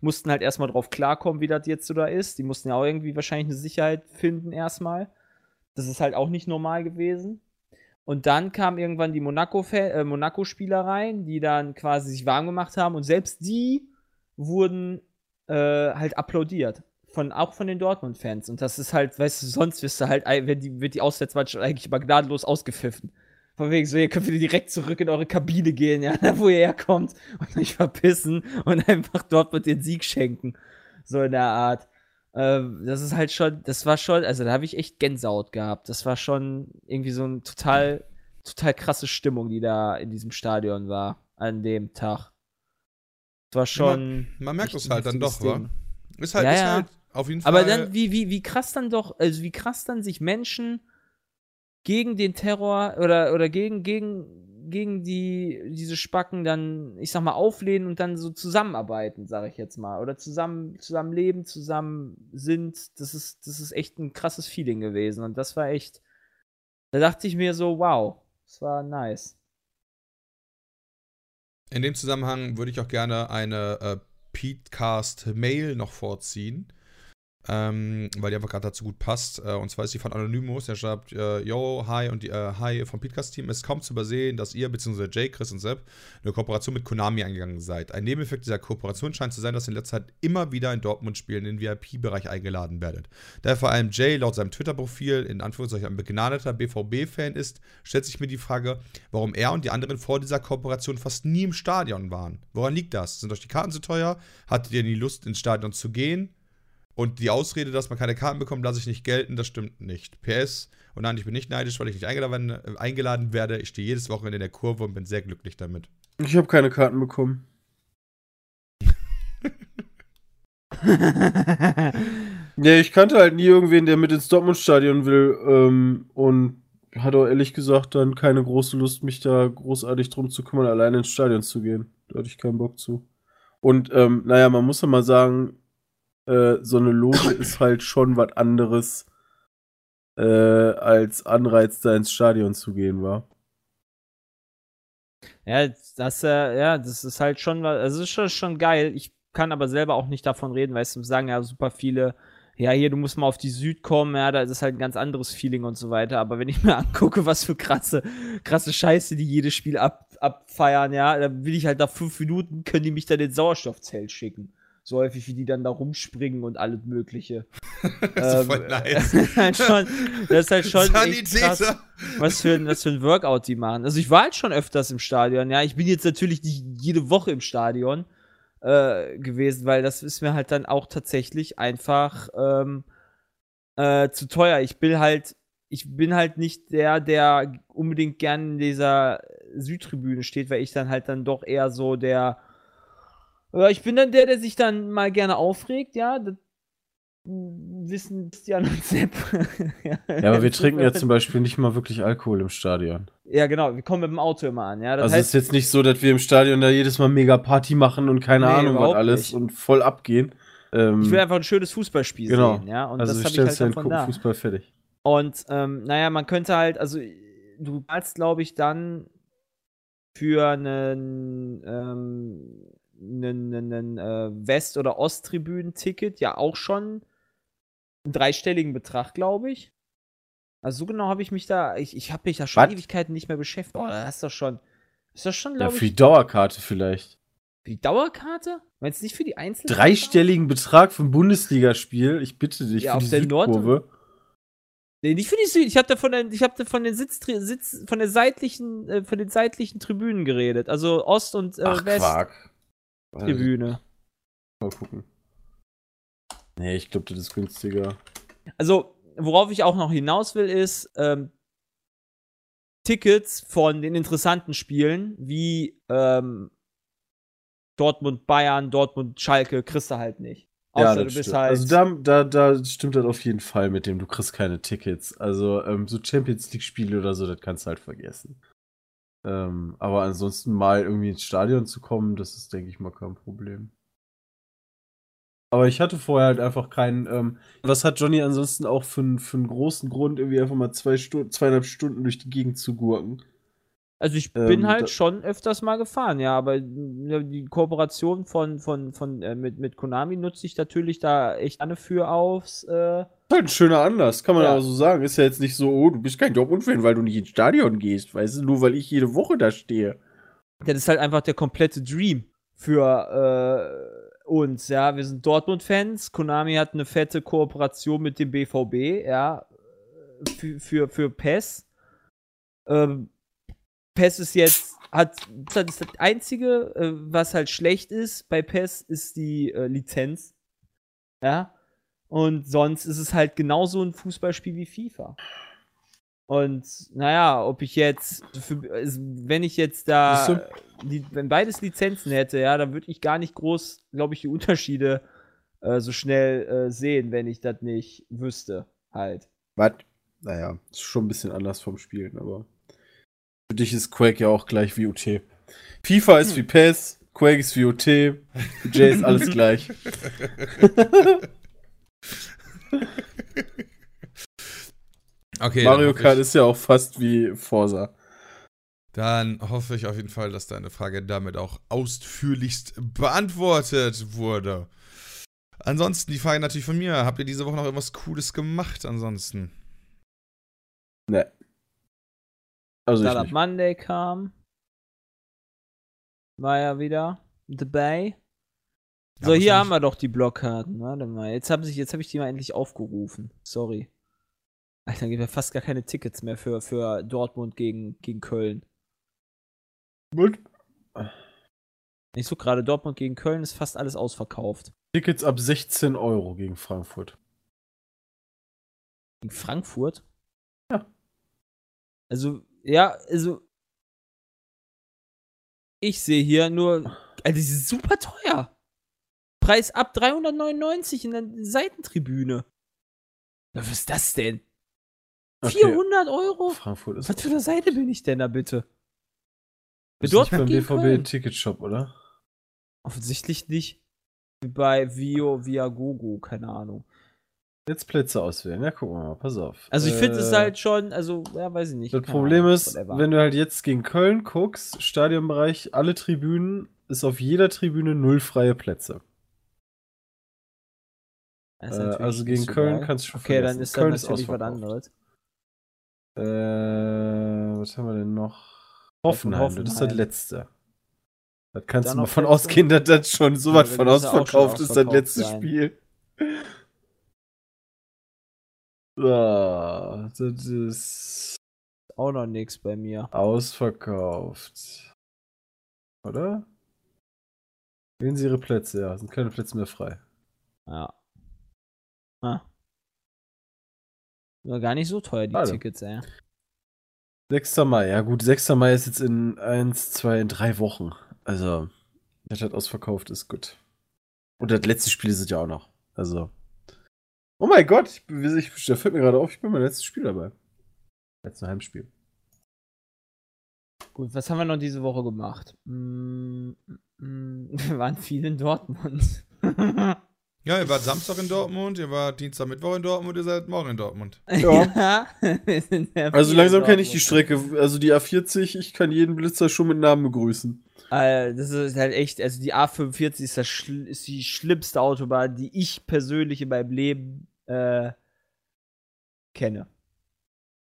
Speaker 4: mussten halt erstmal drauf klarkommen, wie das jetzt so da ist. Die mussten ja auch irgendwie wahrscheinlich eine Sicherheit finden erstmal. Das ist halt auch nicht normal gewesen. Und dann kam irgendwann die Monaco-Spieler äh, Monaco rein, die dann quasi sich warm gemacht haben und selbst die wurden äh, halt applaudiert. Von, auch von den Dortmund-Fans. Und das ist halt, weißt du, sonst wirst du halt, wird die, wird die Auswärtsmannschaft eigentlich immer gnadenlos ausgepfiffen. Von wegen so, ihr könnt wieder direkt zurück in eure Kabine gehen, ja, [laughs] wo ihr herkommt und euch verpissen und einfach Dortmund den Sieg schenken. So in der Art. Ähm, das ist halt schon, das war schon, also da habe ich echt Gänsehaut gehabt. Das war schon irgendwie so eine total, total krasse Stimmung, die da in diesem Stadion war an dem Tag. Das war schon.
Speaker 2: Man, man merkt es halt dann doch, wa? Ist halt,
Speaker 4: Ja,
Speaker 2: ist
Speaker 4: ja.
Speaker 2: halt auf jeden Fall.
Speaker 4: Aber dann, wie, wie, wie krass dann doch, also wie krass dann sich Menschen gegen den Terror oder, oder gegen, gegen, gegen die, diese Spacken dann, ich sag mal, auflehnen und dann so zusammenarbeiten, sage ich jetzt mal. Oder zusammen, zusammen leben, zusammen sind. Das ist, das ist echt ein krasses Feeling gewesen. Und das war echt. Da dachte ich mir so, wow, das war nice.
Speaker 2: In dem Zusammenhang würde ich auch gerne eine äh, Petecast-Mail noch vorziehen. Ähm, weil die einfach gerade dazu gut passt. Äh, und zwar ist die von Anonymous. Der schreibt: äh, Yo, hi und äh, hi vom Petecast-Team. Es ist kaum zu übersehen, dass ihr, bzw. Jay, Chris und Sepp, eine Kooperation mit Konami eingegangen seid. Ein Nebeneffekt dieser Kooperation scheint zu sein, dass ihr in letzter Zeit immer wieder in Dortmund-Spielen in den VIP-Bereich eingeladen werdet. Da vor allem Jay laut seinem Twitter-Profil in Anführungszeichen ein begnadeter BVB-Fan ist, stellt sich mir die Frage, warum er und die anderen vor dieser Kooperation fast nie im Stadion waren. Woran liegt das? Sind euch die Karten zu teuer? Hattet ihr nie Lust, ins Stadion zu gehen? Und die Ausrede, dass man keine Karten bekommt, lasse ich nicht gelten, das stimmt nicht. PS, und nein, ich bin nicht neidisch, weil ich nicht eingeladen, äh, eingeladen werde. Ich stehe jedes Wochenende in der Kurve und bin sehr glücklich damit.
Speaker 3: Ich habe keine Karten bekommen. [laughs] Ja, ich kannte halt nie irgendwen, der mit ins Dortmund-Stadion will. Ähm, und hatte auch ehrlich gesagt dann keine große Lust, mich da großartig drum zu kümmern, alleine ins Stadion zu gehen. Da hatte ich keinen Bock zu. Und ähm, naja, man muss ja mal sagen, äh, so eine Loge [coughs] ist halt schon was anderes äh, als Anreiz, da ins Stadion zu gehen, war.
Speaker 4: Ja, das, äh, ja, das ist halt schon, was- also ist schon, schon geil. Ich kann aber selber auch nicht davon reden, weil es sagen ja super viele, ja, hier, du musst mal auf die Süd kommen, ja, da ist es halt ein ganz anderes Feeling und so weiter. Aber wenn ich mir [laughs] angucke, was für krasse, krasse Scheiße die jedes Spiel ab, abfeiern, ja, dann will ich halt nach fünf Minuten, können die mich dann ins Sauerstoffzelt schicken. So häufig, wie die dann da rumspringen und alles Mögliche. [laughs]
Speaker 2: Das ist
Speaker 4: Ähm,
Speaker 2: voll nice. [laughs]
Speaker 4: das ist halt schon, das ist halt schon krass was für, ein, was für ein Workout die machen. Also ich war halt schon öfters im Stadion, ja. Ich bin jetzt natürlich nicht jede Woche im Stadion äh, gewesen, weil das ist mir halt dann auch tatsächlich einfach ähm, äh, zu teuer. Ich bin halt, ich bin halt nicht der, der unbedingt gern in dieser Südtribüne steht, weil ich dann halt dann doch eher so der ich bin dann der, der sich dann mal gerne aufregt, ja. Das wissen Christian und Sepp. [laughs]
Speaker 3: Ja, aber wir trinken ja zum Beispiel nicht mal wirklich Alkohol im Stadion.
Speaker 4: Ja, genau, wir kommen mit dem Auto immer an, ja. Das
Speaker 3: also es ist
Speaker 4: heißt,
Speaker 3: jetzt nicht so, dass wir im Stadion da jedes Mal mega Party machen und keine
Speaker 4: Nee,
Speaker 3: Ahnung was alles
Speaker 4: nicht.
Speaker 3: und voll abgehen. Ähm,
Speaker 4: Ich will einfach ein schönes Fußballspiel
Speaker 3: genau.
Speaker 4: sehen, ja. Und
Speaker 3: also
Speaker 4: das habe ich halt
Speaker 3: dir
Speaker 4: dann von da.
Speaker 3: Fußball fertig.
Speaker 4: Und ähm, naja, man könnte halt, also du zahlst, glaube ich, dann für einen, ähm, einen äh, West- oder Osttribünen-Ticket ja auch schon einen dreistelligen Betrag, glaube ich. Also so genau habe ich mich da, ich, ich habe mich da schon
Speaker 3: Was?
Speaker 4: Ewigkeiten nicht mehr beschäftigt. Oh, das ist doch schon, ist das schon,
Speaker 3: Ja,
Speaker 4: glaube
Speaker 3: für die Dauerkarte vielleicht.
Speaker 4: für die Dauerkarte? Meinst du nicht für die Einzelnen?
Speaker 3: Dreistelligen Betrag für ein Bundesligaspiel. Ich bitte dich,
Speaker 4: Ja,
Speaker 3: für
Speaker 4: auf
Speaker 3: die
Speaker 4: der
Speaker 3: Südkurve.
Speaker 4: Nee, nicht für die Süd. Ich habe da von den, ich habe da von den Sitz, Sitz, von der seitlichen, äh, von den seitlichen Tribünen geredet. Also Ost- und äh,
Speaker 3: Ach, Quark.
Speaker 4: Westtribüne.
Speaker 3: Mal gucken. Nee, ich glaube, das ist günstiger.
Speaker 4: Also, worauf ich auch noch hinaus will, ist, ähm, Tickets von den interessanten Spielen, wie ähm, Dortmund, Bayern, Dortmund, Schalke, kriegst du halt nicht. Außer du
Speaker 3: das
Speaker 4: bist
Speaker 3: stimmt.
Speaker 4: halt.
Speaker 3: Also da, da, da stimmt das auf jeden Fall mit dem, du kriegst keine Tickets. Also ähm, so Champions League-Spiele oder so, das kannst du halt vergessen. Ähm, aber ansonsten mal irgendwie ins Stadion zu kommen, das ist, denke ich mal, kein Problem. Aber ich hatte vorher halt einfach keinen. Ähm, was hat Johnny ansonsten auch für, einen- für einen großen Grund, irgendwie einfach mal zwei Stunden, zweieinhalb Stunden durch die Gegend zu gurken?
Speaker 4: Also ich
Speaker 3: Ähm,
Speaker 4: bin halt
Speaker 3: da-
Speaker 4: schon öfters mal gefahren, ja, aber die Kooperation von, von, von äh, mit, mit Konami nutze ich natürlich da echt gerne für aufs. Äh,
Speaker 3: halt ein schöner Anlass, kann man
Speaker 4: Ja.
Speaker 3: aber so sagen. Ist ja jetzt nicht so, oh, du bist kein Dortmund-Fan, weil du nicht ins Stadion gehst, weißt du, nur weil ich jede Woche da stehe.
Speaker 4: das ist halt einfach der komplette Dream für äh, uns, ja. Wir sind Dortmund-Fans. Konami hat eine fette Kooperation mit dem BVB, ja, für, für, für PES. Ähm, PES ist jetzt, hat, das ist das Einzige, äh, was halt schlecht ist bei PES, ist die äh, Lizenz. Ja. Und sonst ist es halt genauso ein Fußballspiel wie FIFA. Und naja, ob ich jetzt, für, also, wenn ich jetzt da, wenn beides Lizenzen hätte, ja, dann würde ich gar nicht groß, glaube ich, die Unterschiede äh, so schnell äh, sehen, wenn ich das nicht wüsste, halt.
Speaker 3: Was? Naja, ist schon ein bisschen anders vom Spielen, aber für dich ist Quake ja auch gleich wie UT. FIFA ist wie PES, Quake ist wie UT, für Jay ist alles [laughs] gleich. [laughs] [laughs]
Speaker 2: Okay,
Speaker 3: Mario
Speaker 2: dann hoffe
Speaker 3: Kart
Speaker 2: ich,
Speaker 3: ist ja auch fast wie Forza.
Speaker 2: Dann hoffe ich auf jeden Fall, dass deine Frage damit auch ausführlichst beantwortet wurde. Ansonsten die Frage natürlich von mir. Habt ihr diese Woche noch irgendwas Cooles gemacht ansonsten?
Speaker 3: Ne. Also ich
Speaker 4: Startup. Monday kam. War ja wieder dabei.
Speaker 2: Ja,
Speaker 4: So, hier haben wir doch die Blockkarten. Warte mal. Jetzt habe jetzt hab ich die mal endlich aufgerufen. Sorry. Alter, dann gibt ja fast gar keine Tickets mehr für, für Dortmund gegen, gegen Köln. Ich suche gerade Dortmund gegen Köln, ist fast alles ausverkauft.
Speaker 3: Tickets ab 16 Euro gegen Frankfurt.
Speaker 4: Gegen Frankfurt?
Speaker 3: Ja.
Speaker 4: Also, ja, also. Ich sehe hier nur. Also, die sind super teuer. Preis ab 399 in der Seitentribüne. Na, was ist das denn?
Speaker 3: Okay.
Speaker 4: 400 Euro?
Speaker 3: Frankfurt ist
Speaker 4: Was für eine Seite bin ich denn da bitte?
Speaker 3: ist
Speaker 4: Dort
Speaker 3: nicht beim BVB? Ticketshop, oder?
Speaker 4: Offensichtlich nicht. Wie bei Vio Viagogo, keine Ahnung.
Speaker 3: Jetzt Plätze auswählen. Ja, gucken wir mal, pass auf.
Speaker 4: Also ich finde es
Speaker 3: Äh,
Speaker 4: halt schon, also, ja, weiß ich nicht.
Speaker 3: Das Problem
Speaker 4: Ahnung,
Speaker 3: ist, wenn du halt jetzt gegen Köln guckst, Stadionbereich, alle Tribünen, ist auf jeder Tribüne null freie Plätze. Äh, also gegen
Speaker 4: so
Speaker 3: Köln
Speaker 4: geil.
Speaker 3: kannst du schon
Speaker 4: Okay, dann ist
Speaker 3: Köln
Speaker 4: das natürlich was anderes.
Speaker 3: Äh, was haben wir denn noch? Hoffenheim, das ist das
Speaker 4: Hoffenheim.
Speaker 3: letzte. Das kannst
Speaker 4: Dann
Speaker 3: du mal von
Speaker 4: letzte?
Speaker 3: ausgehen, dass das schon so was
Speaker 4: Ja,
Speaker 3: von
Speaker 4: dann er
Speaker 3: ausverkauft ist, das letzte
Speaker 4: sein.
Speaker 3: Spiel. [laughs] Ah, das ist
Speaker 4: Auch noch nichts bei mir.
Speaker 3: ausverkauft. Oder? Wählen Sie Ihre Plätze, ja, sind keine Plätze mehr frei.
Speaker 4: Ja. Ah. War gar nicht so teuer, die
Speaker 3: Schade.
Speaker 4: Tickets, ey.
Speaker 3: 6. Mai, ja gut, 6. Mai ist jetzt in 1, 2, in 3 Wochen. Also, das hat ausverkauft, ist gut. Und das letzte Spiel sind ja auch noch. Also. Oh mein Gott, ich, ich, da fällt mir gerade auf, ich bin beim letzten Spiel dabei. Letztes Heimspiel.
Speaker 4: Gut, was haben wir noch diese Woche gemacht? Mm, mm, [laughs] wir waren viel in Dortmund. [laughs]
Speaker 2: Ja, ihr wart Samstag in Dortmund, ihr wart Dienstag, Mittwoch in Dortmund, ihr seid morgen in Dortmund.
Speaker 3: Ja. [laughs] Also langsam kenne ich die. Strecke. Also die A40, ich kann jeden Blitzer schon mit Namen begrüßen.
Speaker 4: Äh, das ist halt echt, also die A45 ist, das ist die schlimmste Autobahn, die ich persönlich in meinem Leben äh, kenne.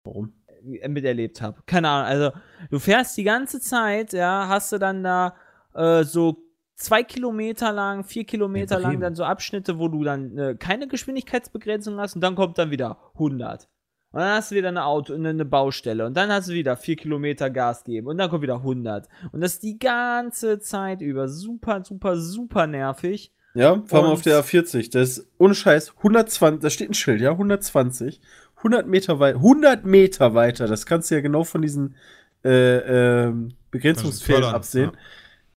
Speaker 3: Warum?
Speaker 4: äh, miterlebt habe. Keine Ahnung. Also, du fährst die ganze Zeit, ja, hast du dann da äh, so zwei Kilometer lang, vier Kilometer
Speaker 3: Ja,
Speaker 4: lang dann so Abschnitte, wo du dann äh, keine Geschwindigkeitsbegrenzung hast und dann kommt dann wieder 100. Und dann hast du wieder eine Auto, eine, eine Baustelle und dann hast du wieder vier Kilometer Gas geben und dann kommt wieder 100. Und das die ganze Zeit über super, super, super nervig.
Speaker 3: Ja, fahren wir auf der A40. Das ist ohne Scheiß 120, da steht ein Schild, ja, 120. 100 Meter weit, 100 Meter weiter, das kannst du ja genau von diesen äh, ähm, Begrenzungsfällen absehen,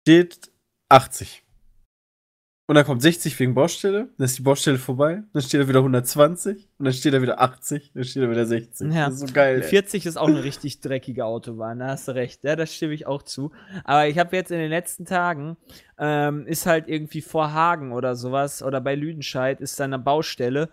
Speaker 3: steht 80. Und dann kommt 60 wegen Baustelle, dann ist die Baustelle vorbei, dann steht da wieder 120 und dann steht da wieder 80, dann steht da wieder 60.
Speaker 4: Ja.
Speaker 3: Das ist so geil.
Speaker 4: Die
Speaker 3: Ey.
Speaker 4: 40 ist auch eine richtig dreckige Autobahn, da hast du recht. Ja, das stimme ich auch zu. Aber ich habe jetzt in den letzten Tagen, ähm, ist halt irgendwie vor Hagen oder sowas, oder bei Lüdenscheid ist dann eine Baustelle,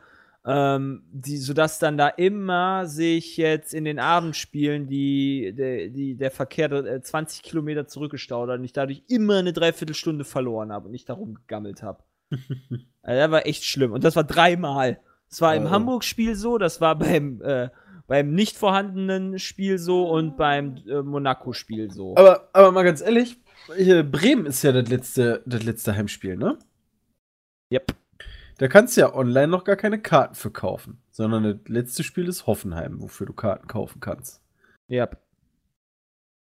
Speaker 4: ähm, die, sodass dann da immer sich jetzt in den Abendspielen die, die, die, der Verkehr äh, 20 Kilometer zurückgestaut hat und ich dadurch immer eine Dreiviertelstunde verloren habe und nicht darum gegammelt habe. [laughs] also, das war echt schlimm. Und das war dreimal. Das war im
Speaker 3: Oh.
Speaker 4: Hamburg-Spiel so, das war beim, äh, beim nicht vorhandenen Spiel so und beim äh, Monaco-Spiel so.
Speaker 3: Aber, aber mal ganz ehrlich, Bremen ist ja das letzte, das letzte Heimspiel, ne?
Speaker 4: Yep.
Speaker 3: Da kannst du ja online noch gar keine Karten für kaufen, sondern das letzte Spiel ist Hoffenheim, wofür du Karten kaufen kannst.
Speaker 4: Yep.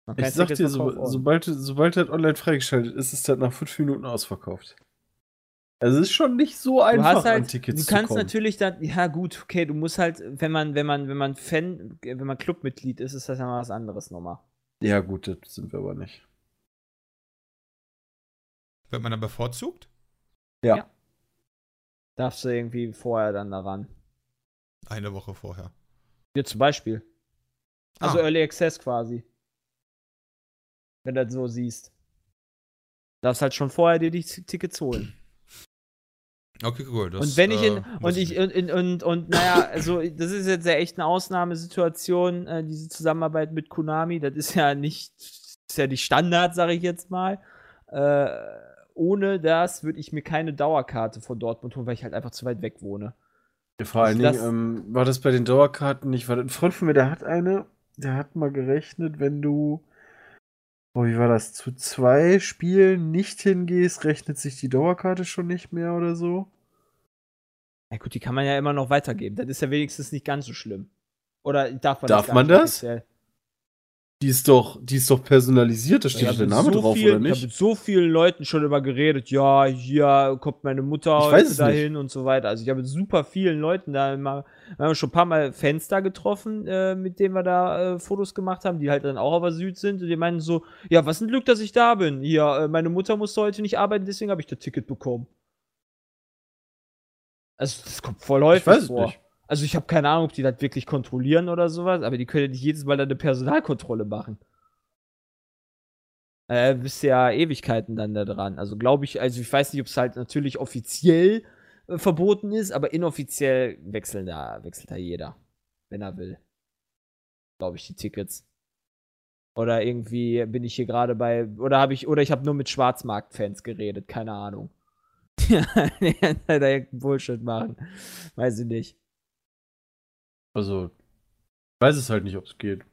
Speaker 4: Man
Speaker 3: Ich sag dir, so,
Speaker 4: verkaufen.
Speaker 3: sobald, sobald das online freigeschaltet ist, ist das nach fünf Minuten ausverkauft. Also es ist schon nicht so
Speaker 4: du
Speaker 3: einfach,
Speaker 4: hast halt,
Speaker 3: an Tickets
Speaker 4: du kannst
Speaker 3: zu kommen.
Speaker 4: natürlich dann, ja gut, okay, du musst halt, wenn man, wenn man, wenn man Fan, wenn man Clubmitglied ist, ist das ja mal was anderes nochmal.
Speaker 3: Ja gut, das sind wir aber nicht.
Speaker 2: Wird man dann bevorzugt?
Speaker 4: Darfst du irgendwie vorher dann daran.
Speaker 2: Eine Woche vorher.
Speaker 4: Hier zum Beispiel. Also
Speaker 2: Ah.
Speaker 4: Early Access quasi. Wenn du das so siehst. Darfst halt schon vorher dir die Tickets holen. [clears throat]
Speaker 2: Okay, cool. Das,
Speaker 4: und wenn ich in,
Speaker 2: äh,
Speaker 4: und ich, und, und, und, und naja, [clears throat] also das ist jetzt ja echt eine Ausnahmesituation, äh, diese Zusammenarbeit mit Konami. Das ist ja nicht, ist ja die Standard, sage ich jetzt mal. Äh, ohne das würde ich mir keine Dauerkarte von Dortmund holen, weil ich halt einfach zu weit weg wohne.
Speaker 3: Ja, vor allen
Speaker 4: Also
Speaker 3: Dingen,
Speaker 4: das-
Speaker 3: ähm, war das bei den Dauerkarten nicht, war das ein Freund von mir, der hat eine, der hat mal gerechnet, wenn du, oh, wie war das, zu zwei Spielen nicht hingehst, rechnet sich die Dauerkarte schon nicht mehr oder so.
Speaker 4: Ja gut, die kann man ja immer noch weitergeben. Das ist ja wenigstens nicht ganz so schlimm. Oder darf man
Speaker 3: Darf
Speaker 4: gar
Speaker 3: man
Speaker 4: nicht
Speaker 3: das?
Speaker 4: offiziell?
Speaker 3: Die ist doch, die ist doch personalisiert, da steht
Speaker 4: hab
Speaker 3: der Name
Speaker 4: so
Speaker 3: drauf,
Speaker 4: viel,
Speaker 3: oder
Speaker 4: Ich habe
Speaker 3: nicht?
Speaker 4: mit so vielen Leuten schon immer geredet, ja, hier kommt meine Mutter heute dahin und so weiter. Also ich habe mit super vielen Leuten da immer, wir haben schon ein paar Mal Fans da getroffen, äh, mit denen wir da äh, Fotos gemacht haben, die halt dann auch aber Süd sind und die meinen so, ja, was ein Glück, dass ich da bin. Hier, äh, meine Mutter musste heute nicht arbeiten, deswegen habe ich das Ticket bekommen. Also das kommt voll häufig
Speaker 3: Ich weiß
Speaker 4: vor.
Speaker 3: nicht.
Speaker 4: Also ich habe keine Ahnung, ob die das wirklich kontrollieren oder sowas, aber die können ja nicht jedes Mal eine Personalkontrolle machen. Äh, bist ja Ewigkeiten dann da dran. Also glaube ich, also ich weiß nicht, ob es halt natürlich offiziell äh, verboten ist, aber inoffiziell wechseln da, wechselt da jeder, wenn er will. Glaube ich, die Tickets. Oder irgendwie bin ich hier gerade bei, oder habe ich, oder ich habe nur mit Schwarzmarkt-Fans geredet, keine Ahnung. [laughs] Ja, da irgendeinen Bullshit machen. Weiß ich nicht.
Speaker 3: Also, ich weiß es halt nicht, ob es geht.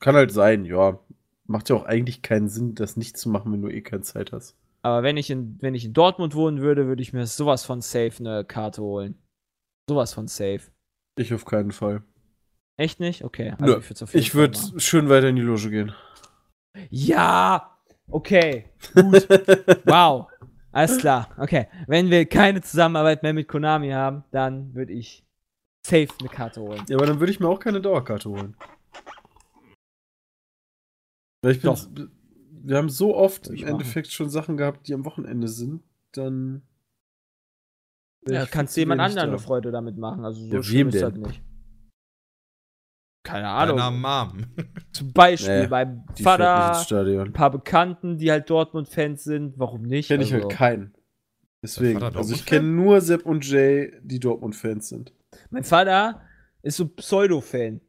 Speaker 3: Kann halt sein, ja. Macht ja auch eigentlich keinen Sinn, das nicht zu machen, wenn du eh keine Zeit hast.
Speaker 4: Aber wenn ich in, wenn ich in Dortmund wohnen würde, würde ich mir sowas von safe eine Karte holen. Sowas von safe.
Speaker 3: Ich auf keinen Fall.
Speaker 4: Echt nicht? Okay.
Speaker 3: Nö,
Speaker 4: ich würde
Speaker 3: schön weiter in die Loge gehen.
Speaker 4: Ja! Okay. Gut. [laughs] wow. Alles klar. Okay. Wenn wir keine Zusammenarbeit mehr mit Konami haben, dann würde ich safe eine Karte holen.
Speaker 3: Ja, aber dann würde ich mir auch keine Dauerkarte holen. Weil ich bin,
Speaker 4: Doch.
Speaker 3: wir haben so oft im Endeffekt schon Sachen gehabt, die am Wochenende sind, dann.
Speaker 4: Ja, kannst jemand anderen
Speaker 3: da.
Speaker 4: eine Freude damit machen. Also so
Speaker 3: Ja,
Speaker 4: schlimm
Speaker 3: wem
Speaker 4: ist das nicht. Keine
Speaker 2: Deiner
Speaker 4: Ahnung.
Speaker 2: Mom. [laughs]
Speaker 4: Zum Beispiel
Speaker 3: Nee,
Speaker 4: beim Vater, ein paar Bekannten, die halt Dortmund-Fans sind. Warum nicht?
Speaker 3: Kenn ich
Speaker 4: Also-
Speaker 3: halt keinen. Deswegen, also ich kenne nur Sepp und Jay, die Dortmund-Fans sind.
Speaker 4: Mein Vater ist so Pseudo-Fan.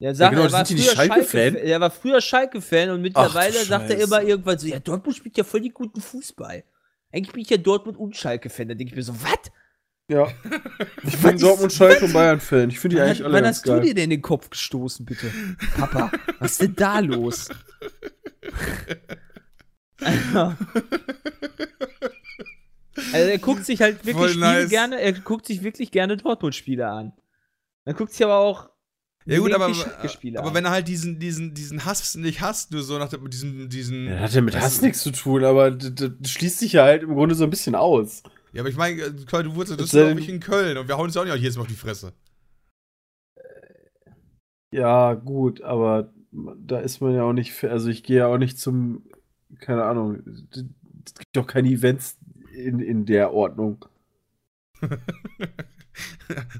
Speaker 4: Der sagt,
Speaker 3: genau,
Speaker 4: er war früher
Speaker 3: Schalke-Fan?
Speaker 4: Schalke er war früher Schalke-Fan und mittlerweile
Speaker 3: du
Speaker 4: sagt er immer irgendwann so, ja, Dortmund spielt ja voll die guten Fußball. Eigentlich bin ich ja Dortmund und Schalke-Fan. Da denke ich mir so, was?
Speaker 3: Ja. [laughs] Ich bin Dortmund, Schalke und Bayern-Fan. Ich finde die
Speaker 4: Wann,
Speaker 3: eigentlich alle
Speaker 4: wann hast du
Speaker 3: geil.
Speaker 4: dir denn in den Kopf gestoßen, bitte? Papa, was ist denn da los? [laughs] also, also er guckt sich halt wirklich
Speaker 2: nice.
Speaker 4: gerne, er guckt sich wirklich gerne Dortmund-Spiele an. Dann guckt sich aber auch
Speaker 2: Ja gut, aber, aber wenn er halt diesen, diesen, diesen Hass nicht hasst, nur so nach dem, diesem, diesen.
Speaker 3: Ja, hat ja mit Hass nichts zu tun, aber das schließt sich ja halt im Grunde so ein bisschen aus.
Speaker 2: Ja, aber ich meine, äh, du wurdest das glaube ich in Köln und wir hauen uns ja auch nicht jedes Mal auf die Fresse.
Speaker 3: Ja, gut, aber da ist man ja auch nicht, für- also ich gehe ja auch nicht zum, keine Ahnung, es gibt doch keine Events in, in der Ordnung. [laughs]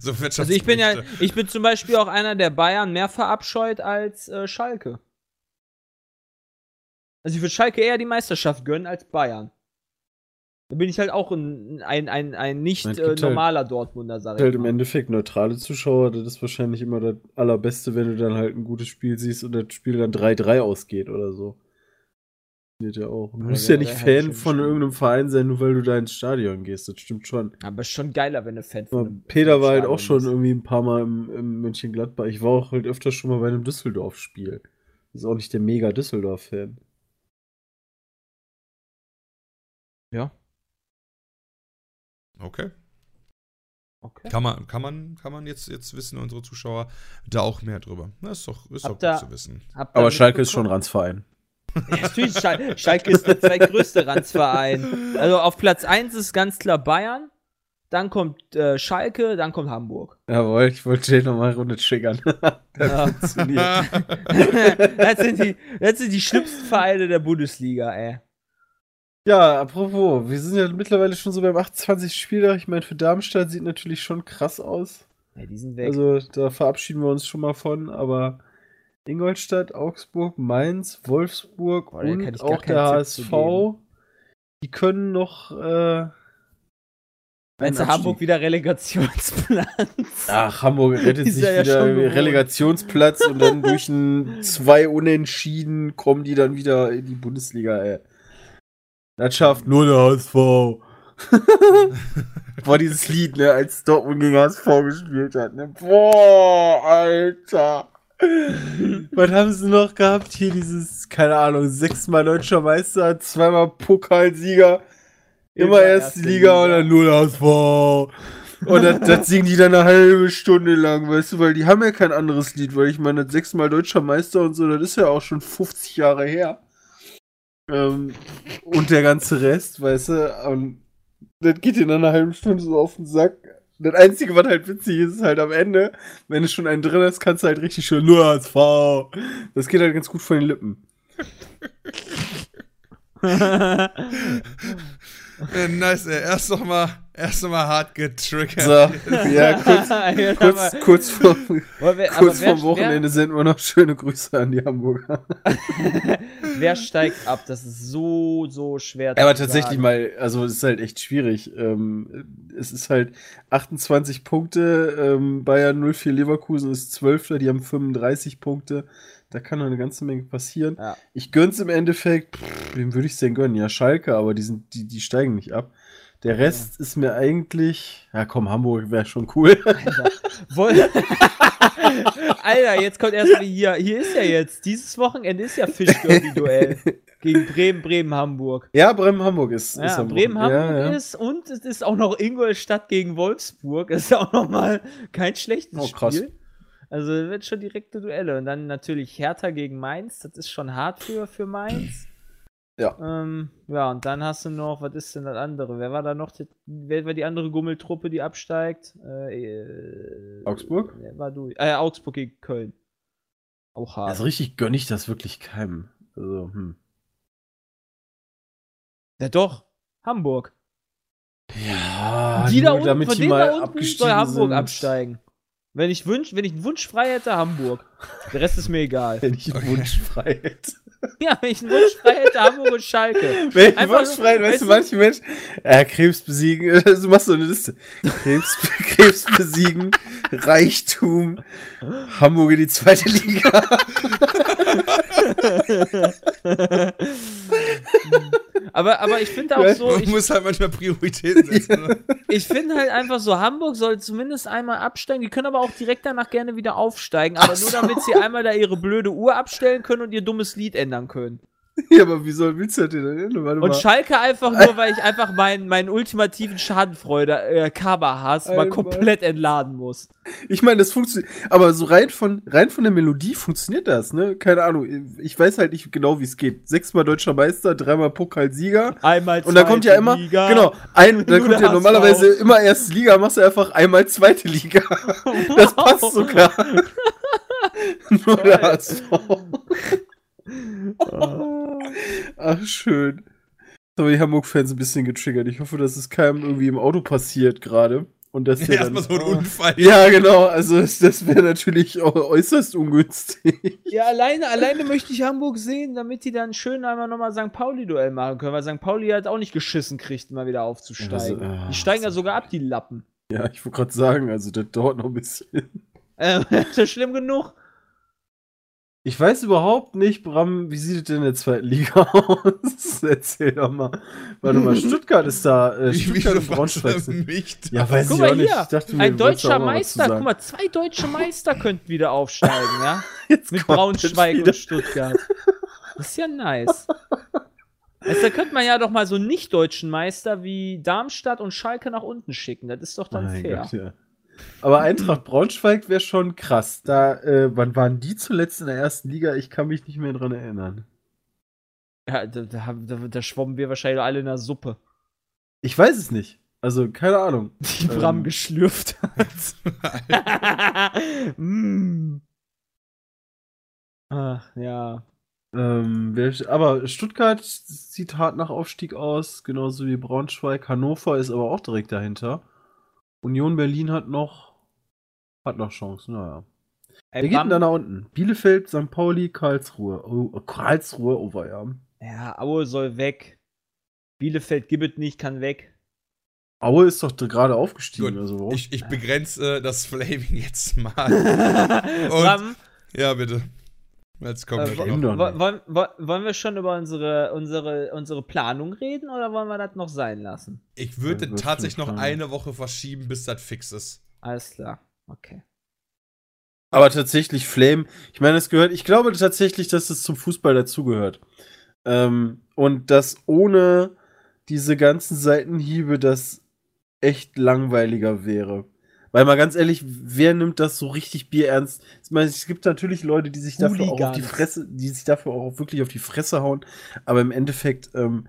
Speaker 2: so
Speaker 4: Also ich bin ja, ich bin zum Beispiel auch einer, der Bayern mehr verabscheut als äh, Schalke. Also ich würde Schalke eher die Meisterschaft gönnen als Bayern. Da bin ich halt auch ein, ein, ein, ein nicht äh,
Speaker 3: halt-
Speaker 4: normaler Dortmunder, sag ich
Speaker 3: Halt im
Speaker 4: mal.
Speaker 3: Endeffekt neutrale Zuschauer, das ist wahrscheinlich immer das Allerbeste, wenn du dann halt ein gutes Spiel siehst und das Spiel dann 3-3 ausgeht oder so. Ja auch. Du
Speaker 4: Ja,
Speaker 3: musst ja nicht
Speaker 4: halt
Speaker 3: Fan von irgendeinem Verein sein, nur weil du da ins Stadion gehst. Das stimmt schon.
Speaker 4: Aber ist schon geiler, wenn du Fan von einem-
Speaker 3: Peter war halt auch schon irgendwie ein paar Mal im, im Mönchengladbach. Ich war auch halt öfter schon mal bei einem Düsseldorf-Spiel. Ist auch nicht der mega Düsseldorf-Fan.
Speaker 4: Ja.
Speaker 2: Okay.
Speaker 4: Okay.
Speaker 2: Kann man, kann man, kann man jetzt, jetzt wissen, unsere Zuschauer, da auch mehr drüber. Das ist doch, ist doch gut
Speaker 4: ihr-
Speaker 2: zu wissen.
Speaker 3: Aber Schalke ist schon Ranzverein.
Speaker 4: Ja, natürlich, Schal Schalke ist der zweitgrößte Ranzverein. Also auf Platz 1 ist ganz klar Bayern, dann kommt äh, Schalke, dann kommt Hamburg.
Speaker 3: Jawohl, ich wollte den nochmal eine Runde triggern. [laughs] das
Speaker 4: Ja.
Speaker 3: funktioniert. [laughs]
Speaker 4: das, sind die, das sind die schlimmsten Vereine der Bundesliga, ey.
Speaker 3: Ja, apropos, wir sind ja mittlerweile schon so beim 28. Spieltag. Ich meine, für Darmstadt sieht natürlich schon krass aus.
Speaker 4: Ja, die sind weg.
Speaker 3: Also, da verabschieden wir uns schon mal von, aber Ingolstadt, Augsburg, Mainz, Wolfsburg
Speaker 4: Boah,
Speaker 3: und auch der HSV, die können noch. Äh,
Speaker 4: Meinst du Hamburg wieder Relegationsplatz? [laughs]
Speaker 3: Ach, Hamburg rettet sich
Speaker 4: ja
Speaker 3: wieder. Relegationsplatz und dann durch ein [laughs] zwei Unentschieden kommen die dann wieder in die Bundesliga, ey. Das schafft nur der HSV. [laughs] Boah, dieses Lied, ne, als Dortmund gegen HSV gespielt hat, ne? Boah, Alter. Was haben sie noch gehabt? Hier dieses, keine Ahnung, sechsmal deutscher Meister, zweimal Pokalsieger, immer
Speaker 4: Immer
Speaker 3: erste
Speaker 4: erste
Speaker 3: Liga und
Speaker 4: Liga.
Speaker 3: dann nur der HSV. Und das, das singen die dann eine halbe Stunde lang, weißt du, weil die haben ja kein anderes Lied, weil ich meine, das sechsmal deutscher Meister und so, das ist ja auch schon 50 Jahre her. Ähm, und der ganze Rest, weißt du, und das geht in einer halben Stunde so auf den Sack. Das Einzige, was halt witzig ist, ist halt am Ende, wenn du schon einen drin hast, kannst du halt richtig schön nur HSV. Das geht halt ganz gut von den Lippen. [laughs]
Speaker 2: Äh, nice, ey. Erst noch mal, erst noch mal hart getriggert.
Speaker 3: So, ja, kurz, [laughs]
Speaker 4: Ja,
Speaker 3: kurz, kurz, vor,
Speaker 4: aber
Speaker 3: kurz
Speaker 4: wer-
Speaker 3: vorm Wochenende senden wir noch schöne Grüße an die Hamburger.
Speaker 4: Wer, [laughs] wer steigt ab? Das ist so, so schwer
Speaker 3: Aber
Speaker 4: zu
Speaker 3: tatsächlich
Speaker 4: sagen.
Speaker 3: mal, also es ist halt echt schwierig. Ähm, es ist halt 28 Punkte, ähm, Bayern 04 Leverkusen ist 12. Die haben 35 Punkte. Da kann noch eine ganze Menge passieren.
Speaker 4: Ja.
Speaker 3: Ich gönn's im Endeffekt, pff, wem würde ich denn gönnen? Ja, Schalke, aber die, sind, die, die steigen nicht ab. Der Rest ist mir eigentlich, ja komm, Hamburg wäre schon cool. [laughs]
Speaker 4: Alter, Woll- [laughs] Alter, jetzt kommt erstmal hier. Hier ist ja jetzt, dieses Wochenende ist ja Fischderby-Duell. [laughs] Gegen Bremen, Bremen, Hamburg.
Speaker 3: ja, Bremen Hamburg ist, ist
Speaker 4: Ja,
Speaker 3: am
Speaker 4: Bremen. Hamburg
Speaker 3: ja, ja.
Speaker 4: ist und es ist auch noch Ingolstadt gegen Wolfsburg. Das ist ja auch noch mal kein schlechtes
Speaker 3: Oh, krass.
Speaker 4: Spiel. Also wird schon direkte Duelle. Und dann natürlich Hertha gegen Mainz. Das ist schon hart für, für Mainz.
Speaker 3: Ja.
Speaker 4: Ähm, ja, und dann hast du noch, was ist denn das andere? Wer war da noch? Die, wer war die andere Gummeltruppe, die absteigt? Äh, äh,
Speaker 3: Augsburg?
Speaker 4: Wer war du? Äh, Augsburg gegen Köln. Auch hart.
Speaker 3: Also richtig gönne ich das wirklich keinem. Also, hm.
Speaker 4: ja, doch. Hamburg.
Speaker 3: Ja,
Speaker 4: die da unten,
Speaker 3: damit
Speaker 4: von
Speaker 3: die
Speaker 4: denen
Speaker 3: mal
Speaker 4: da unten soll Hamburg
Speaker 3: sind.
Speaker 4: absteigen. Wenn ich, wünsch, wenn ich einen Wunsch frei hätte, Hamburg. Der Rest ist mir egal.
Speaker 3: Wenn ich einen Wunsch frei hätte. [laughs]
Speaker 4: Ja, wenn ich einen Wunsch frei hätte, Hamburg und Schalke.
Speaker 3: Wenn ich einen Wunsch
Speaker 4: so,
Speaker 3: frei hätte, weißt du- manche Menschen, äh, Krebs besiegen, [laughs] du machst so eine Liste. Krebs, [laughs] Krebs besiegen, Reichtum, Hamburg in die zweite Liga. [laughs]
Speaker 4: Aber, aber ich finde auch so,
Speaker 2: Man
Speaker 4: ich,
Speaker 2: muss halt manchmal Prioritäten setzen. Ne?
Speaker 4: ich finde halt einfach so, Hamburg soll zumindest einmal absteigen. Die können aber auch direkt danach gerne wieder aufsteigen. Aber
Speaker 3: Ach
Speaker 4: nur
Speaker 3: so.
Speaker 4: damit sie einmal da ihre blöde Uhr abstellen können und ihr dummes Lied ändern können. [laughs]
Speaker 3: Ja, aber wie soll, willst du das denn? Warte
Speaker 4: Und
Speaker 3: mal.
Speaker 4: Schalke einfach nur, weil ich einfach meinen, meinen ultimativen Schadenfreude, äh, Kaba-Hass mal komplett entladen muss.
Speaker 3: Ich meine, das funktioniert, aber so rein von, rein von der Melodie funktioniert das, ne? Keine Ahnung, ich weiß halt nicht genau, wie es geht. Sechsmal deutscher Meister, dreimal Pokalsieger.
Speaker 4: Einmal
Speaker 3: Und dann kommt ja
Speaker 4: zweite
Speaker 3: immer,
Speaker 4: Liga.
Speaker 3: genau, ein, [laughs] dann kommt ja normalerweise immer erste Liga, machst du einfach einmal zweite Liga. [laughs] Das passt sogar. Nur der HSV. [laughs] Ach, schön. Aber die Hamburg-Fans ein bisschen getriggert. Ich hoffe, dass es keinem irgendwie im Auto passiert gerade. Und dass dann,
Speaker 2: Erstmal so ein Unfall.
Speaker 3: Ja, genau. Also das, das wäre natürlich äu- äußerst ungünstig.
Speaker 4: Ja, alleine, alleine möchte ich Hamburg sehen, damit die dann schön einmal nochmal St. Pauli-Duell machen können, weil St. Pauli halt auch nicht geschissen kriegt, mal wieder aufzusteigen.
Speaker 3: Ja, also, äh,
Speaker 4: die steigen ja sogar ab, die Lappen.
Speaker 3: Ja, ich wollte gerade sagen, also das dauert noch ein bisschen.
Speaker 4: Äh, [laughs] ist das schlimm genug?
Speaker 3: Ich weiß überhaupt nicht, Bram, wie sieht es denn in der zweiten Liga [laughs] aus? Erzähl doch mal. Warte mal, Stuttgart ist da. Äh,
Speaker 2: Ich
Speaker 3: Stuttgart
Speaker 2: wieso
Speaker 3: und Braunschweig sind.
Speaker 2: mich
Speaker 3: Ja, weiß
Speaker 4: Guck
Speaker 3: ich
Speaker 4: mal
Speaker 3: auch nicht.
Speaker 4: hier,
Speaker 3: Ich dachte, mir,
Speaker 4: ein deutscher Meister,
Speaker 3: sagen.
Speaker 4: guck mal, zwei deutsche Meister könnten wieder aufsteigen, ja? [laughs]
Speaker 3: Jetzt
Speaker 4: Mit Braunschweig und Stuttgart. Das ist ja nice. Also, da könnte man ja doch mal so einen nicht-deutschen Meister wie Darmstadt und Schalke nach unten schicken. Das ist doch dann
Speaker 3: Mein
Speaker 4: fair.
Speaker 3: Gott, ja. Aber Eintracht Braunschweig wäre schon krass. Da, äh, wann waren die zuletzt in der ersten Liga? Ich kann mich nicht mehr dran erinnern.
Speaker 4: Ja, da, da, da, da schwommen wir wahrscheinlich alle in der Suppe,
Speaker 3: Ich weiß es nicht. Also, keine Ahnung.
Speaker 4: die
Speaker 3: Ähm.
Speaker 4: Bram geschlürft hat. [laughs] mm. Ach, ja.
Speaker 3: Ähm, wer, aber Stuttgart sieht hart nach Aufstieg aus, genauso wie Braunschweig. Hannover ist aber auch direkt dahinter. Union Berlin hat noch hat noch Chancen, naja.
Speaker 4: Ey,
Speaker 3: Wer geht denn
Speaker 4: Bram-
Speaker 3: da nach unten? Bielefeld, St. Pauli, Karlsruhe. Oh, Karlsruhe, oh ja.
Speaker 4: Ja, Aue soll weg. Bielefeld Gibbet nicht, kann weg.
Speaker 3: Aue ist doch gerade aufgestiegen.
Speaker 2: Gut,
Speaker 3: also, warum?
Speaker 2: ich, ich begrenze äh, das Flaming jetzt mal. [laughs]
Speaker 4: Bram,
Speaker 2: ja, bitte. Jetzt kommt
Speaker 4: äh, wollen, wo- wollen wir schon über unsere, unsere, unsere Planung reden oder wollen wir das noch sein lassen?
Speaker 2: Ich würde tatsächlich noch eine Woche verschieben, bis das fix ist.
Speaker 4: Alles klar. Okay.
Speaker 3: Aber tatsächlich Flame, ich meine, es gehört, ich glaube tatsächlich, dass es zum Fußball dazugehört. Ähm, und dass ohne diese ganzen Seitenhiebe das echt langweiliger wäre. Weil mal ganz ehrlich, wer nimmt das so richtig Bier ernst? Ich meine, es gibt natürlich Leute, die sich dafür auch auf die. Fresse, die sich dafür auch wirklich auf die Fresse hauen. Aber im Endeffekt, ähm,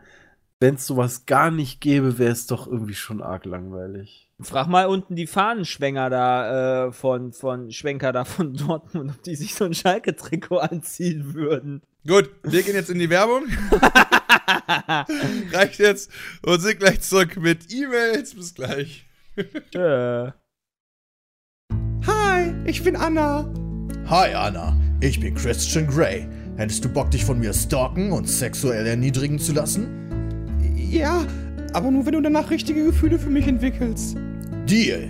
Speaker 3: wenn es sowas gar nicht gäbe, wäre es doch irgendwie schon arg langweilig.
Speaker 4: Frag mal unten die Fahnenschwenger da äh, von, von Schwenker da von [laughs] Dortmund, ob die sich so ein Schalke-Trikot anziehen würden.
Speaker 2: Gut, wir gehen jetzt in die Werbung. [laughs] Reicht jetzt und sind gleich zurück mit E-Mails. Bis gleich.
Speaker 4: Tschö.
Speaker 7: Ich bin Anna. Hi Anna, ich bin Christian Grey. Hättest du Bock, dich von mir stalken und sexuell erniedrigen zu lassen?
Speaker 5: Ja, aber nur wenn du danach richtige Gefühle für mich entwickelst.
Speaker 7: Deal.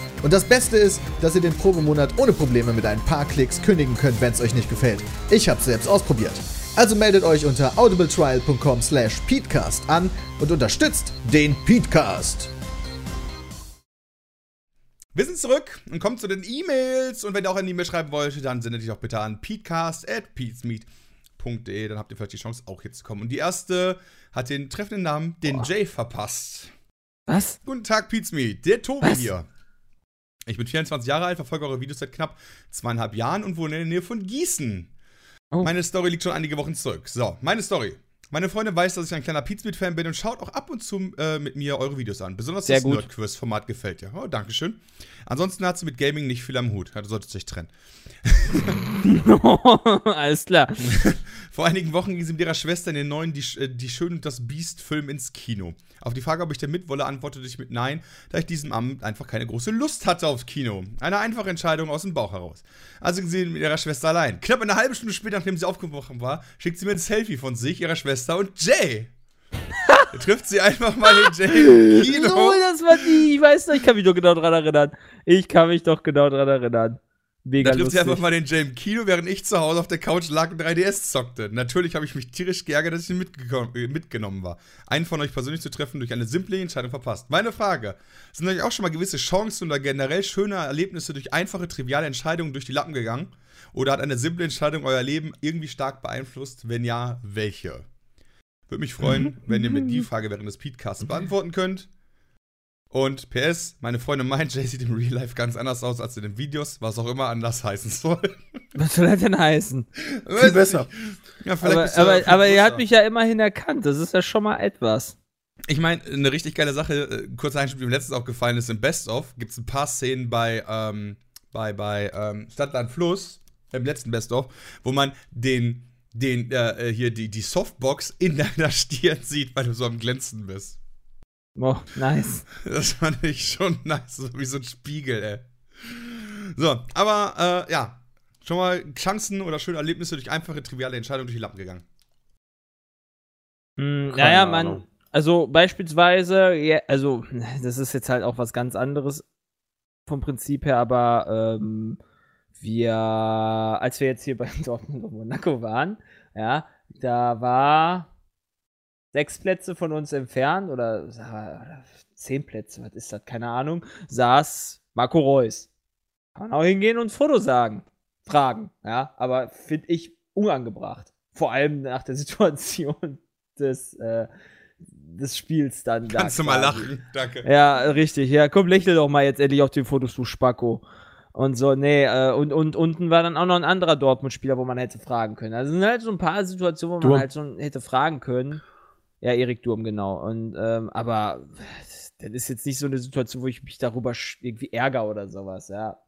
Speaker 7: Und das Beste ist, dass ihr den Probemonat ohne Probleme mit ein paar Klicks kündigen könnt, wenn es euch nicht gefällt. Ich hab's selbst ausprobiert. Also meldet euch unter audibletrial.com slash peatcast an und unterstützt den Peatcast.
Speaker 2: Wir sind zurück und kommen zu den E-Mails. Und wenn ihr auch eine E-Mail schreiben wollt, dann sendet dich auch bitte an peatcast.peatsmeet.de. Dann habt ihr vielleicht die Chance, auch hier zu kommen. Und die erste hat den treffenden Namen, den Jay, verpasst.
Speaker 4: Was?
Speaker 2: Guten Tag, Peatsmeet. Der Tobi
Speaker 4: Was?
Speaker 2: hier. Ich bin 24 Jahre alt, verfolge eure Videos seit knapp zweieinhalb Jahren und wohne in der Nähe von Gießen.
Speaker 4: Oh.
Speaker 2: Meine Story liegt schon einige Wochen zurück. So, meine Story. Meine Freundin weiß, dass ich ein kleiner Pizmeet-Fan bin und schaut auch ab und zu äh, mit mir eure Videos an. Besonders
Speaker 4: Sehr
Speaker 2: das. Nerdquiz-Format gefällt ihr. Oh, Dankeschön. Ansonsten hat sie mit Gaming nicht viel am Hut. Du solltest dich trennen. [laughs]
Speaker 4: Alles klar. [laughs]
Speaker 2: Vor einigen Wochen ging sie mit ihrer Schwester in den neuen Die, äh, Die Schön und das Biest-Film ins Kino. Auf die Frage, ob ich da mit wolle, antwortete ich mit Nein, da ich diesem Abend einfach keine große Lust hatte aufs Kino. Eine einfache Entscheidung aus dem Bauch heraus. Also ging sie mit ihrer Schwester allein. Knapp eine halbe Stunde später, nachdem sie aufgebrochen war, schickt sie mir ein Selfie von sich, ihrer Schwester und Jay. [laughs] da trifft sie einfach mal den Jay im Kino.
Speaker 4: So, das war die. Ich weiß noch, ich kann mich doch genau dran erinnern. Ich kann mich doch genau dran erinnern. Mega
Speaker 2: Da trifft sie einfach mal den Jay im Kino, während ich zu Hause auf der Couch lag und 3DS zockte. Natürlich habe ich mich tierisch geärgert, dass ich mitgekommen, äh, mitgenommen war. Einen von euch persönlich zu treffen, durch eine simple Entscheidung verpasst. Meine Frage: Sind euch auch schon mal gewisse Chancen oder generell schöne Erlebnisse durch einfache, triviale Entscheidungen durch die Lappen gegangen? Oder hat eine simple Entscheidung euer Leben irgendwie stark beeinflusst? Wenn ja, welche? Würde mich freuen, wenn ihr mir die Frage während des Podcasts beantworten könnt. Und PS, meine Freundin meint, [laughs] Jay sieht im Real Life ganz anders aus als in den Videos, was auch immer anders [laughs] heißen soll.
Speaker 4: Was soll das denn heißen?
Speaker 2: Weiß
Speaker 3: besser.
Speaker 2: Ja, vielleicht
Speaker 4: Aber, aber,
Speaker 2: viel
Speaker 4: aber ihr habt mich ja immerhin erkannt. Das ist ja schon mal etwas.
Speaker 2: Ich meine, eine richtig geile Sache, äh, kurzer Einschub, die mir letztens aufgefallen ist, im Best-of gibt es ein paar Szenen bei, ähm, bei, bei ähm, Stadtland Fluss, im letzten Best-of, wo man den, den, äh, äh, hier die, die Softbox in [laughs] deiner Stirn sieht, weil du so am Glänzen bist.
Speaker 4: Oh, nice. [laughs]
Speaker 2: Das fand ich schon nice, so wie so ein Spiegel, ey. So, aber, äh, ja, schon mal Chancen oder schöne Erlebnisse durch einfache, triviale Entscheidungen durch die Lappen gegangen.
Speaker 3: Keine
Speaker 4: naja, man, also beispielsweise, ja, also das ist jetzt halt auch was ganz anderes vom Prinzip her, aber ähm, wir, als wir jetzt hier bei [laughs] Dortmund und Monaco waren, ja, da war sechs Plätze von uns entfernt oder, oder zehn Plätze, was ist das, keine Ahnung, saß Marco Reus. Kann man auch hingehen und ein Foto sagen, fragen, ja, aber finde ich unangebracht. Vor allem nach der [laughs] Situation des, äh, des Spiels dann. da
Speaker 2: Kannst du mal
Speaker 4: quasi.
Speaker 2: lachen? Danke.
Speaker 4: Ja, richtig. Ja, komm, lächel doch mal jetzt endlich auf den Fotos, du Spacko. Und so, nee, äh, und, und unten war dann auch noch ein anderer Dortmund-Spieler, wo man hätte fragen können. Also sind halt so ein paar Situationen, wo
Speaker 3: Durm.
Speaker 4: man halt so hätte fragen können. Ja, Erik Durm, genau. Und, ähm, aber das ist jetzt nicht so eine Situation, wo ich mich darüber irgendwie ärgere oder sowas, ja.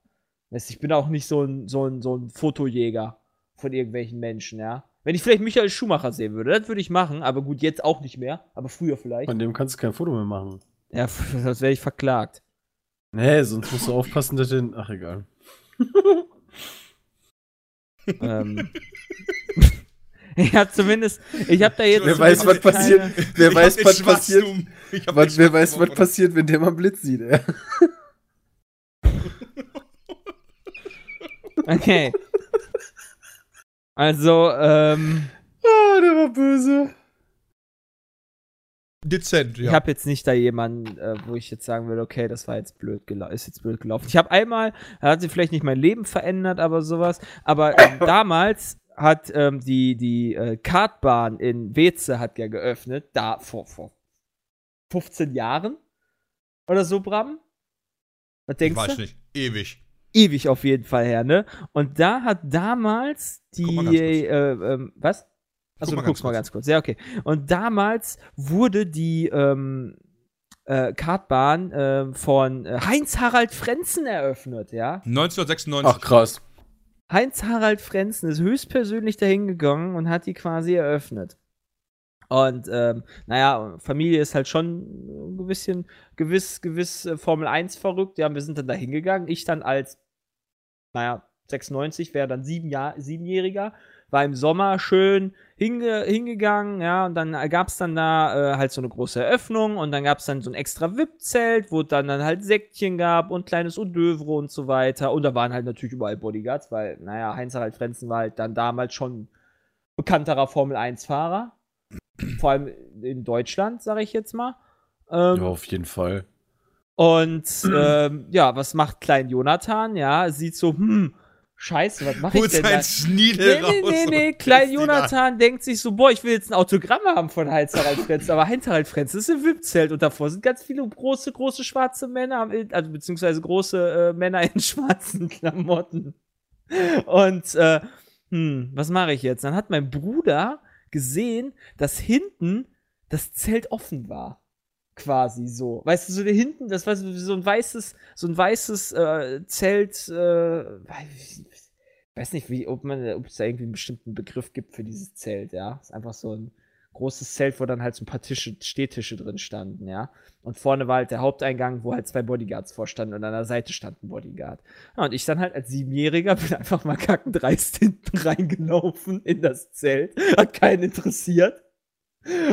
Speaker 4: Weißt, ich bin auch nicht so ein, so ein, so ein Fotojäger von irgendwelchen Menschen, ja. Wenn ich vielleicht Michael Schumacher sehen würde, das würde ich machen, aber gut, jetzt auch nicht mehr, aber früher vielleicht.
Speaker 3: Von dem kannst du kein Foto mehr machen.
Speaker 4: Ja, sonst wäre ich verklagt.
Speaker 3: Nee, sonst musst du aufpassen, dass den. Ach, egal. [laughs]
Speaker 4: ähm, [laughs] [laughs] ich habe zumindest, ich habe da jetzt.
Speaker 3: Wer weiß, was passiert. Wer
Speaker 2: Ich
Speaker 3: weiß, was passiert.
Speaker 2: Ich
Speaker 3: Was, wer weiß, was passiert, wenn der mal einen Blitz sieht, ey. [laughs]
Speaker 4: Okay. Also, ähm,
Speaker 3: Oh, der war böse.
Speaker 2: Dezent,
Speaker 4: ich
Speaker 2: ja.
Speaker 4: habe jetzt nicht da jemanden, äh, wo ich jetzt sagen würde, okay, das war jetzt blöd gelaufen, ist jetzt blöd gelaufen. Ich habe einmal, da hat sich vielleicht nicht mein Leben verändert, aber sowas. Aber ähm, [laughs] damals hat ähm, die die äh, Kartbahn in Weze hat ja geöffnet, da vor vor 15 Jahren oder so, Bram. Was
Speaker 2: Ich
Speaker 4: denkst
Speaker 2: weiß
Speaker 4: du?
Speaker 2: nicht. Ewig.
Speaker 4: ewig auf jeden Fall her, ne? Und da hat damals die,
Speaker 2: Guck mal ganz kurz.
Speaker 4: äh, ähm, was? Achso,
Speaker 2: mal
Speaker 4: du guckst
Speaker 2: ganz
Speaker 4: mal
Speaker 2: kurz.
Speaker 4: ganz kurz. Ja, okay. Und damals wurde die ähm, äh, Kartbahn äh, von äh, Heinz-Harald Frenzen eröffnet, ja?
Speaker 2: 1996.
Speaker 3: Ach, krass.
Speaker 4: Heinz-Harald Frenzen ist höchstpersönlich dahin gegangen und hat die quasi eröffnet. Und ähm, naja, Familie ist halt schon ein bisschen gewiss, gewiss äh, Formel 1 verrückt. Ja, wir sind dann da hingegangen. Ich dann als, naja, 96, wäre dann sieben Jahr, siebenjähriger, war im Sommer schön hinge, hingegangen, ja, und dann gab es dann da äh, halt so eine große Eröffnung und dann gab es dann so ein extra VIP-Zelt, wo dann, dann halt Säckchen gab und kleines Hors d'oeuvre und so weiter. Und da waren halt natürlich überall Bodyguards, weil, naja, Heinz-Harald Frenzen war halt dann damals schon bekannterer Formel-1-Fahrer. Vor allem in Deutschland, sage ich jetzt mal. Ähm,
Speaker 3: Ja, auf jeden Fall.
Speaker 4: und ähm, ja, was macht Klein Jonathan? Ja, sieht so, hm, Scheiße, was mache ich denn da?
Speaker 2: Schniedel
Speaker 4: Nee, nee, nee, nee. Klein Jonathan denkt sich so, boah, ich will jetzt ein Autogramm haben von Heinz-Harald [laughs] Frenz. Aber Heinz-Harald Frenz ist im VIP-Zelt und davor sind ganz viele große, große schwarze Männer, also beziehungsweise große äh, Männer in [laughs] schwarzen Klamotten. Und, äh, hm, was mache ich jetzt? Dann hat mein Bruder gesehen, dass hinten das Zelt offen war. Quasi so. Weißt du, so der hinten, das war so ein weißes, so ein weißes äh, Zelt, äh, weiß nicht, wie, ob man, ob es da irgendwie einen bestimmten Begriff gibt für dieses Zelt, ja. ist einfach so ein großes Zelt, wo dann halt so ein paar Tische, Stehtische drin standen, ja. Und vorne war halt der Haupteingang, wo halt zwei Bodyguards vorstanden und an der Seite stand ein Bodyguard. Ja, und ich dann halt als Siebenjähriger bin einfach mal kackendreist [laughs] hinten reingelaufen in das Zelt. Hat keinen interessiert.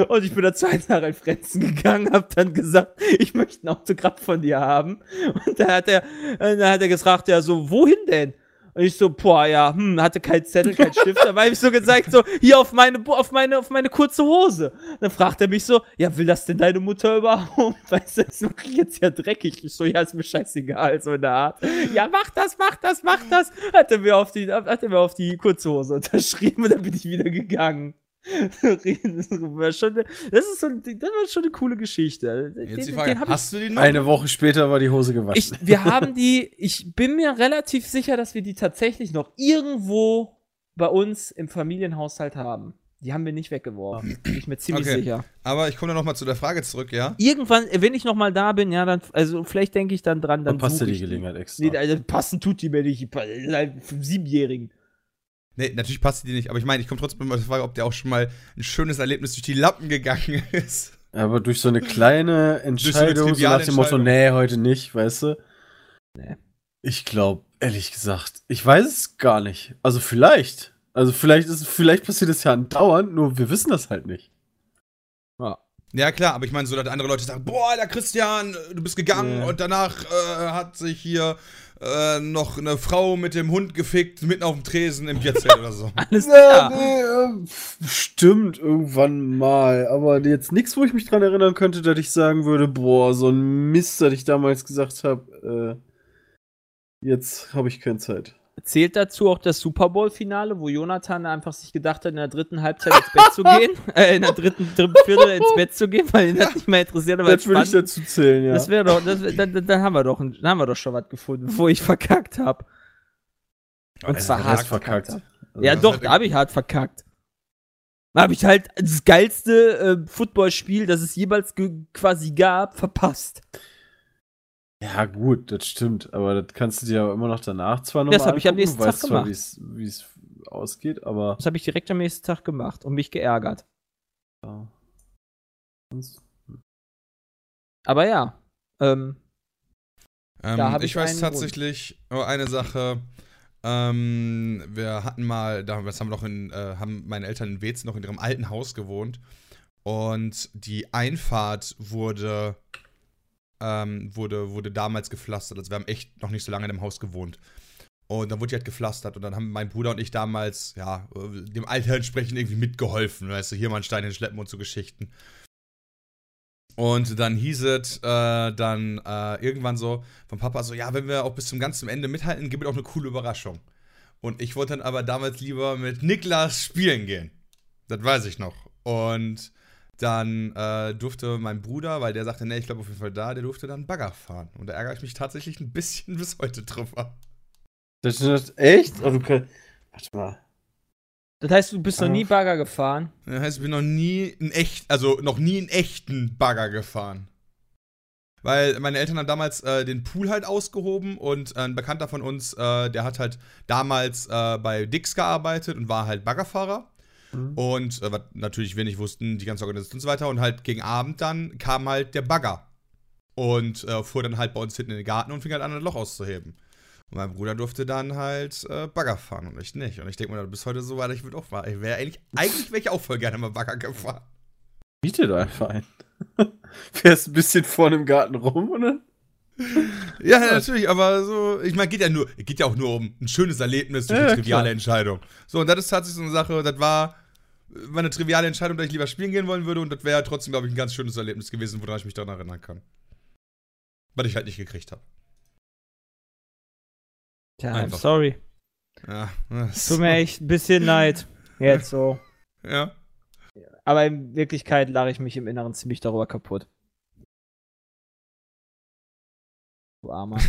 Speaker 4: Und ich bin da zu Harald Frenzen gegangen, hab dann gesagt, ich möchte ein Autogramm von dir haben. Und da hat er, dann hat er gefragt, ja, so, wohin denn? Und ich so, boah, ja, hm, hatte kein Zettel, kein Stift, dabei habe ich so gesagt, so, hier auf meine, auf meine, auf meine kurze Hose. Dann fragt er mich so, ja, will das denn deine Mutter überhaupt? [laughs] Weißt du, das mache ich jetzt ja dreckig. Ich so, ja, ist mir scheißegal, so in der Art. Ja, mach das, mach das, mach das. Hat er mir auf die, hat er mir auf die kurze Hose unterschrieben und dann bin ich wieder gegangen. [laughs] das war schon, eine- das ist so, ein- das war schon eine coole Geschichte. Den-
Speaker 2: Jetzt die
Speaker 4: den
Speaker 2: Frage, hast du die noch?
Speaker 3: Eine Woche später war die Hose gewaschen.
Speaker 4: ich, wir haben die, ich bin mir relativ sicher, dass wir die tatsächlich noch irgendwo bei uns im Familienhaushalt haben. Die haben wir nicht weggeworfen. Bin ich mir ziemlich
Speaker 2: Okay.
Speaker 4: sicher.
Speaker 2: Aber ich komme dann nochmal zu der Frage zurück, ja?
Speaker 4: Irgendwann, wenn ich noch mal da bin, ja, dann, also vielleicht denke ich dann dran, dann
Speaker 3: Dann passt dir die Gelegenheit extra.
Speaker 4: Nee, also passen tut die mir nicht. Siebenjährigen.
Speaker 2: Nee, natürlich passt die nicht, aber ich meine, ich komme trotzdem mal zur Frage, ob der auch schon mal ein schönes Erlebnis durch die Lappen gegangen [laughs] ist.
Speaker 3: Aber durch so eine kleine Entscheidung, so nach dem Motto, nee, heute nicht, weißt du?
Speaker 4: Nee.
Speaker 3: Ich glaube, ehrlich gesagt, ich weiß es gar nicht. Also vielleicht. Also vielleicht ist, vielleicht passiert es ja andauernd, nur wir wissen das halt nicht.
Speaker 2: Ja, klar, aber ich meine, so, dass andere Leute sagen, boah, der Christian, du bist gegangen
Speaker 3: Ja.
Speaker 2: und danach äh, hat sich hier äh, noch eine Frau mit dem Hund gefickt, mitten auf dem Tresen im Bierzelt oder so. [laughs]
Speaker 4: Alles
Speaker 3: Ja,
Speaker 4: klar.
Speaker 3: nee, äh, stimmt, irgendwann mal. Aber jetzt nichts, wo ich mich dran erinnern könnte, dass ich sagen würde, boah, so ein Mist, dass ich damals gesagt habe, äh, jetzt habe ich keine Zeit.
Speaker 4: Zählt dazu auch das Super Bowl-Finale, wo Jonathan einfach sich gedacht hat, in der dritten Halbzeit ins Bett zu gehen, [laughs] äh, in der dritten, dritten Viertel ins Bett zu gehen, weil ihn das nicht mehr interessiert, aber
Speaker 3: Das würde ich dazu zählen, ja.
Speaker 4: Das wäre doch, das, dann, dann, haben wir doch, dann haben wir doch schon was gefunden, wo ich verkackt habe. Und
Speaker 2: Also,
Speaker 4: zwar hart verkackt.
Speaker 3: verkackt?
Speaker 4: hab. Ja, doch, da habe ich hart verkackt. Da habe ich halt das geilste äh, Footballspiel, das es jemals ge- quasi gab, verpasst.
Speaker 3: Ja, gut, das stimmt. Aber das kannst du dir ja immer noch danach zwar noch
Speaker 4: Das
Speaker 3: mal
Speaker 4: hab ich am nächsten Tag
Speaker 3: zwar,
Speaker 4: gemacht.
Speaker 3: wie's- wie es ausgeht, aber.
Speaker 4: Das habe ich direkt am nächsten Tag gemacht und mich geärgert.
Speaker 3: Ja. Sonst-
Speaker 4: Aber ja, ähm,
Speaker 2: Ähm, ich
Speaker 4: ich
Speaker 2: weiß tatsächlich nur eine Sache. Ähm, wir hatten mal, da das haben wir noch in, äh, haben meine Eltern in Wezen noch in ihrem alten Haus gewohnt. Und die Einfahrt wurde, ähm, wurde, wurde damals gepflastert. Also wir haben echt noch nicht so lange in dem Haus gewohnt. Und dann wurde die halt gepflastert und dann haben mein Bruder und ich damals, ja, äh, dem Alter entsprechend irgendwie mitgeholfen. Weißt du, hier mal einen Stein hinschleppen und so Geschichten. Und dann hieß es äh, dann äh, irgendwann so vom Papa so, ja, wenn wir auch bis zum ganzen Ende mithalten, gibt es auch eine coole Überraschung. Und ich wollte dann aber damals lieber mit Niklas spielen gehen. Das weiß ich noch. Und dann äh, durfte mein Bruder, weil der sagte, nee, ich glaube auf jeden Fall da, der durfte dann Bagger fahren. Und da ärgere ich mich tatsächlich ein bisschen [laughs] bis heute drüber.
Speaker 3: Das ist echt? Oh, du warte mal.
Speaker 4: das heißt, du bist noch nie Bagger gefahren.
Speaker 2: Das heißt, ich bin noch nie in echt, also noch nie in echten Bagger gefahren. Weil meine Eltern haben damals äh, den Pool halt ausgehoben und ein Bekannter von uns, äh, der hat halt damals äh, bei Dix gearbeitet und war halt Baggerfahrer.
Speaker 3: Mhm.
Speaker 2: Und äh, was natürlich wir nicht wussten, die ganze Organisation und so weiter. Und halt gegen Abend dann kam halt der Bagger. Und äh, fuhr dann halt bei uns hinten in den Garten und fing halt an, ein Loch auszuheben. Und mein Bruder durfte dann halt äh, Bagger fahren und ich nicht. Und ich denke mir, bis heute so weiter, ich würde auch fahren. Ich wäre eigentlich, eigentlich wäre ich auch voll gerne mal Bagger gefahren.
Speaker 3: Miete doch einfach ein. [laughs] Fährst ein bisschen vorne im Garten rum und dann.
Speaker 2: Ja, natürlich, aber so, ich meine, geht ja nur, geht ja auch nur um ein schönes Erlebnis durch
Speaker 3: Ja,
Speaker 2: eine triviale
Speaker 3: klar.
Speaker 2: Entscheidung. So, und das ist tatsächlich so eine Sache, das war war eine triviale Entscheidung, dass ich lieber spielen gehen wollen würde und das wäre trotzdem, glaube ich, ein ganz schönes Erlebnis gewesen, woran ich mich daran erinnern kann. Was ich halt nicht gekriegt habe.
Speaker 4: Tja,
Speaker 2: Einfach.
Speaker 4: I'm sorry.
Speaker 2: Ja,
Speaker 4: Tut mir echt ein bisschen leid. Jetzt so.
Speaker 2: ja.
Speaker 4: Aber in Wirklichkeit lache ich mich im Inneren ziemlich darüber kaputt. Du Armer.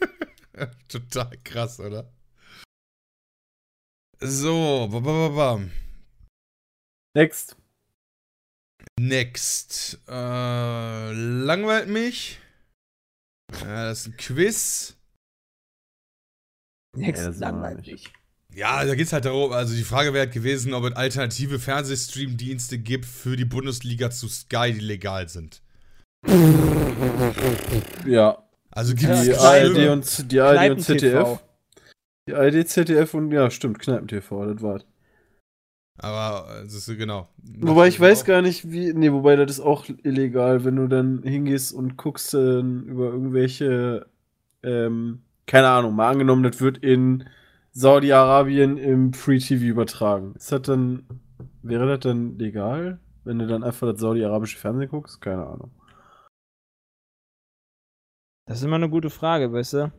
Speaker 4: [laughs]
Speaker 2: Total krass, oder? So, ba, ba, ba, ba.
Speaker 3: Next.
Speaker 2: Next. Äh, langweilt mich. Ja, das ist ein Quiz.
Speaker 4: Nix
Speaker 3: Ja, das ist
Speaker 4: langweilig.
Speaker 3: langweilig.
Speaker 2: Ja, da geht's halt darum, also die Frage wäre halt gewesen, ob es alternative Fernsehstream-Dienste gibt für die Bundesliga zu Sky, die legal sind.
Speaker 3: Ja.
Speaker 2: Also
Speaker 3: Die
Speaker 2: gibt's
Speaker 4: Ja,
Speaker 3: ARD und, die ARD und. ZDF. Die ARD, ZDF und ja, stimmt, Kneipen-TV, das war's.
Speaker 2: Aber, äh, das ist genau.
Speaker 3: Wobei ich weiß gar nicht, wie. Nee, wobei das ist auch illegal, wenn du dann hingehst und guckst dann über irgendwelche. Ähm, keine Ahnung, mal angenommen, das wird in Saudi-Arabien im Free TV übertragen. Ist das dann. Wäre das dann legal? Wenn du dann einfach das saudi-arabische Fernsehen guckst? Keine Ahnung.
Speaker 4: Das ist immer eine gute Frage, weißt du?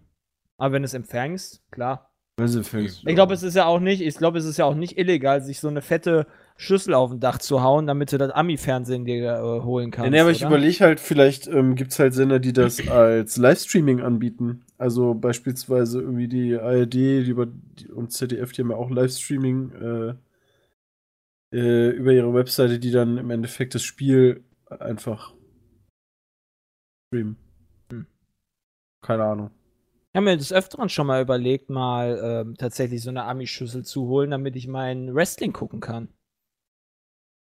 Speaker 4: Aber wenn du es empfängst, klar.
Speaker 3: Wenn sie fängst.
Speaker 4: Ich glaube, es ist ja auch nicht, ich glaube, es ist ja auch nicht illegal, sich so eine fette Schüssel auf dem Dach zu hauen, damit du das Ami-Fernsehen dir äh, holen kannst.
Speaker 3: Ja, nee, aber ich überlege halt, vielleicht ähm, gibt es halt Sender, die das [clears throat] als Livestreaming anbieten. Also beispielsweise irgendwie die ARD die über, die, und ZDF, die haben ja auch Livestreaming äh, äh, über ihre Webseite, die dann im Endeffekt das Spiel einfach streamen. Keine Ahnung.
Speaker 4: Ich habe mir des Öfteren schon mal überlegt, mal ähm, tatsächlich so eine Ami-Schüssel zu holen, damit ich mein Wrestling gucken kann.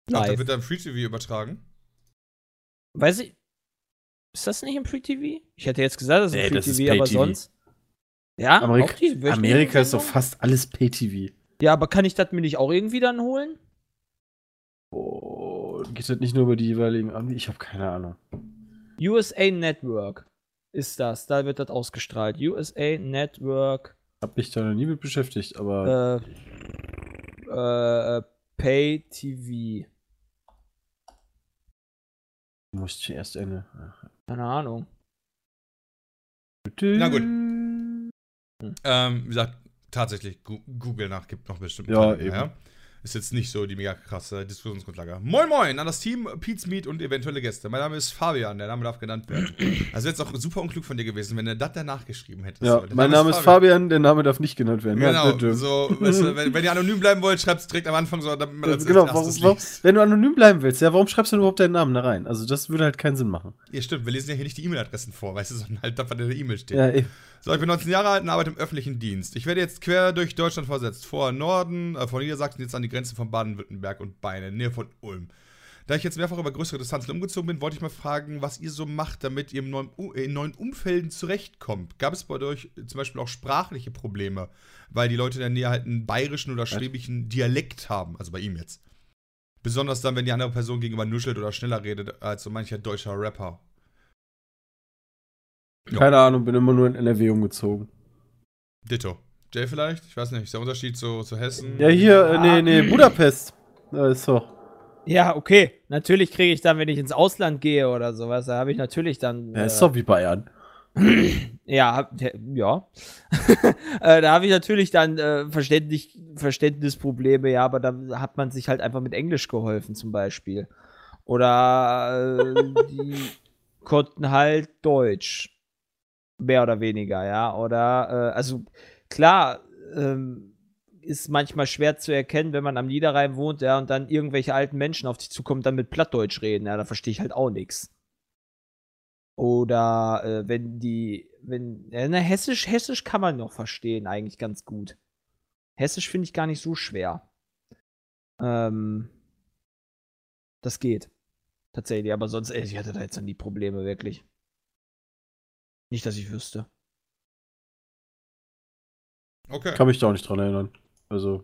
Speaker 2: Ach, da
Speaker 4: Live.
Speaker 2: wird dann Free TV übertragen.
Speaker 4: Weiß ich. Ist das nicht im Free TV? Ich hätte jetzt gesagt, das ist im
Speaker 3: Nee,
Speaker 4: Free
Speaker 3: ist
Speaker 4: TV, aber sonst. Ja,
Speaker 3: Amerika,
Speaker 4: auch die
Speaker 3: Amerika ist doch fast alles Pay-TV.
Speaker 4: Ja, aber kann ich das mir nicht auch irgendwie dann holen?
Speaker 3: Oh, geht das nicht nur über die jeweiligen Anbieter? Ich habe keine Ahnung.
Speaker 4: USA Network ist das. Da wird das ausgestrahlt. USA Network
Speaker 3: Hab mich da noch nie mit beschäftigt, aber
Speaker 4: äh, äh, Pay TV.
Speaker 3: muss ich erst Ende.
Speaker 4: Keine Ahnung.
Speaker 2: Na gut. Ähm, wie gesagt, tatsächlich, Google nach gibt noch bestimmt.
Speaker 3: Ja, eben.
Speaker 2: Ist jetzt nicht so die mega krasse Diskussionsgrundlage. Moin Moin an das Team Pete's Meat und eventuelle Gäste. Mein Name ist Fabian, der Name darf genannt werden. Also jetzt auch super unklug von dir gewesen, wenn du das danach geschrieben hättest.
Speaker 3: Ja, mein Name ist Fabian, der Name darf nicht genannt werden. Ja,
Speaker 2: Genau,
Speaker 3: bitte.
Speaker 2: so, weißt du, wenn, wenn ihr anonym bleiben wollt, schreibt es direkt am Anfang so, damit man das
Speaker 3: genau, warum, warum, wenn du anonym bleiben willst, ja, warum schreibst du denn überhaupt deinen Namen da rein? Also das würde halt keinen Sinn machen.
Speaker 2: Ja, stimmt, wir lesen ja hier nicht die E-Mail-Adressen vor, weißt du, sondern halt das, was in der E-Mail steht.
Speaker 3: Ja, eben.
Speaker 2: So, ich bin 19 Jahre alt und arbeite im öffentlichen Dienst. Ich werde jetzt quer durch Deutschland versetzt. Vor Norden, äh, von Niedersachsen jetzt an die Grenze von Baden-Württemberg und Beine, Nähe von Ulm. Da ich jetzt mehrfach über größere Distanzen umgezogen bin, wollte ich mal fragen, was ihr so macht, damit ihr im neuen, U- in neuen Umfelden zurechtkommt. Gab es bei euch zum Beispiel auch sprachliche Probleme, weil die Leute in der Nähe halt einen bayerischen oder schwäbischen Dialekt haben, also bei ihm jetzt. Besonders dann, wenn die andere Person gegenüber nuschelt oder schneller redet als so mancher deutscher Rapper. Ja.
Speaker 3: Keine Ahnung, bin immer nur in NRW umgezogen.
Speaker 2: Ditto. Jay vielleicht? Ich weiß nicht. Ist der Unterschied zu, zu Hessen?
Speaker 3: Ja, hier, äh, nee, nee, Budapest. Da ist doch.
Speaker 4: Ja, okay. Natürlich kriege ich dann, wenn ich ins Ausland gehe oder sowas, da habe ich natürlich dann.
Speaker 3: Ja,
Speaker 4: äh,
Speaker 3: ist doch wie Bayern. [clears throat]
Speaker 4: Ja, ja. [laughs] äh, da habe ich natürlich dann äh, Verständnis, Verständnisprobleme, ja, aber da hat man sich halt einfach mit Englisch geholfen, zum Beispiel. Oder äh, die [laughs] konnten halt Deutsch. Mehr oder weniger, ja. Oder, äh, also klar, ähm, ist manchmal schwer zu erkennen, wenn man am Niederrhein wohnt, ja, und dann irgendwelche alten Menschen auf dich zukommen, dann mit Plattdeutsch reden, ja, da verstehe ich halt auch nichts. Oder äh, wenn die, wenn, ja, na, Hessisch, Hessisch kann man noch verstehen, eigentlich ganz gut. Hessisch finde ich gar nicht so schwer. Ähm, das geht. Tatsächlich, aber sonst, ey, ich hatte da jetzt dann die Probleme, wirklich. Nicht, dass ich wüsste.
Speaker 2: Okay.
Speaker 3: Kann mich da auch nicht dran erinnern. Also,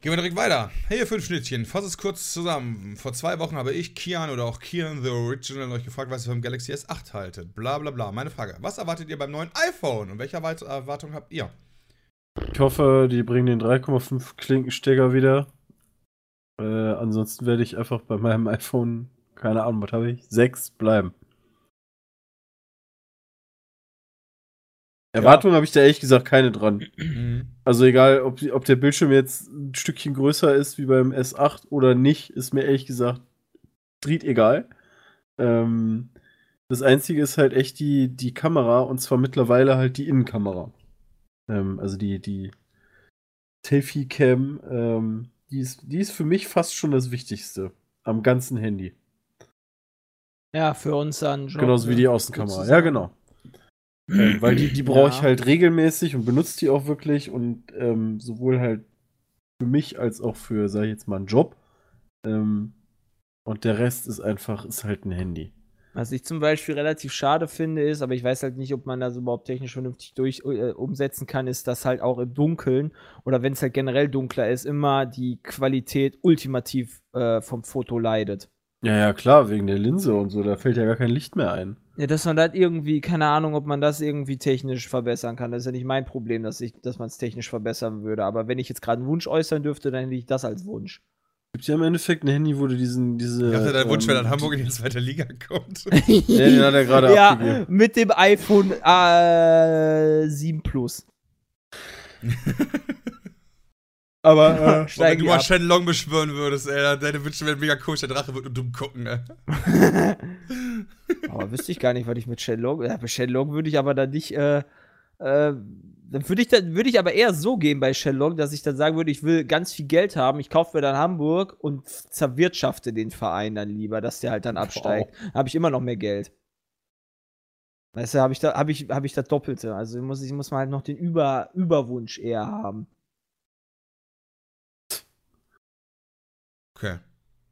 Speaker 2: Gehen wir direkt weiter. Hey, ihr fünf Schnittchen. Fass es kurz zusammen. Vor zwei Wochen habe ich Kian oder auch Kian the Original euch gefragt, was ihr vom Galaxy S8 haltet. Bla bla bla. Meine Frage. Was erwartet ihr beim neuen iPhone? Und welche Erwart- Erwartung habt ihr?
Speaker 3: ich hoffe, die bringen den 3,5 Klinkenstecker wieder. Äh, ansonsten werde ich einfach bei meinem iPhone, keine Ahnung, was habe ich? 6 bleiben. Erwartungen habe ich da ehrlich gesagt keine dran.
Speaker 2: Mhm.
Speaker 3: Also egal, ob, ob der Bildschirm jetzt ein Stückchen größer ist wie beim S8 oder nicht, ist mir ehrlich gesagt dritt egal. Ähm, das Einzige ist halt echt die, die Kamera und zwar mittlerweile halt die Innenkamera. Ähm, also die, die Selfie-Cam, ähm, die, ist, die ist für mich fast schon das Wichtigste am ganzen Handy.
Speaker 4: Ja, für uns dann Job,
Speaker 3: Genauso wie
Speaker 4: ne?
Speaker 3: die Außenkamera. Ja, genau. Ähm, weil die, die brauche ich
Speaker 4: Ja.
Speaker 3: halt regelmäßig und benutze die auch wirklich und ähm, sowohl halt für mich als auch für, sag ich jetzt mal, einen Job. Ähm, und der Rest ist einfach, ist halt ein Handy.
Speaker 4: Was ich zum Beispiel relativ schade finde, ist, aber ich weiß halt nicht, ob man das überhaupt technisch vernünftig durch äh, umsetzen kann, ist, dass halt auch im Dunkeln oder wenn es halt generell dunkler ist, immer die Qualität ultimativ äh, vom Foto leidet.
Speaker 3: Ja, ja, klar, wegen der Linse und so, da fällt ja gar kein Licht mehr ein.
Speaker 4: Ja, dass man das irgendwie, keine Ahnung, ob man das irgendwie technisch verbessern kann. Das ist ja nicht mein Problem, dass, ich, dass man es technisch verbessern würde. Aber wenn ich jetzt gerade einen Wunsch äußern dürfte, dann hätte ich das als Wunsch.
Speaker 3: Gibt ja im Endeffekt ein Handy, wo du diesen, diese.
Speaker 2: Ich dachte, dein Wunsch wäre,
Speaker 3: ähm,
Speaker 2: dass Hamburg in die zweite Liga kommt. [laughs]
Speaker 3: Ja, den hat er gerade
Speaker 4: ja,
Speaker 3: abgegeben.
Speaker 4: mit dem iPhone äh, 7 Plus. [laughs]
Speaker 3: Aber, äh,
Speaker 2: Wenn du mal
Speaker 4: ab.
Speaker 2: Shenlong beschwören würdest, ey, deine Wünsche wären mega komisch, der Drache wird nur dumm gucken, ey. [laughs]
Speaker 4: Aber wüsste ich gar nicht, was ich mit Shenlong. Ja, bei Shenlong würde ich aber dann nicht. Äh, äh, dann würde ich, dann würde ich aber eher so gehen bei Shenlong, dass ich dann sagen würde, ich will ganz viel Geld haben, ich kaufe mir dann Hamburg und zerwirtschafte den Verein dann lieber, dass der halt dann absteigt. Habe ich immer noch mehr Geld. Weißt du, habe ich, da, hab ich, hab ich das Doppelte. Also muss, ich muss mal halt noch den Über, Überwunsch eher haben.
Speaker 2: Okay.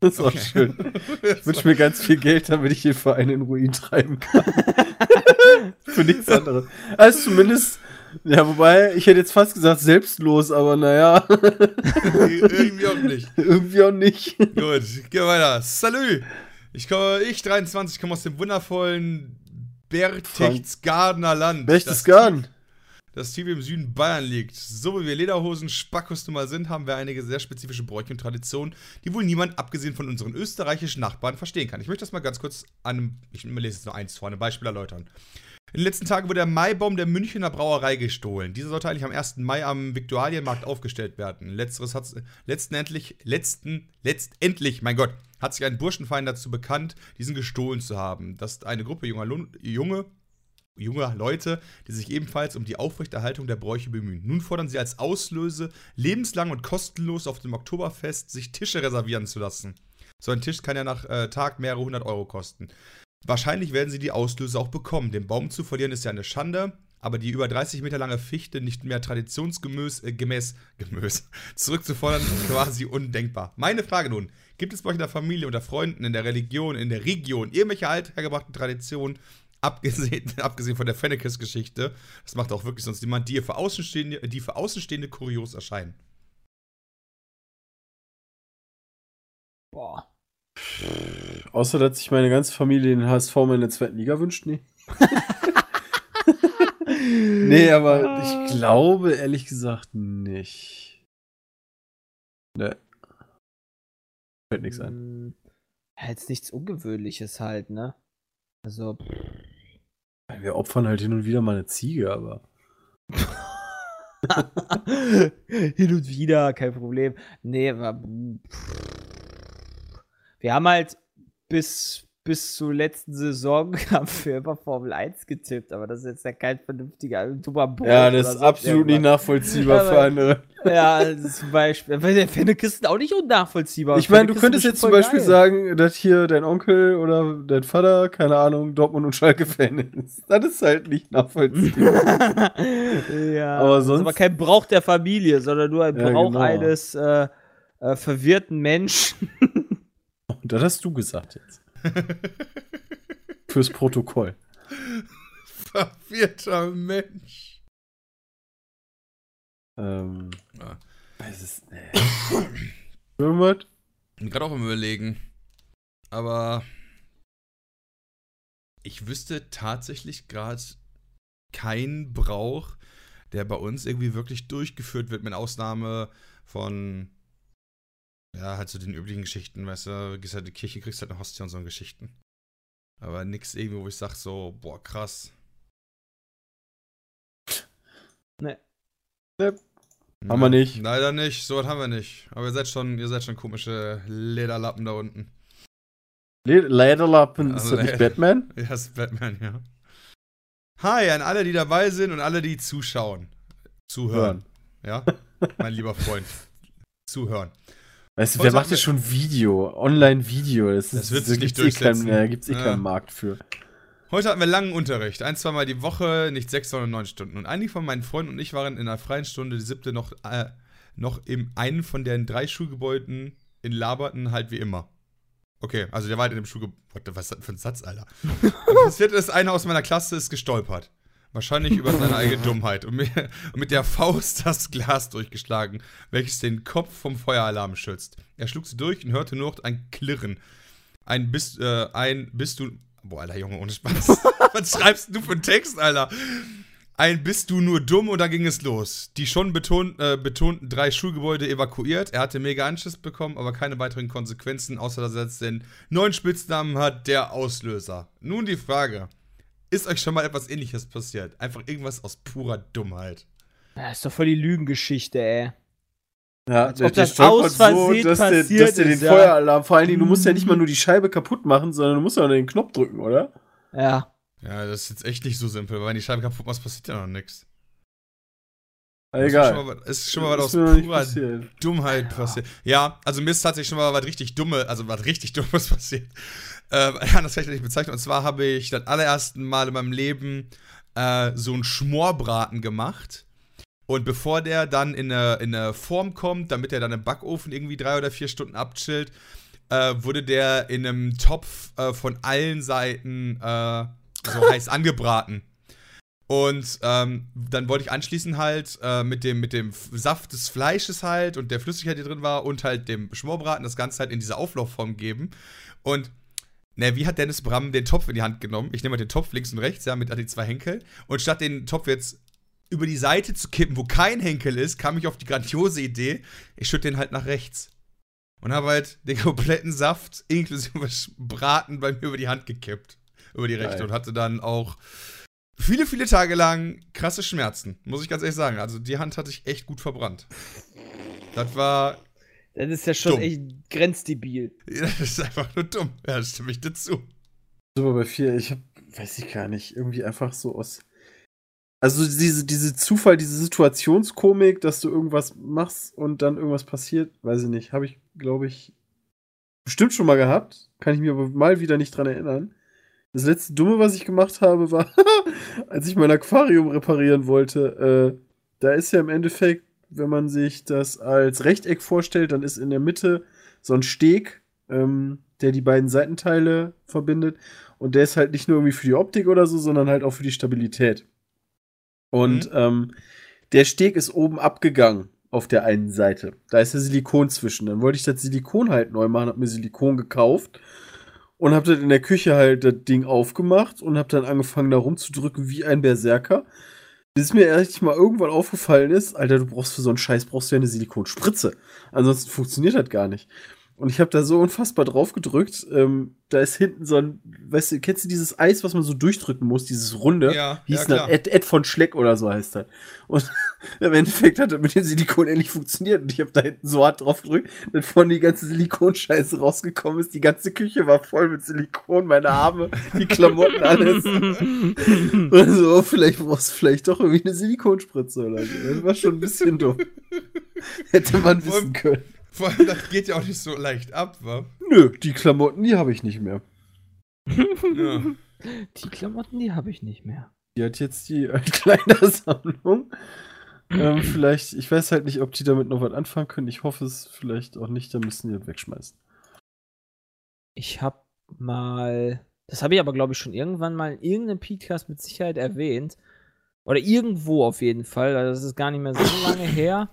Speaker 3: das ist auch
Speaker 2: Okay.
Speaker 3: schön. Ich wünsche mir ganz viel Geld, damit ich den Verein in Ruin treiben kann. [laughs] Für nichts anderes. Also zumindest, ja, wobei, ich hätte jetzt fast gesagt selbstlos, aber naja,
Speaker 2: Irgendwie auch nicht. [laughs]
Speaker 3: irgendwie auch nicht.
Speaker 2: Gut, gehen wir weiter. Salü! Ich komme, ich 23, komme aus dem wundervollen Berchtesgadener Land.
Speaker 3: Berchtesgaden.
Speaker 2: Das Team im Süden Bayern liegt. So wie wir Lederhosen Spackos nun mal sind, haben wir einige sehr spezifische Bräuche und Traditionen, die wohl niemand, abgesehen von unseren österreichischen Nachbarn, verstehen kann. Ich möchte das mal ganz kurz an einem, ich lese jetzt nur eins vor, einem Beispiel erläutern. In den letzten Tagen wurde der Maibaum der Münchner Brauerei gestohlen. Dieser sollte eigentlich am 1. Mai am Viktualienmarkt aufgestellt werden. Letzteres hat letztendlich, letzten, letztendlich, mein Gott, hat sich ein Burschenverein dazu bekannt, diesen gestohlen zu haben. Das ist eine Gruppe junger, junge, junger Leute, die sich ebenfalls um die Aufrechterhaltung der Bräuche bemühen. Nun fordern sie als Auslöse, lebenslang und kostenlos auf dem Oktoberfest sich Tische reservieren zu lassen. So ein Tisch kann ja nach äh, Tag mehrere hundert Euro kosten. Wahrscheinlich werden sie die Auslöse auch bekommen. Den Baum zu verlieren ist ja eine Schande, aber die über 30 Meter lange Fichte nicht mehr traditionsgemäß äh, gemäß, gemäß, [laughs] zurückzufordern, ist quasi undenkbar. Meine Frage nun: Gibt es bei euch in der Familie, unter Freunden, in der Religion, in der Region irgendwelche althergebrachten Traditionen, abgesehen, [laughs] abgesehen von der Fennekes-Geschichte, das macht auch wirklich sonst niemand, die für Außenstehende, die für Außenstehende kurios erscheinen?
Speaker 4: Boah.
Speaker 3: Außer, dass sich meine ganze Familie den HSV mal in der zweiten Liga wünscht, nee. [laughs] nee, aber ich glaube ehrlich gesagt nicht. Ne. Fällt nichts ein.
Speaker 4: Ja, jetzt nichts Ungewöhnliches halt, ne? Also.
Speaker 3: Wir opfern halt hin und wieder mal eine Ziege, aber. [laughs]
Speaker 4: Hin und wieder, kein Problem. Nee. Wir haben halt bis, bis zur letzten Saison [laughs] haben wir immer Formel 1 getippt, aber das ist jetzt ja kein vernünftiger dummer Bruch
Speaker 3: Ja, das ist
Speaker 4: sonst
Speaker 3: absolut nicht nachvollziehbar
Speaker 4: Aber-
Speaker 3: für andere.
Speaker 4: Ja, zum Beispiel. Weil der Fennekisten auch nicht unnachvollziehbar.
Speaker 3: Ich meine, du könntest jetzt zum Beispiel
Speaker 4: geil.
Speaker 3: sagen, dass hier dein Onkel oder dein Vater, keine Ahnung, Dortmund und Schalke-Fan ist. [laughs] Das ist halt nicht nachvollziehbar. [laughs]
Speaker 4: ja,
Speaker 3: Aber
Speaker 4: das ist
Speaker 3: sonst-
Speaker 4: aber kein Brauch der Familie, sondern nur ein
Speaker 3: Ja,
Speaker 4: Brauch
Speaker 3: genau.
Speaker 4: eines äh, äh, verwirrten Menschen.
Speaker 3: Und das hast du gesagt jetzt. [laughs] Fürs Protokoll.
Speaker 2: Verwirrter Mensch.
Speaker 3: Ähm,
Speaker 2: Ja.
Speaker 3: es ist. Irgendwas?
Speaker 2: bin gerade auch am überlegen. Aber ich wüsste tatsächlich gerade keinen Brauch, der bei uns irgendwie wirklich durchgeführt wird, mit Ausnahme von ja, halt so den üblichen Geschichten, weißt du, gehst halt in die Kirche, kriegst halt eine Hostie und so Geschichten. Aber nix irgendwie, wo ich sag so, boah, krass.
Speaker 4: Nee.
Speaker 3: Haben wir nicht.
Speaker 2: Leider nicht, so was haben wir nicht. Aber ihr seid schon, ihr seid schon komische Lederlappen da unten.
Speaker 3: Le- Lederlappen, ist
Speaker 2: Also
Speaker 3: das nicht Batman? [laughs]
Speaker 2: Ja, ist Batman, ja. Hi an alle, die dabei sind und alle, die zuschauen. Zuhören. Ja, [laughs] mein lieber Freund. Zuhören.
Speaker 3: Weißt du, wer macht
Speaker 2: wir-
Speaker 3: schon Video? Online-Video. Das,
Speaker 2: Das wird
Speaker 3: da
Speaker 2: sich nicht
Speaker 3: gibt's eh
Speaker 2: durchsetzen.
Speaker 3: Da eh
Speaker 2: Ja.
Speaker 3: keinen Markt für.
Speaker 2: Heute hatten wir langen Unterricht. Ein, zweimal die Woche, nicht sechs, sondern neun Stunden. Und einige von meinen Freunden und ich waren in einer freien Stunde, die siebte, noch, äh, noch in einem von den drei Schulgebäuden in Laberten halt wie immer. Okay, also der war halt in dem Schulgebäude. Was ist das für ein Satz, Alter? [laughs] Und passiert ist, einer aus meiner Klasse ist gestolpert. Wahrscheinlich über seine eigene [laughs] Dummheit. Und, mit der Faust das Glas durchgeschlagen, welches den Kopf vom Feueralarm schützt. Er schlug sie durch und hörte nur noch ein Klirren. Ein bist, äh, ein bist du. Boah, Alter, Junge, ohne Spaß. [laughs] Was schreibst du für einen Text, Alter? Ein bist du nur dumm und dann ging es los. Die schon beton, äh, betonten drei Schulgebäude evakuiert. Er hatte mega Anschiss bekommen, aber keine weiteren Konsequenzen, außer dass er jetzt den neuen Spitznamen hat, der Auslöser. Nun die Frage: Ist euch schon mal etwas ähnliches passiert? Einfach irgendwas aus purer Dummheit.
Speaker 4: Das ist doch voll die Lügengeschichte, ey.
Speaker 3: Ja,
Speaker 4: Als ob das aus Versehen
Speaker 3: dass der,
Speaker 4: passiert
Speaker 3: dass der den
Speaker 4: ist, ja.
Speaker 3: Feueralarm, vor allen Dingen, du musst ja nicht mal nur die Scheibe kaputt machen, sondern du musst ja auch den Knopf drücken, oder?
Speaker 4: Ja.
Speaker 2: Ja, das ist jetzt echt nicht so simpel, weil wenn die Scheibe kaputt macht, passiert ja noch nichts.
Speaker 3: Egal.
Speaker 2: schon mal, ist schon mal was aus purer
Speaker 3: passiert.
Speaker 2: Dummheit passiert. Ja, also mir ist tatsächlich schon mal was richtig Dumme, also was richtig Dummes [laughs] passiert. [laughs] Ja, das kann ich nicht bezeichnen. Und zwar habe ich das allerersten Mal in meinem Leben äh, so einen Schmorbraten gemacht. Und bevor der dann in eine, in eine Form kommt, damit er dann im Backofen irgendwie drei oder vier Stunden abchillt, äh, wurde der in einem Topf äh, von allen Seiten äh, so heiß [laughs] angebraten. Und ähm, dann wollte ich anschließend halt äh, mit, dem, mit dem Saft des Fleisches halt und der Flüssigkeit, die drin war, und halt dem Schmorbraten das Ganze halt in diese Auflaufform geben. Und na, wie hat Dennis Bram den Topf in die Hand genommen? Ich nehme mal den Topf links und rechts, ja, mit den zwei Henkel. Und statt den Topf jetzt über die Seite zu kippen, wo kein Henkel ist, kam ich auf die grandiose Idee, ich schütte den halt nach rechts. Und habe halt den kompletten Saft inklusive [laughs] Braten bei mir über die Hand gekippt. Über die rechte.
Speaker 3: Geil.
Speaker 2: Und hatte dann auch viele, viele Tage lang krasse Schmerzen. Muss ich ganz ehrlich sagen. Also die Hand hatte ich echt gut verbrannt. Das war.
Speaker 4: Das ist ja schon
Speaker 2: Dumm.
Speaker 4: echt grenzdebil. [laughs]
Speaker 2: Das ist einfach nur dumm. Ja, das stimme ich dir zu.
Speaker 3: Super bei vier, ich hab, weiß ich gar nicht, irgendwie einfach so aus. Also diese, diese Zufall, diese Situationskomik, dass du irgendwas machst und dann irgendwas passiert, weiß ich nicht, habe ich, glaube ich, bestimmt schon mal gehabt, kann ich mir aber mal wieder nicht dran erinnern. Das letzte Dumme, was ich gemacht habe, war, [laughs] als ich mein Aquarium reparieren wollte, äh, da ist ja im Endeffekt, wenn man sich das als Rechteck vorstellt, dann ist in der Mitte so ein Steg, ähm, der die beiden Seitenteile verbindet. Und der ist halt nicht nur irgendwie für die Optik oder so, sondern halt auch für die Stabilität. Und ähm, der Steg ist oben abgegangen auf der einen Seite. Da ist ja Silikon zwischen. Dann wollte ich das Silikon halt neu machen, hab mir Silikon gekauft und hab dann in der Küche halt das Ding aufgemacht und hab dann angefangen da rumzudrücken wie ein Berserker. Bis mir ehrlich mal irgendwann aufgefallen ist, Alter, du brauchst für so einen Scheiß brauchst du ja eine Silikonspritze. Ansonsten funktioniert das gar nicht. Und ich habe da so unfassbar drauf gedrückt. Ähm, da ist hinten so ein, weißt du, kennst du dieses Eis, was man so durchdrücken muss, dieses runde?
Speaker 2: Ja, ja,
Speaker 3: hieß das?
Speaker 2: klar.
Speaker 3: Ed, Ed von Schleck oder so heißt das. Und [laughs] im Endeffekt hat das mit dem Silikon endlich funktioniert. Und ich habe da hinten so hart drauf gedrückt, dass vorne die ganze Silikonscheiße rausgekommen ist. Die ganze Küche war voll mit Silikon, meine Arme, die Klamotten, alles. [laughs] Und so, vielleicht brauchst du vielleicht doch irgendwie eine Silikonspritze oder so. Das war schon ein bisschen dumm. Hätte man wissen können.
Speaker 2: Vor allem, das geht ja auch nicht so leicht ab, wa?
Speaker 3: Nö, die Klamotten, die habe ich nicht mehr.
Speaker 2: Ja.
Speaker 4: Die Klamotten, die habe ich nicht mehr.
Speaker 3: Die hat jetzt die [laughs] Kleidersammlung. ähm, vielleicht, ich weiß halt nicht, ob die damit noch was anfangen können. Ich hoffe es vielleicht auch nicht, dann müssen die das wegschmeißen.
Speaker 4: Ich habe mal, das habe ich aber glaube ich schon irgendwann mal in irgendeinem Podcast mit Sicherheit erwähnt. Oder irgendwo auf jeden Fall. Also das ist gar nicht mehr so [laughs] lange her.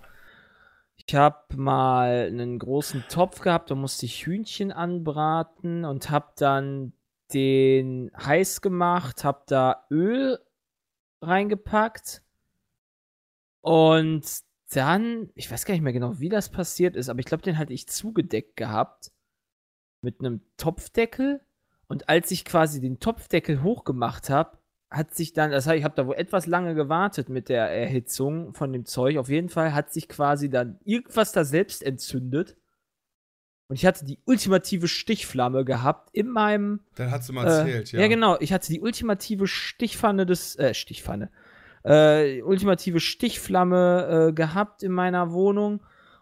Speaker 4: Ich habe mal einen großen Topf gehabt, da musste ich Hühnchen anbraten und habe dann den heiß gemacht, habe da Öl reingepackt. Und dann, ich weiß gar nicht mehr genau, wie das passiert ist, aber ich glaube, den hatte ich zugedeckt gehabt mit einem Topfdeckel. Und als ich quasi den Topfdeckel hochgemacht habe, hat sich dann, das heißt, ich habe da wohl etwas lange gewartet mit der Erhitzung von dem Zeug. Auf jeden Fall hat sich quasi dann irgendwas da selbst entzündet. Und ich hatte die ultimative Stichflamme gehabt in meinem.
Speaker 2: Dann hast du mal
Speaker 4: Äh,
Speaker 2: erzählt, ja.
Speaker 4: Ja, genau. Ich hatte die ultimative Stichpfanne des, äh, Stichpfanne. Äh, ultimative Stichflamme äh, gehabt in meiner Wohnung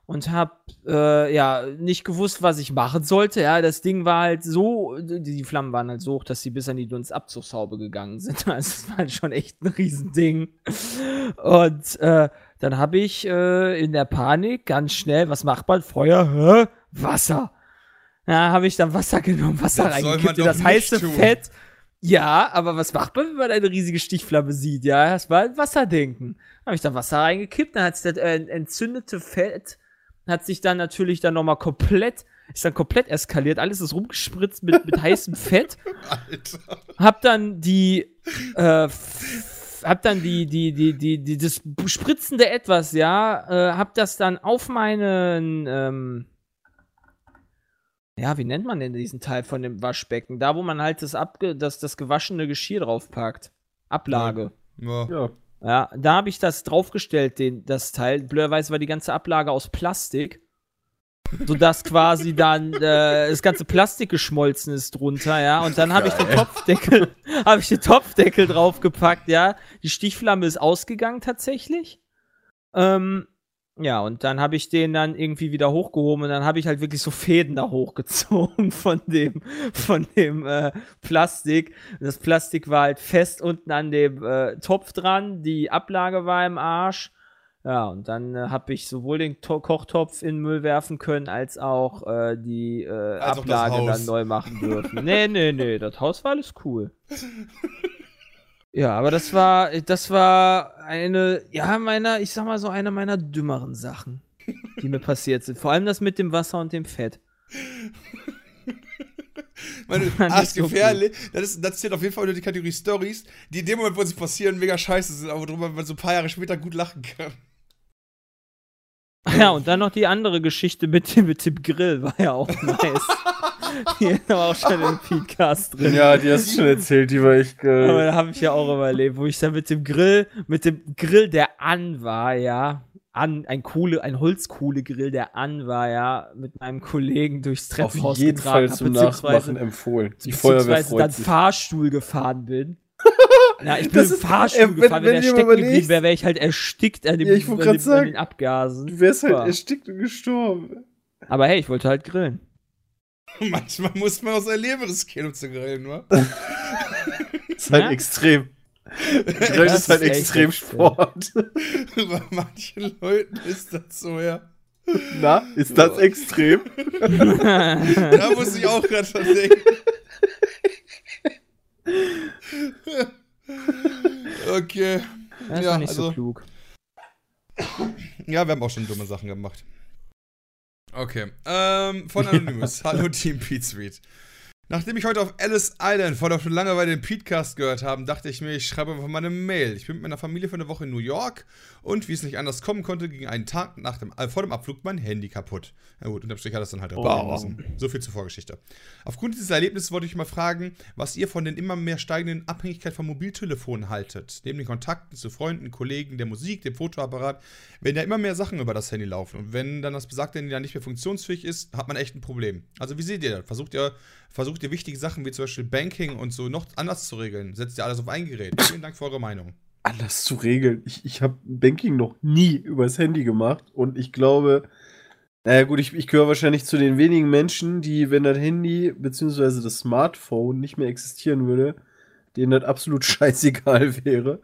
Speaker 4: und hab äh, ja nicht gewusst, was ich machen sollte. Ja, das Ding war halt so, die, Flammen waren halt so hoch, dass sie bis an die Dunstabzugshaube gegangen sind. [laughs] Also es war halt schon echt ein Riesending. Und äh, dann habe ich äh, in der Panik ganz schnell, was macht man? Feuer, hä? Wasser. Ja, habe ich dann Wasser genommen, Wasser
Speaker 2: Das
Speaker 4: reingekippt in
Speaker 2: doch
Speaker 4: das heiße
Speaker 2: tun.
Speaker 4: Fett. Ja, aber was macht man, wenn man eine riesige Stichflamme sieht? Ja, erstmal an Wasser denken. Habe ich dann Wasser reingekippt, dann hat sich das äh, entzündete Fett hat sich dann natürlich dann nochmal komplett, ist dann komplett eskaliert, alles ist rumgespritzt mit, mit heißem [laughs] Fett.
Speaker 2: Alter.
Speaker 4: Hab dann die, äh, hab dann die, die, die, die, die, das spritzende Etwas, ja, äh, hab das dann auf meinen, ähm, ja, wie nennt man denn diesen Teil von dem Waschbecken? Da, wo man halt das, abge das, das gewaschene Geschirr draufpackt. Ablage.
Speaker 2: Ja.
Speaker 3: Ja.
Speaker 4: Ja, da habe ich das draufgestellt, den, das Teil. Blöderweise war die ganze Ablage aus Plastik. Sodass quasi dann [laughs] äh, das ganze Plastik geschmolzen ist drunter, ja. Und dann habe ich den Topfdeckel, [laughs] habe ich den Topfdeckel draufgepackt, ja. Die Stichflamme ist ausgegangen tatsächlich. Ähm, ja, und dann habe ich den dann irgendwie wieder hochgehoben und dann habe ich halt wirklich so Fäden da hochgezogen [laughs] von dem, von dem äh, Plastik. Und das Plastik war halt fest unten an dem äh, Topf dran, die Ablage war im Arsch. Ja, und dann äh, habe ich sowohl den to Kochtopf in den Müll werfen können, als auch äh, die äh,
Speaker 2: Als
Speaker 4: Ablage dann neu machen dürfen. nee, nee, nee, das Haus war alles cool. [laughs] Ja, aber das war, das war eine, ja, meiner, ich sag mal so, eine meiner dümmeren Sachen, die mir passiert sind. Vor allem das mit dem Wasser und dem Fett. [laughs]
Speaker 2: Meine, ah, ist gefährlich. Das, ist, das zählt auf jeden Fall unter die Kategorie Stories, die in dem Moment, wo sie passieren, mega scheiße sind, aber worüber man so ein paar Jahre später gut lachen kann. [laughs]
Speaker 4: Ja, und dann noch die andere Geschichte mit dem, mit dem Grill, war ja auch [laughs] nice. die war auch schon im Podcast drin.
Speaker 3: Ja, die hast du schon erzählt, die war echt
Speaker 4: Aber
Speaker 3: geil.
Speaker 4: da habe ich ja auch überlebt, wo ich dann mit dem Grill, mit dem Grill, der an war, ja, an, ein Kohle, ein Holzkohlegrill, der an war, ja, mit meinem Kollegen durchs
Speaker 3: Auf
Speaker 4: Treppenhaus
Speaker 3: jeden
Speaker 4: getragen
Speaker 3: Fall zum
Speaker 4: beziehungsweise-
Speaker 3: Nachmachen empfohlen. Die Feuerwehr
Speaker 4: beziehungsweise dann
Speaker 3: freut sich.
Speaker 4: Fahrstuhl gefahren bin. Ja, ich bin
Speaker 3: Das
Speaker 4: im
Speaker 3: ist-
Speaker 4: Fahrstuhl
Speaker 3: äh, wenn-
Speaker 4: gefahren, wenn,
Speaker 3: wenn
Speaker 4: der
Speaker 3: dir mal
Speaker 4: stecken geblieben wäre, wäre ich halt erstickt an, dem,
Speaker 3: Ja, ich
Speaker 4: an, dem, an
Speaker 3: sagen,
Speaker 4: den Abgasen.
Speaker 3: Du wärst halt erstickt und gestorben.
Speaker 4: Aber hey, ich wollte halt grillen. [laughs]
Speaker 2: Manchmal muss man auch sein Leben riskieren, um zu grillen, nur. [laughs] [laughs]
Speaker 3: ist halt
Speaker 4: Ja?
Speaker 3: extrem.
Speaker 4: Das
Speaker 3: Das ist halt
Speaker 4: ist echt
Speaker 3: Extremsport.
Speaker 2: Bei manchen Leuten ist das so, ja.
Speaker 3: Na, ist das extrem?
Speaker 2: Da muss ich auch gerade dran denken. [laughs] Okay.
Speaker 4: Das
Speaker 2: Ja,
Speaker 4: war nicht
Speaker 2: also-
Speaker 4: so klug.
Speaker 2: Ja, wir haben auch schon dumme Sachen gemacht. Okay. Ähm, von Anonymous. Hallo Team Pete Suite. Nachdem ich heute auf Ellis Island vor der schon Langeweile den Petecast gehört habe, dachte ich mir, ich schreibe einfach mal eine Mail. Ich bin mit meiner Familie für eine Woche in New York und wie es nicht anders kommen konnte, ging einen Tag nach dem, äh, vor dem Abflug mein Handy kaputt. Na gut, unterm Strich hat das dann halt reparieren lassen. So viel zur Vorgeschichte. Aufgrund dieses Erlebnisses wollte ich mal fragen, was ihr von den immer mehr steigenden Abhängigkeit von Mobiltelefonen haltet. Neben den Kontakten zu Freunden, Kollegen, der Musik, dem Fotoapparat, wenn ja immer mehr Sachen über das Handy laufen. Und wenn dann das besagte Handy dann nicht mehr funktionsfähig ist, hat man echt ein Problem. Also wie seht ihr das? Versucht ihr, versucht ihr wichtige Sachen wie zum Beispiel Banking und so noch anders zu regeln? Setzt ihr alles auf ein Gerät? Vielen Dank für eure Meinung.
Speaker 3: Alles zu regeln. Ich, ich habe Banking noch nie übers Handy gemacht und ich glaube, naja gut, ich, ich gehöre wahrscheinlich zu den wenigen Menschen, die, wenn das Handy bzw. das Smartphone nicht mehr existieren würde, denen das absolut [laughs] scheißegal wäre.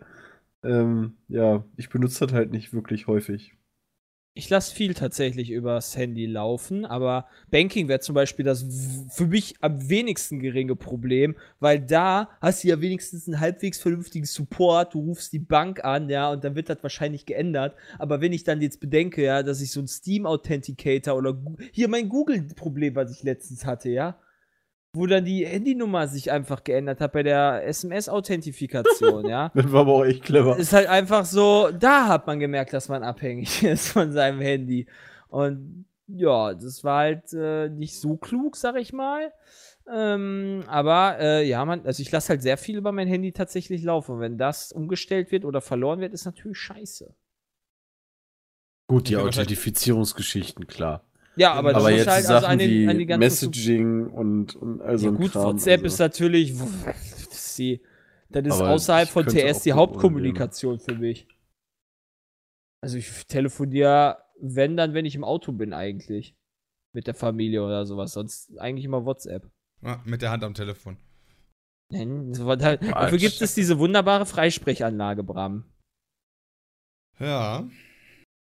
Speaker 3: Ähm, ja, ich benutze das halt nicht wirklich häufig.
Speaker 4: Ich lasse viel tatsächlich übers Handy laufen, aber Banking wäre zum Beispiel das für mich am wenigsten geringe Problem, weil da hast du ja wenigstens einen halbwegs vernünftigen Support, du rufst die Bank an, ja, und dann wird das wahrscheinlich geändert. Aber wenn ich dann jetzt bedenke, ja, dass ich so ein Steam Authenticator oder hier mein Google-Problem, was ich letztens hatte, ja, wo dann die Handynummer sich einfach geändert hat bei der SMS-Authentifikation, [laughs] ja.
Speaker 3: Das war aber auch echt clever.
Speaker 4: ist halt einfach so, da hat man gemerkt, dass man abhängig [laughs] ist von seinem Handy. Und ja, das war halt äh, nicht so klug, sag ich mal. Ähm, aber äh, ja, man, also ich lasse halt sehr viel über mein Handy tatsächlich laufen. Und wenn das umgestellt wird oder verloren wird, ist natürlich scheiße.
Speaker 3: Gut, die Authentifizierungsgeschichten, klar.
Speaker 4: Ja, aber das
Speaker 3: Aber
Speaker 4: ist
Speaker 3: jetzt
Speaker 4: halt
Speaker 3: Sachen
Speaker 4: also an den,
Speaker 3: wie
Speaker 4: an die ganzen
Speaker 3: Messaging und, und also
Speaker 4: Ja, gut,
Speaker 3: Kram,
Speaker 4: WhatsApp
Speaker 3: also.
Speaker 4: ist natürlich, das ist, das ist außerhalb von TS die Hauptkommunikation für mich. Also ich telefoniere, wenn dann, wenn ich im Auto bin eigentlich. Mit der Familie oder sowas. Sonst eigentlich immer WhatsApp.
Speaker 2: Ja, mit der Hand am Telefon.
Speaker 4: Nein, dafür gibt es diese wunderbare Freisprechanlage, Bram.
Speaker 2: Ja.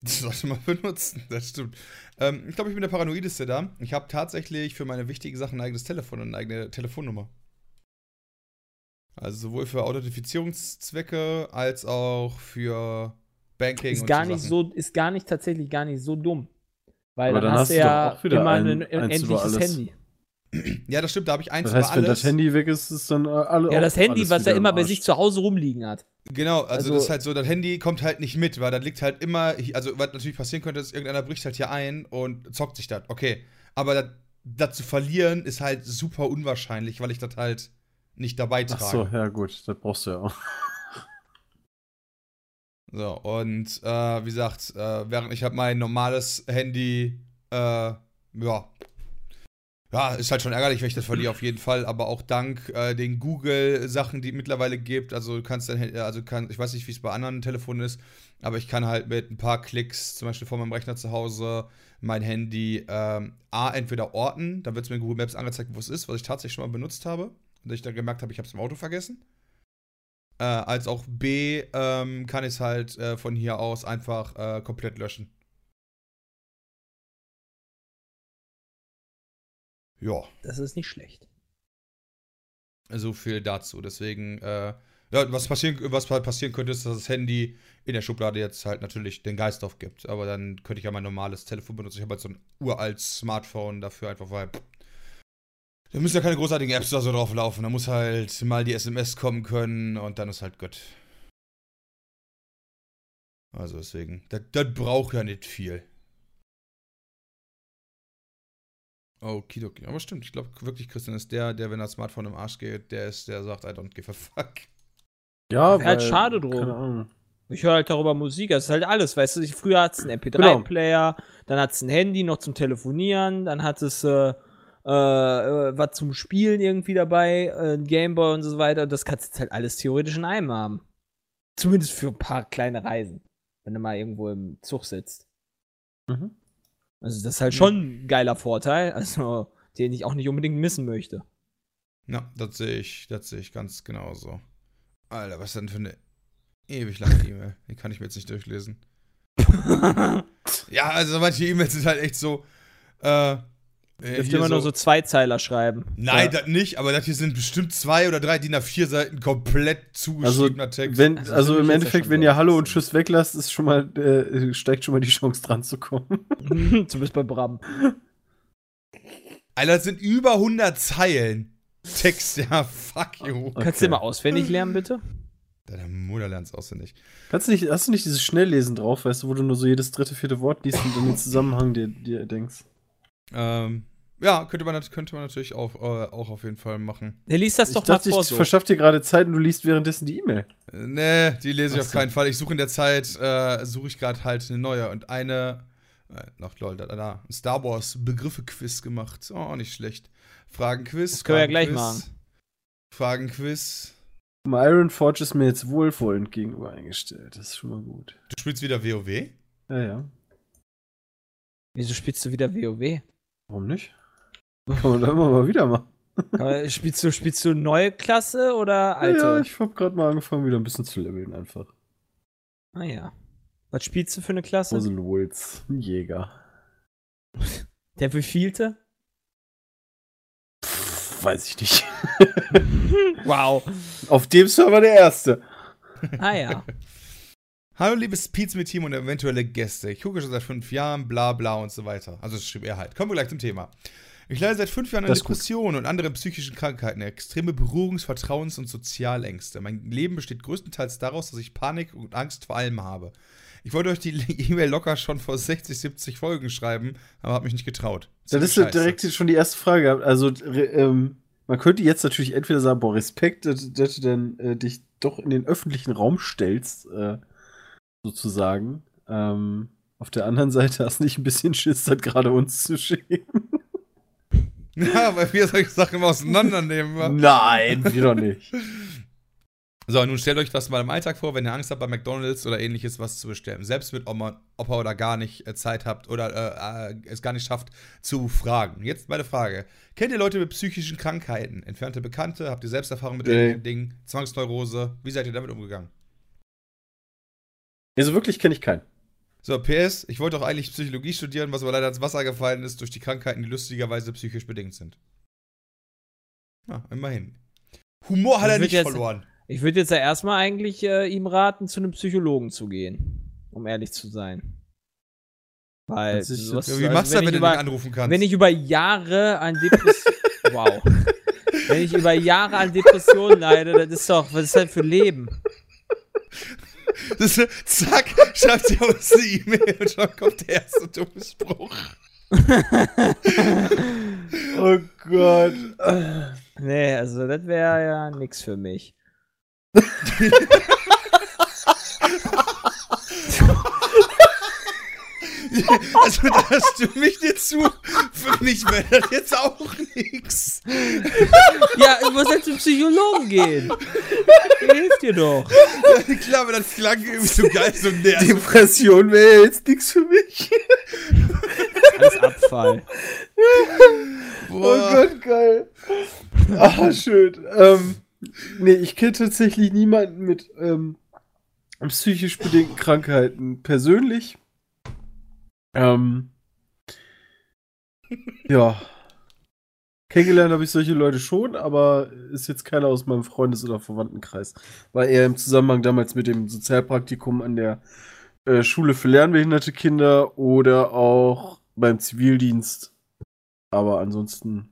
Speaker 2: Das sollte man [laughs] benutzen, das stimmt. Ähm, ich glaube, ich bin der Paranoideste da. Ich habe tatsächlich für meine wichtigen Sachen ein eigenes Telefon und eine eigene Telefonnummer. Also sowohl für Authentifizierungszwecke als auch für Banking
Speaker 4: Ist
Speaker 2: und
Speaker 4: gar
Speaker 2: so
Speaker 4: nicht
Speaker 2: Sachen.
Speaker 4: so, ist gar nicht tatsächlich gar nicht so dumm. Weil dann,
Speaker 3: dann
Speaker 4: hast du ja
Speaker 3: auch wieder
Speaker 4: immer
Speaker 3: ein-
Speaker 4: ein, endliches. Handy. [clears throat]
Speaker 2: Ja, das stimmt, da habe ich eins
Speaker 3: Das heißt,
Speaker 2: über
Speaker 3: wenn
Speaker 2: alles.
Speaker 3: das Handy weg ist, ist dann äh, alle.
Speaker 4: Ja,
Speaker 3: auch
Speaker 4: das Handy,
Speaker 3: alles
Speaker 4: was er
Speaker 3: im
Speaker 4: immer bei sich zu Hause rumliegen hat.
Speaker 2: Genau, also,
Speaker 4: Also-
Speaker 2: das ist halt so, das Handy kommt halt nicht mit, weil das liegt halt immer, also was natürlich passieren könnte, ist, irgendeiner bricht halt hier ein und zockt sich das. Okay, aber das, zu verlieren ist halt super unwahrscheinlich, weil ich das halt nicht dabei trage.
Speaker 3: Ach so, ja, gut, das brauchst du ja auch. [laughs]
Speaker 2: So, und äh, wie gesagt, äh, während ich halt mein normales Handy, äh, ja, ja, ist halt schon ärgerlich, wenn ich das verliere, auf jeden Fall, aber auch dank äh, den Google-Sachen, die es mittlerweile gibt, also du kannst Handy, also kann, ich weiß nicht, wie es bei anderen Telefonen ist, aber ich kann halt mit ein paar Klicks, zum Beispiel vor meinem Rechner zu Hause, mein Handy ähm, A, entweder orten, dann wird es mir in Google Maps angezeigt, wo es ist, was ich tatsächlich schon mal benutzt habe, und ich dann gemerkt habe, ich habe es im Auto vergessen. Äh, als auch B ähm, kann ich es halt äh, von hier aus einfach äh, komplett löschen. Ja,
Speaker 4: Das ist nicht schlecht.
Speaker 2: so viel dazu. Deswegen, äh, ja, was, passieren, was passieren könnte, ist, dass das Handy in der Schublade jetzt halt natürlich den Geist aufgibt. Aber dann könnte ich ja mein normales Telefon benutzen. Ich habe halt so ein uraltes Smartphone dafür, einfach weil. Da müssen ja keine großartigen Apps da so drauf laufen. Da muss halt mal die SMS kommen können und dann ist halt gut. Also deswegen, das, das braucht ja nicht viel. Okidoki. Aber stimmt, ich glaube wirklich, Christian ist der, der, wenn das Smartphone im Arsch geht, der ist, der sagt, I don't give a fuck.
Speaker 3: Ja,
Speaker 4: Wäre halt schade drum.
Speaker 3: Keine Ahnung.
Speaker 4: Ich höre halt darüber Musik, das ist halt alles, weißt du, ich- früher hat es einen
Speaker 3: Genau.
Speaker 4: MP3-Player, dann hat es ein Handy noch zum Telefonieren, dann hat es äh, äh, äh, was zum Spielen irgendwie dabei, äh, ein Gameboy und so weiter. Das kannst du jetzt halt alles theoretisch in einem haben. Zumindest für ein paar kleine Reisen, wenn du mal irgendwo im Zug sitzt.
Speaker 3: Mhm.
Speaker 4: Also das ist halt schon ein geiler Vorteil, also den ich auch nicht unbedingt missen möchte.
Speaker 2: Ja, das sehe ich, das sehe ich ganz genauso. Alter, was denn für eine ewig lange E-Mail? Die kann ich mir jetzt nicht durchlesen. [laughs] Ja, also manche E-Mails sind halt echt so, äh, äh,
Speaker 4: Dürft
Speaker 2: hier
Speaker 4: immer nur so Zweizeiler schreiben.
Speaker 2: Nein,
Speaker 4: Ja.
Speaker 2: das nicht, aber das hier sind bestimmt zwei oder drei DIN A4 Seiten komplett
Speaker 3: Also,
Speaker 2: zugeschriebener Text.
Speaker 3: wenn,
Speaker 4: Also
Speaker 3: also, im Endeffekt, wenn
Speaker 4: so.
Speaker 3: ihr Hallo und Tschüss weglasst, ist schon mal, äh, steigt schon mal die Chance dran zu kommen. [laughs] [laughs]
Speaker 4: Zumindest bei Bram.
Speaker 2: Alter, das sind über 100 Zeilen. Text, ja, fuck you.
Speaker 4: Kannst du mal auswendig lernen, bitte?
Speaker 2: Deine Mutter lernt es auswendig.
Speaker 3: Kannst du nicht, hast du nicht dieses Schnelllesen drauf, weißt du, wo du nur so jedes dritte, vierte Wort liest und dann den Zusammenhang dir, dir denkst?
Speaker 2: Ähm, ja, könnte man, könnte man natürlich auch, äh, auch auf jeden Fall machen.
Speaker 4: Der liest das
Speaker 3: Ich
Speaker 4: doch mal
Speaker 3: dachte,
Speaker 4: vor
Speaker 3: ich
Speaker 4: so.
Speaker 3: verschaff dir gerade Zeit und du liest währenddessen die E-Mail.
Speaker 2: Nee, die lese ich
Speaker 3: Ach
Speaker 2: auf
Speaker 3: so.
Speaker 2: keinen Fall. Ich suche in der Zeit, äh, suche ich gerade halt eine neue und eine, äh, noch lol, da, da, ein Star Wars Begriffe-Quiz gemacht. Oh, nicht schlecht. Fragenquiz.
Speaker 4: Das können wir ja gleich
Speaker 2: Fragenquiz,
Speaker 4: machen.
Speaker 2: Fragenquiz.
Speaker 3: Iron Forge ist mir jetzt wohlwollend gegenüber eingestellt. Das ist schon mal gut.
Speaker 2: Du spielst wieder WoW?
Speaker 3: Ja, ja.
Speaker 4: Wieso spielst du wieder WoW?
Speaker 3: Warum nicht? [laughs] Kann man da immer mal wieder machen.
Speaker 4: Spielst du, spielst du neue Klasse oder alte?
Speaker 3: Ja, ich hab gerade mal angefangen, wieder ein bisschen zu leveln einfach.
Speaker 4: ah ja. Was spielst du für eine Klasse?
Speaker 3: Puzzle ein Jäger. [laughs]
Speaker 4: Der wievielte?
Speaker 3: Pff, weiß ich nicht. [laughs]
Speaker 4: wow.
Speaker 3: Auf dem Server der erste.
Speaker 4: Ah ja.
Speaker 2: Hallo, liebes Pizza-Team und eventuelle Gäste. Ich gucke schon seit fünf Jahren, bla bla und so weiter. Also, das schrieb er halt. Kommen wir gleich zum Thema. Ich leide seit fünf Jahren an. Depressionen und anderen psychischen Krankheiten, extreme Berührungs-, Vertrauens- und Sozialängste. Mein Leben besteht größtenteils daraus, dass ich Panik und Angst vor allem habe. Ich wollte euch die [laughs] E-Mail locker schon vor 60, 70 Folgen schreiben, aber habe mich nicht getraut.
Speaker 3: Das ist ja direkt schon die erste Frage. Also, ähm, man könnte jetzt natürlich entweder sagen, boah, Respekt, dass, dass du dann äh, dich doch in den öffentlichen Raum stellst, äh, sozusagen. Ähm, auf der anderen Seite hast du nicht ein bisschen Schiss, das gerade uns zu schicken. [laughs]
Speaker 2: Ja, weil wir solche Sachen immer auseinandernehmen. wa?
Speaker 3: Nein, wir doch nicht. [laughs]
Speaker 2: So, nun stellt euch das mal im Alltag vor, wenn ihr Angst habt, bei McDonalds oder ähnliches was zu bestellen. Selbst mit Oma, Opa oder gar nicht äh, Zeit habt oder äh, äh, es gar nicht schafft, zu fragen. Jetzt meine Frage. Kennt ihr Leute mit psychischen Krankheiten? Entfernte Bekannte? Habt ihr Selbsterfahrung mit
Speaker 3: Nee.
Speaker 2: ähnlichen Dingen? Zwangsneurose? Wie seid ihr damit umgegangen?
Speaker 3: Also wirklich kenne ich keinen.
Speaker 2: So, PS, ich wollte auch eigentlich Psychologie studieren, was aber leider ins Wasser gefallen ist durch die Krankheiten, die lustigerweise psychisch bedingt sind. Ja, immerhin. Humor hat
Speaker 4: Ich
Speaker 2: er nicht
Speaker 4: jetzt-
Speaker 2: verloren.
Speaker 4: Ich würde jetzt ja erstmal eigentlich äh, ihm raten, zu einem Psychologen zu gehen. Um ehrlich zu sein. Weil.
Speaker 3: Das ist-
Speaker 4: sowas-
Speaker 2: Ja, wie
Speaker 4: also
Speaker 2: machst du das,
Speaker 4: ich
Speaker 2: wenn du
Speaker 4: über-
Speaker 2: den anrufen kannst?
Speaker 4: Wenn ich über Jahre an Depressionen. [laughs] wow. Wenn ich über Jahre an Depressionen leide, das ist doch, was ist das für ein Leben?
Speaker 2: Das, zack, schreibt sie uns eine E-Mail und schon kommt der erste dumme Spruch. [laughs]
Speaker 3: Oh Gott.
Speaker 4: Nee, also das wäre ja nix für mich. [laughs] [laughs]
Speaker 2: Also, da stimme ich dir zu. Für mich wäre das jetzt auch nix.
Speaker 4: Ja, ich muss halt zum Psychologen gehen. Der hilft dir doch.
Speaker 2: Klar, aber das klang irgendwie so geil, so nervig.
Speaker 3: Depression wäre jetzt nichts für mich.
Speaker 4: Alles Abfall.
Speaker 3: Oh Gott, geil. Ah, schön. Ähm, nee, ich kenne tatsächlich niemanden mit ähm, psychisch bedingten Krankheiten persönlich. Ähm, ja. Kennengelernt habe ich solche Leute schon, aber ist jetzt keiner aus meinem Freundes- oder Verwandtenkreis. War eher im Zusammenhang damals mit dem Sozialpraktikum an der äh, Schule für lernbehinderte Kinder oder auch beim Zivildienst. Aber ansonsten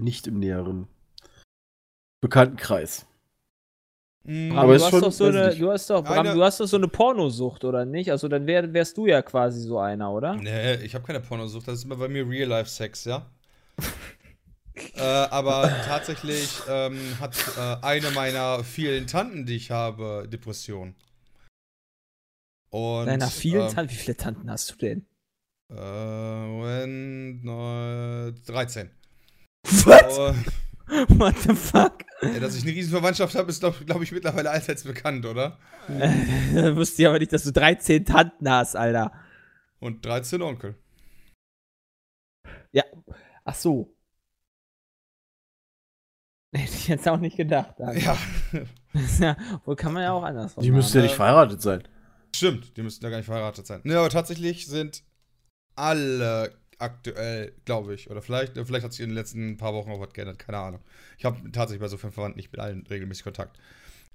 Speaker 3: nicht im näheren Bekanntenkreis.
Speaker 2: Mm,
Speaker 3: Aber
Speaker 4: du hast
Speaker 3: schon-
Speaker 4: doch so eine, du hast doch, Bram, du hast doch so eine Pornosucht, oder nicht? Also dann wär, wärst du ja quasi so einer, oder?
Speaker 2: Nee, ich habe keine Pornosucht, das ist immer bei mir Real-Life-Sex, ja? [laughs] äh, aber tatsächlich ähm, hat äh, eine meiner vielen Tanten, die ich habe, Depression. Und,
Speaker 4: Deiner vielen
Speaker 2: ähm,
Speaker 4: Tanten, wie viele Tanten hast du denn?
Speaker 2: Äh, when, äh, 13.
Speaker 3: Was?
Speaker 2: Oh,
Speaker 4: What the fuck?
Speaker 2: Ja, dass ich eine Riesenverwandtschaft habe, ist, glaube glaub ich, mittlerweile allseits bekannt, oder?
Speaker 4: Da [laughs] wusste ich aber nicht, dass du 13 Tanten hast, Alter.
Speaker 2: Und 13 Onkel.
Speaker 4: Ach so. [laughs] Hätte ich jetzt auch nicht gedacht. Alter.
Speaker 2: Ja, [laughs]
Speaker 4: ja. Wohl kann man ja auch anders
Speaker 3: Die müssten ja nicht verheiratet sein.
Speaker 2: stimmt, die müssten ja gar nicht verheiratet sein. Ne, aber tatsächlich sind alle aktuell, glaube ich, oder vielleicht, vielleicht hat sich in den letzten paar Wochen auch was geändert, keine Ahnung. Ich habe tatsächlich bei so vielen Verwandten nicht mit allen regelmäßig Kontakt.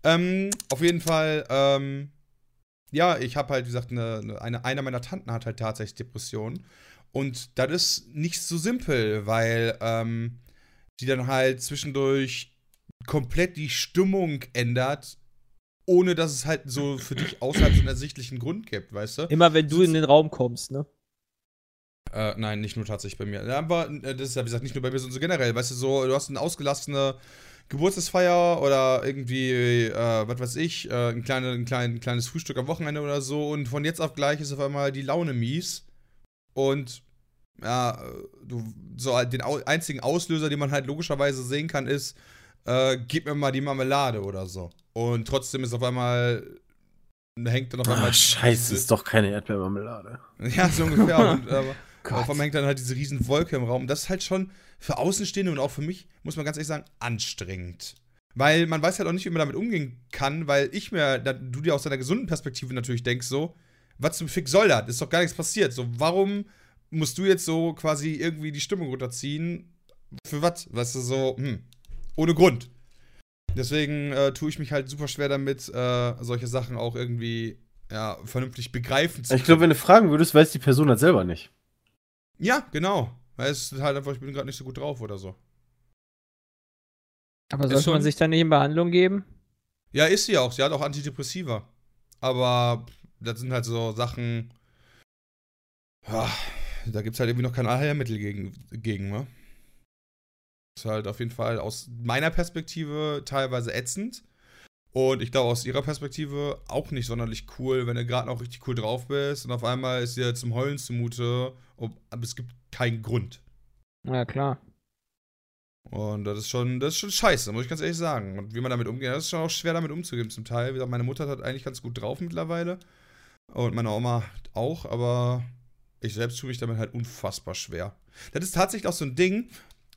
Speaker 2: Ähm, auf jeden Fall, ähm, ja, ich habe halt, wie gesagt, eine, eine, einer meiner Tanten hat halt tatsächlich Depressionen. Und das ist nicht so simpel, weil ähm, die dann halt zwischendurch komplett die Stimmung ändert, ohne dass es halt so für dich außerhalb so einen ersichtlichen Grund gibt, weißt du?
Speaker 4: Immer wenn du in den Raum kommst, ne?
Speaker 2: Äh, nein, nicht nur tatsächlich bei mir. Aber äh, das ist ja, wie gesagt, nicht nur bei mir, sondern so generell. Weißt du, so, du hast eine ausgelassene Geburtstagsfeier oder irgendwie, äh, was weiß ich, äh, ein, kleine, ein, klein, ein kleines Frühstück am Wochenende oder so und von jetzt auf gleich ist auf einmal die Laune mies. Und ja, du, so halt den einzigen Auslöser, den man halt logischerweise sehen kann, ist, äh, gib mir mal die Marmelade oder so. Und trotzdem ist auf einmal, hängt dann auf einmal.
Speaker 3: Ah, scheiße, ist doch keine Erdbeermarmelade.
Speaker 2: ja, so ungefähr. und, aber,
Speaker 4: Gott.
Speaker 2: auf einmal hängt dann halt diese riesen Wolke im Raum. Das ist halt schon für Außenstehende und auch für mich, muss man ganz ehrlich sagen, anstrengend. Weil man weiß halt auch nicht, wie man damit umgehen kann, weil ich mir, du dir aus deiner gesunden Perspektive natürlich denkst, so, was zum Fick soll das? Ist doch gar nichts passiert. So, warum musst du jetzt so quasi irgendwie die Stimmung runterziehen? Für was? Weißt du, so, hm, ohne Grund. Deswegen äh, tue ich mich halt super schwer damit, äh, solche Sachen auch irgendwie, ja, vernünftig begreifen zu
Speaker 3: Ich glaube, wenn du fragen würdest, weiß die Person das selber nicht.
Speaker 2: Ja, genau. Weil es ist halt einfach, ich bin gerade nicht so gut drauf oder so.
Speaker 4: Aber sollte man sich dann nicht in Behandlung geben?
Speaker 2: Ja, ist sie auch. Sie hat auch Antidepressiva. Aber das sind halt so Sachen. Ja, da gibt es halt irgendwie noch kein Allheilmittel gegen, gegen, ne? Ist halt auf jeden Fall aus meiner Perspektive teilweise ätzend. Und ich glaube aus ihrer Perspektive auch nicht sonderlich cool, wenn du gerade noch richtig cool drauf bist und auf einmal ist dir zum Heulen zumute, aber es gibt keinen Grund.
Speaker 4: Ja, klar.
Speaker 2: Und das ist schon, das ist schon scheiße, muss ich ganz ehrlich sagen. Und wie man damit umgeht, das ist schon auch schwer damit umzugehen zum Teil. Wie gesagt, meine Mutter hat eigentlich ganz gut drauf mittlerweile. Und meine Oma auch, aber ich selbst tue mich damit halt unfassbar schwer. Das ist tatsächlich auch so ein Ding,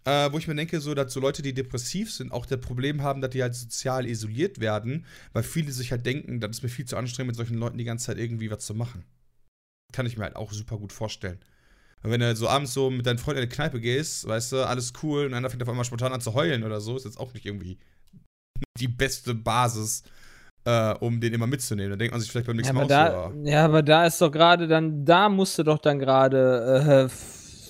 Speaker 2: äh, wo ich mir denke, so, dass so Leute, die depressiv sind, auch das Problem haben, dass die halt sozial isoliert werden, weil viele sich halt denken, das ist mir viel zu anstrengend, mit solchen Leuten die ganze Zeit irgendwie was zu machen. Kann ich mir halt auch super gut vorstellen. Und wenn du so abends so mit deinen Freunden in die Kneipe gehst, weißt du, alles cool und einer fängt auf einmal spontan an zu heulen oder so, ist jetzt auch nicht irgendwie die beste Basis, äh, um den immer mitzunehmen. Dann denkt man sich vielleicht beim nächsten
Speaker 4: ja,
Speaker 2: Mal auch
Speaker 4: da,
Speaker 2: so,
Speaker 4: Ja, aber da ist doch gerade dann, da musst du doch dann gerade äh,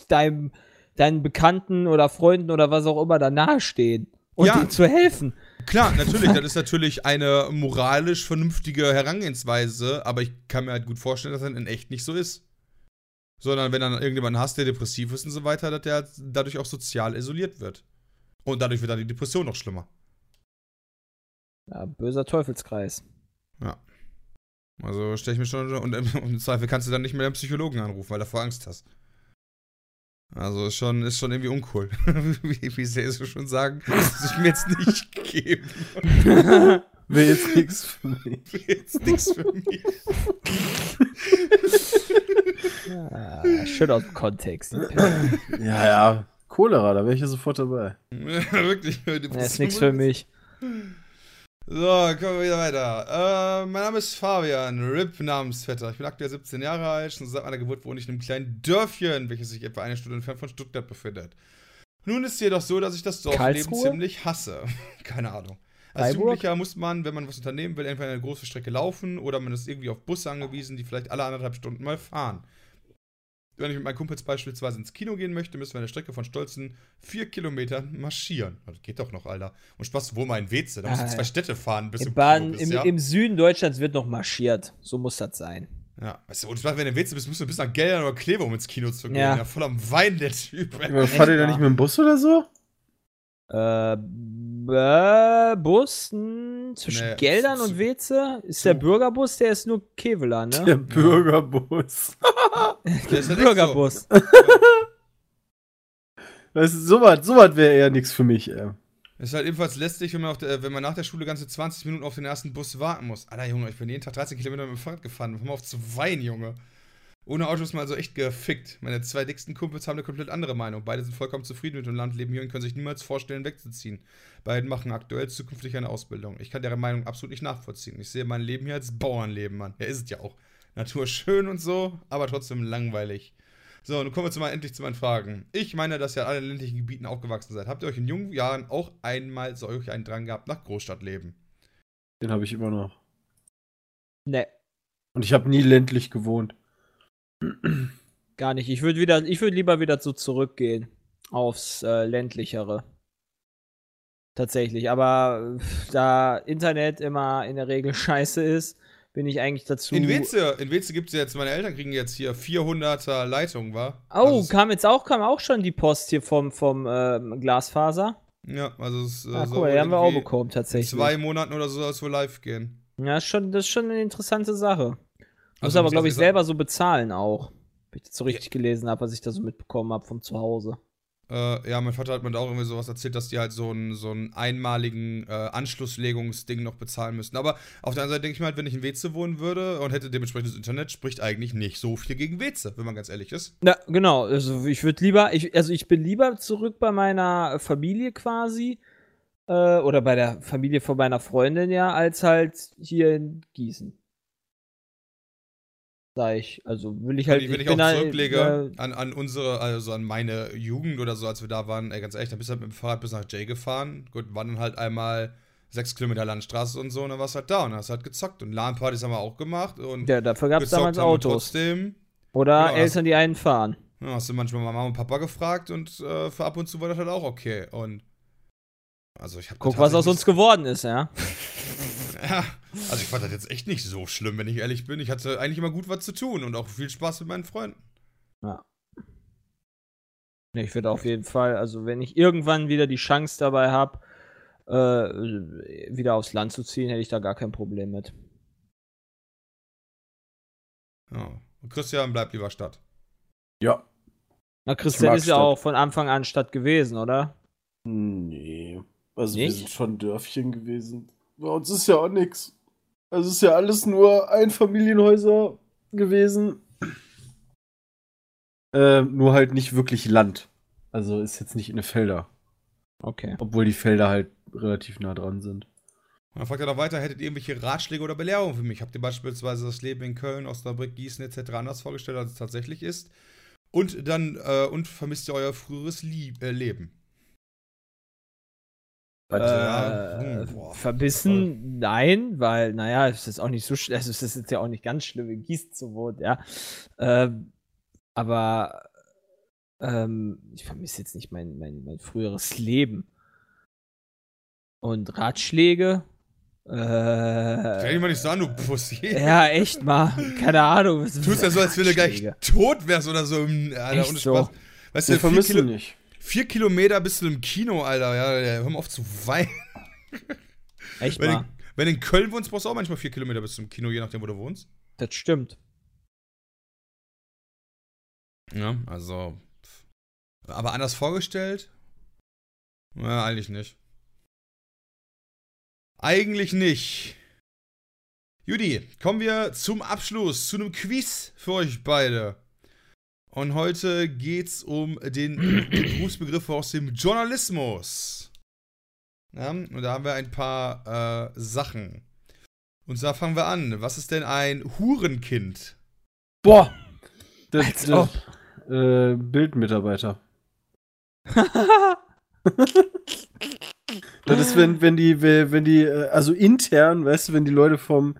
Speaker 4: deinem, deinen Bekannten oder Freunden oder was auch immer da nahestehen und
Speaker 2: Ja.
Speaker 4: zu helfen.
Speaker 2: Klar, natürlich, das ist natürlich eine moralisch vernünftige Herangehensweise, aber ich kann mir halt gut vorstellen, dass das in echt nicht so ist. Sondern wenn dann irgendjemand hast, der depressiv ist und so weiter, dass der halt dadurch auch sozial isoliert wird. Und dadurch wird dann die Depression noch schlimmer.
Speaker 4: Ja, böser Teufelskreis.
Speaker 2: Also stelle ich mir schon, und im, im Zweifel kannst du dann nicht mehr den Psychologen anrufen, weil du vor Angst hast. Also ist schon, ist schon irgendwie uncool. [laughs] wie, wie sehr sie schon sagen, das muss ich mir jetzt nicht geben. [laughs]
Speaker 3: Wäre jetzt nichts für mich.
Speaker 2: Jetzt nichts für mich.
Speaker 4: Ja, schön aus dem Kontext. [laughs]
Speaker 3: Ja, ja. Cholera, da wäre ich ja sofort dabei.
Speaker 2: Wirklich.
Speaker 4: Das ist nichts für mich.
Speaker 2: So, kommen wir wieder weiter. Äh, mein Name ist Fabian, RIP Namensvetter. Ich bin aktuell 17 Jahre alt, schon seit meiner Geburt wohne ich in einem kleinen Dörfchen, welches sich etwa eine Stunde entfernt von Stuttgart befindet. Nun ist es jedoch so, dass ich das Dorfleben ziemlich hasse. [laughs] Keine Ahnung. Als
Speaker 4: Freiburg?
Speaker 2: Jugendlicher muss man, wenn man was unternehmen will, entweder eine große Strecke laufen oder man ist irgendwie auf Busse angewiesen, die vielleicht alle anderthalb Stunden mal fahren. Wenn ich mit meinen Kumpels beispielsweise ins Kino gehen möchte, müssen wir eine Strecke von stolzen vier Kilometern marschieren. Das geht doch noch, Alter. Und Spaß, wo mein Weze? Da musst du zwei Städte fahren, bis du
Speaker 4: Im,
Speaker 2: Kino bist,
Speaker 4: im,
Speaker 2: ja?
Speaker 4: Im Süden Deutschlands wird noch marschiert. So muss das sein.
Speaker 2: Ja, weißt du, und Spaß, wenn du im Weze bist, musst du bis nach Geldern oder Kleve, um ins Kino zu gehen. Ja,
Speaker 4: Ja.
Speaker 2: voll am Wein, der Typ. ey.
Speaker 3: Aber Fahrt ihr da nicht mit dem Bus oder so?
Speaker 4: Äh, äh Bus hm, zwischen
Speaker 2: Nee,
Speaker 4: Geldern und Weze ist der Bürgerbus, der ist nur Kevela, ne?
Speaker 3: Der Bürgerbus. [laughs]
Speaker 2: Der ist halt echt so.
Speaker 4: Bürgerbus. [laughs]
Speaker 3: Weißt du, sowas so was wäre eher nichts für mich, ey.
Speaker 2: Ist halt ebenfalls lästig, wenn man, auf der, wenn man nach der Schule ganze 20 Minuten auf den ersten Bus warten muss. Alter, Junge, ich bin jeden Tag 13 Kilometer mit dem Fahrrad gefahren. Hör mal auf zu weinen, Junge. Ohne Auto ist man also echt gefickt. Meine zwei dicksten Kumpels haben eine komplett andere Meinung. Beide sind vollkommen zufrieden mit dem Land, leben hier und können sich niemals vorstellen, wegzuziehen. Beide machen aktuell zukünftig eine Ausbildung. Ich kann deren Meinung absolut nicht nachvollziehen. Ich sehe mein Leben hier als Bauernleben, Mann. Ja, ist es ja auch. Natur schön und so, aber trotzdem langweilig. So, nun kommen wir zu mal, endlich zu meinen Fragen. Ich meine, dass ihr in allen ländlichen Gebieten aufgewachsen seid. Habt ihr euch in jungen Jahren auch einmal so euch einen Drang gehabt nach Großstadtleben?
Speaker 3: Den habe ich immer noch.
Speaker 4: Ne,
Speaker 3: Und ich habe nie ländlich gewohnt.
Speaker 4: Gar nicht. Ich würde wieder, ich würde lieber wieder so zurückgehen aufs äh, ländlichere. Tatsächlich, aber da Internet immer in der Regel [laughs] scheiße ist, bin ich eigentlich dazu.
Speaker 2: In Weze, in Weze gibt es jetzt, meine Eltern kriegen jetzt hier 400er Leitung, wa?
Speaker 4: Oh,
Speaker 2: also
Speaker 4: kam jetzt auch, kam auch schon die Post hier vom, vom ähm, Glasfaser.
Speaker 2: Ja, also es äh,
Speaker 4: Ah, cool, die haben wir auch bekommen,
Speaker 2: In
Speaker 4: tatsächlich.
Speaker 2: zwei Monaten oder so soll es wohl live gehen.
Speaker 4: Ja, ist schon, das ist schon eine interessante Sache. Muss
Speaker 2: Also,
Speaker 4: aber,
Speaker 2: muss
Speaker 4: glaube ich, selber so bezahlen auch. Wenn ich das so richtig gelesen habe, was ich da so mitbekommen habe vom Zuhause.
Speaker 2: Äh, ja, mein Vater hat mir da auch irgendwie sowas erzählt, dass die halt so einen so einen einmaligen äh, Anschlusslegungsding noch bezahlen müssten. Aber auf der anderen Seite denke ich mir halt, wenn ich in Weze wohnen würde und hätte dementsprechendes Internet, spricht eigentlich nicht so viel gegen Weze, wenn man ganz ehrlich ist.
Speaker 4: Na, genau. Also ich würde lieber, ich, also ich bin lieber zurück bei meiner Familie quasi. Äh, oder bei der Familie von meiner Freundin ja, als halt hier in Gießen. Sag ich. Also will ich halt.
Speaker 2: wenn ich, wenn ich
Speaker 4: bin
Speaker 2: auch
Speaker 4: halt,
Speaker 2: zurücklege
Speaker 4: äh,
Speaker 2: an, an unsere, also an meine Jugend oder so, als wir da waren, ey, ganz ehrlich, dann bist du halt mit dem Fahrrad bis nach Jay gefahren. Gut, waren dann halt einmal sechs Kilometer Landstraße und so, und dann warst du halt da und hast halt gezockt. Und LAN-Partys haben wir auch gemacht und
Speaker 4: ja, dafür gab es damals Autos.
Speaker 2: Trotzdem.
Speaker 4: Oder
Speaker 2: Genau,
Speaker 4: Eltern, die einen fahren.
Speaker 2: Ja, hast du manchmal Mama und Papa gefragt und äh, für ab und zu war das halt auch okay. Und also ich habe
Speaker 4: Guck, was aus uns geworden ist, ja. [laughs]
Speaker 2: Ja, also ich fand das jetzt echt nicht so schlimm, wenn ich ehrlich bin. Ich hatte eigentlich immer gut was zu tun und auch viel Spaß mit meinen Freunden.
Speaker 4: Nee, ich würde auf jeden Fall, also wenn ich irgendwann wieder die Chance dabei habe, äh, wieder aufs Land zu ziehen, hätte ich da gar kein Problem mit.
Speaker 2: Ja. Und Christian bleibt lieber Stadt.
Speaker 3: Ja.
Speaker 4: Na, Christian ist ja
Speaker 3: Stadt.
Speaker 4: auch von Anfang an Stadt gewesen, oder?
Speaker 3: Nee. Also wir
Speaker 4: Nicht?
Speaker 3: sind schon Dörfchen gewesen. Bei uns ist ja auch nix. Also es ist ja alles nur Einfamilienhäuser gewesen. Ähm, nur halt nicht wirklich Land. Also ist jetzt nicht in den Felder.
Speaker 4: Okay.
Speaker 3: Obwohl die Felder halt relativ nah dran sind.
Speaker 2: Und dann fragt er noch weiter, hättet ihr irgendwelche Ratschläge oder Belehrungen für mich? Habt ihr beispielsweise das Leben in Köln, Osnabrück, Gießen etc. anders vorgestellt, als es tatsächlich ist? Und dann, äh, und vermisst ihr euer früheres Lieb äh, Leben?
Speaker 3: Also,
Speaker 2: ja,
Speaker 4: Äh,
Speaker 2: hm, boah.
Speaker 4: verbissen, nein, weil, naja, es ist auch nicht so schlimm, also es ist jetzt ja auch nicht ganz schlimm, in Gießen zu wohnen, ja. Ähm, aber ähm, ich vermisse jetzt nicht mein, mein, mein früheres Leben. Und Ratschläge?
Speaker 2: Stell dich
Speaker 4: Äh,
Speaker 2: mal nicht so an, du Pussy.
Speaker 4: ja, echt mal. Keine Ahnung. was-
Speaker 2: Du tust ja so, als wenn du gleich tot wärst oder so. im- Alter,
Speaker 4: Echt
Speaker 2: ohne
Speaker 4: so.
Speaker 2: Spaß. Weißt
Speaker 3: wir
Speaker 2: du, vier,
Speaker 3: vermissen
Speaker 2: Kilo,
Speaker 3: nicht.
Speaker 2: Vier Kilometer bist du im Kino, Alter. Ja, hör mal auf zu weinen.
Speaker 4: Echt
Speaker 2: Wenn,
Speaker 4: mal.
Speaker 2: in, wenn du in Köln wohnst, brauchst du auch manchmal vier Kilometer bis zum Kino, je nachdem, wo du wohnst.
Speaker 4: Das stimmt.
Speaker 2: Ja, also. Aber anders vorgestellt? Ja, eigentlich nicht. Eigentlich nicht. Judy, kommen wir zum Abschluss, zu einem Quiz für euch beide. Und heute geht's um den, Berufsbegriff aus dem Journalismus. Ja, und da haben wir ein paar äh, Sachen. Und zwar fangen wir an. Was ist denn ein Hurenkind?
Speaker 3: Boah! Das,
Speaker 4: Als
Speaker 3: das, äh, Bildmitarbeiter. [laughs] Das ist, wenn, wenn die, wenn die, äh, also intern, weißt du, wenn die Leute vom,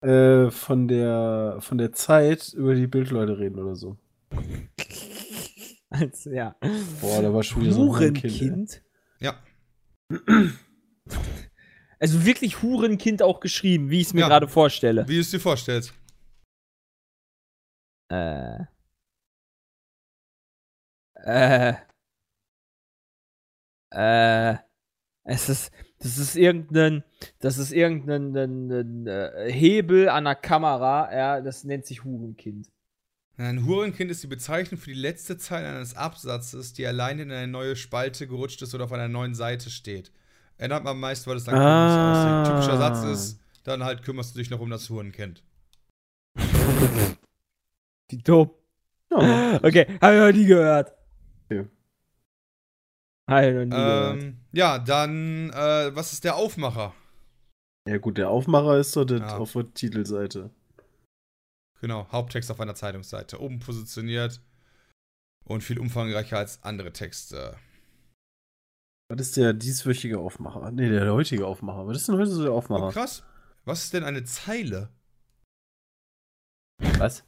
Speaker 3: äh, von der, von der Zeit über die Bildleute reden oder so.
Speaker 4: Also, ja.
Speaker 3: Boah, da war schon wieder so ein Kind.
Speaker 2: Ja.
Speaker 4: Also wirklich Hurenkind auch geschrieben, wie ich es mir
Speaker 2: Ja.
Speaker 4: gerade vorstelle.
Speaker 2: Wie du es dir vorstellst.
Speaker 4: Äh. Äh. Äh. Es ist. Das ist irgendein. Das ist irgendein ein, ein, äh, Hebel an der Kamera, ja, das nennt sich Hurenkind.
Speaker 2: Ein Hurenkind ist die Bezeichnung für die letzte Zeile eines Absatzes, die allein in eine neue Spalte gerutscht ist oder auf einer neuen Seite steht. Erinnert man meist, weil es dann
Speaker 3: Ah.
Speaker 2: komisch aussieht. Typischer Satz ist, dann halt kümmerst du dich noch um das Hurenkind.
Speaker 4: Wie dumm.
Speaker 3: Ja. [laughs]
Speaker 4: Okay, habe ich noch nie gehört.
Speaker 3: Ja.
Speaker 4: Habe ich noch nie gehört.
Speaker 2: Ähm, ja, dann, äh, was ist der Aufmacher?
Speaker 3: ja, gut, der Aufmacher ist das
Speaker 2: Ja.
Speaker 3: auf der Titelseite.
Speaker 2: Genau, Haupttext auf einer Zeitungsseite. Oben positioniert und viel umfangreicher als andere Texte.
Speaker 3: Was ist der dieswöchige Aufmacher? Nee, der heutige Aufmacher. Was ist denn heute so der
Speaker 2: Oh,
Speaker 3: Aufmacher?
Speaker 2: krass. Was ist denn eine Zeile?
Speaker 3: Was?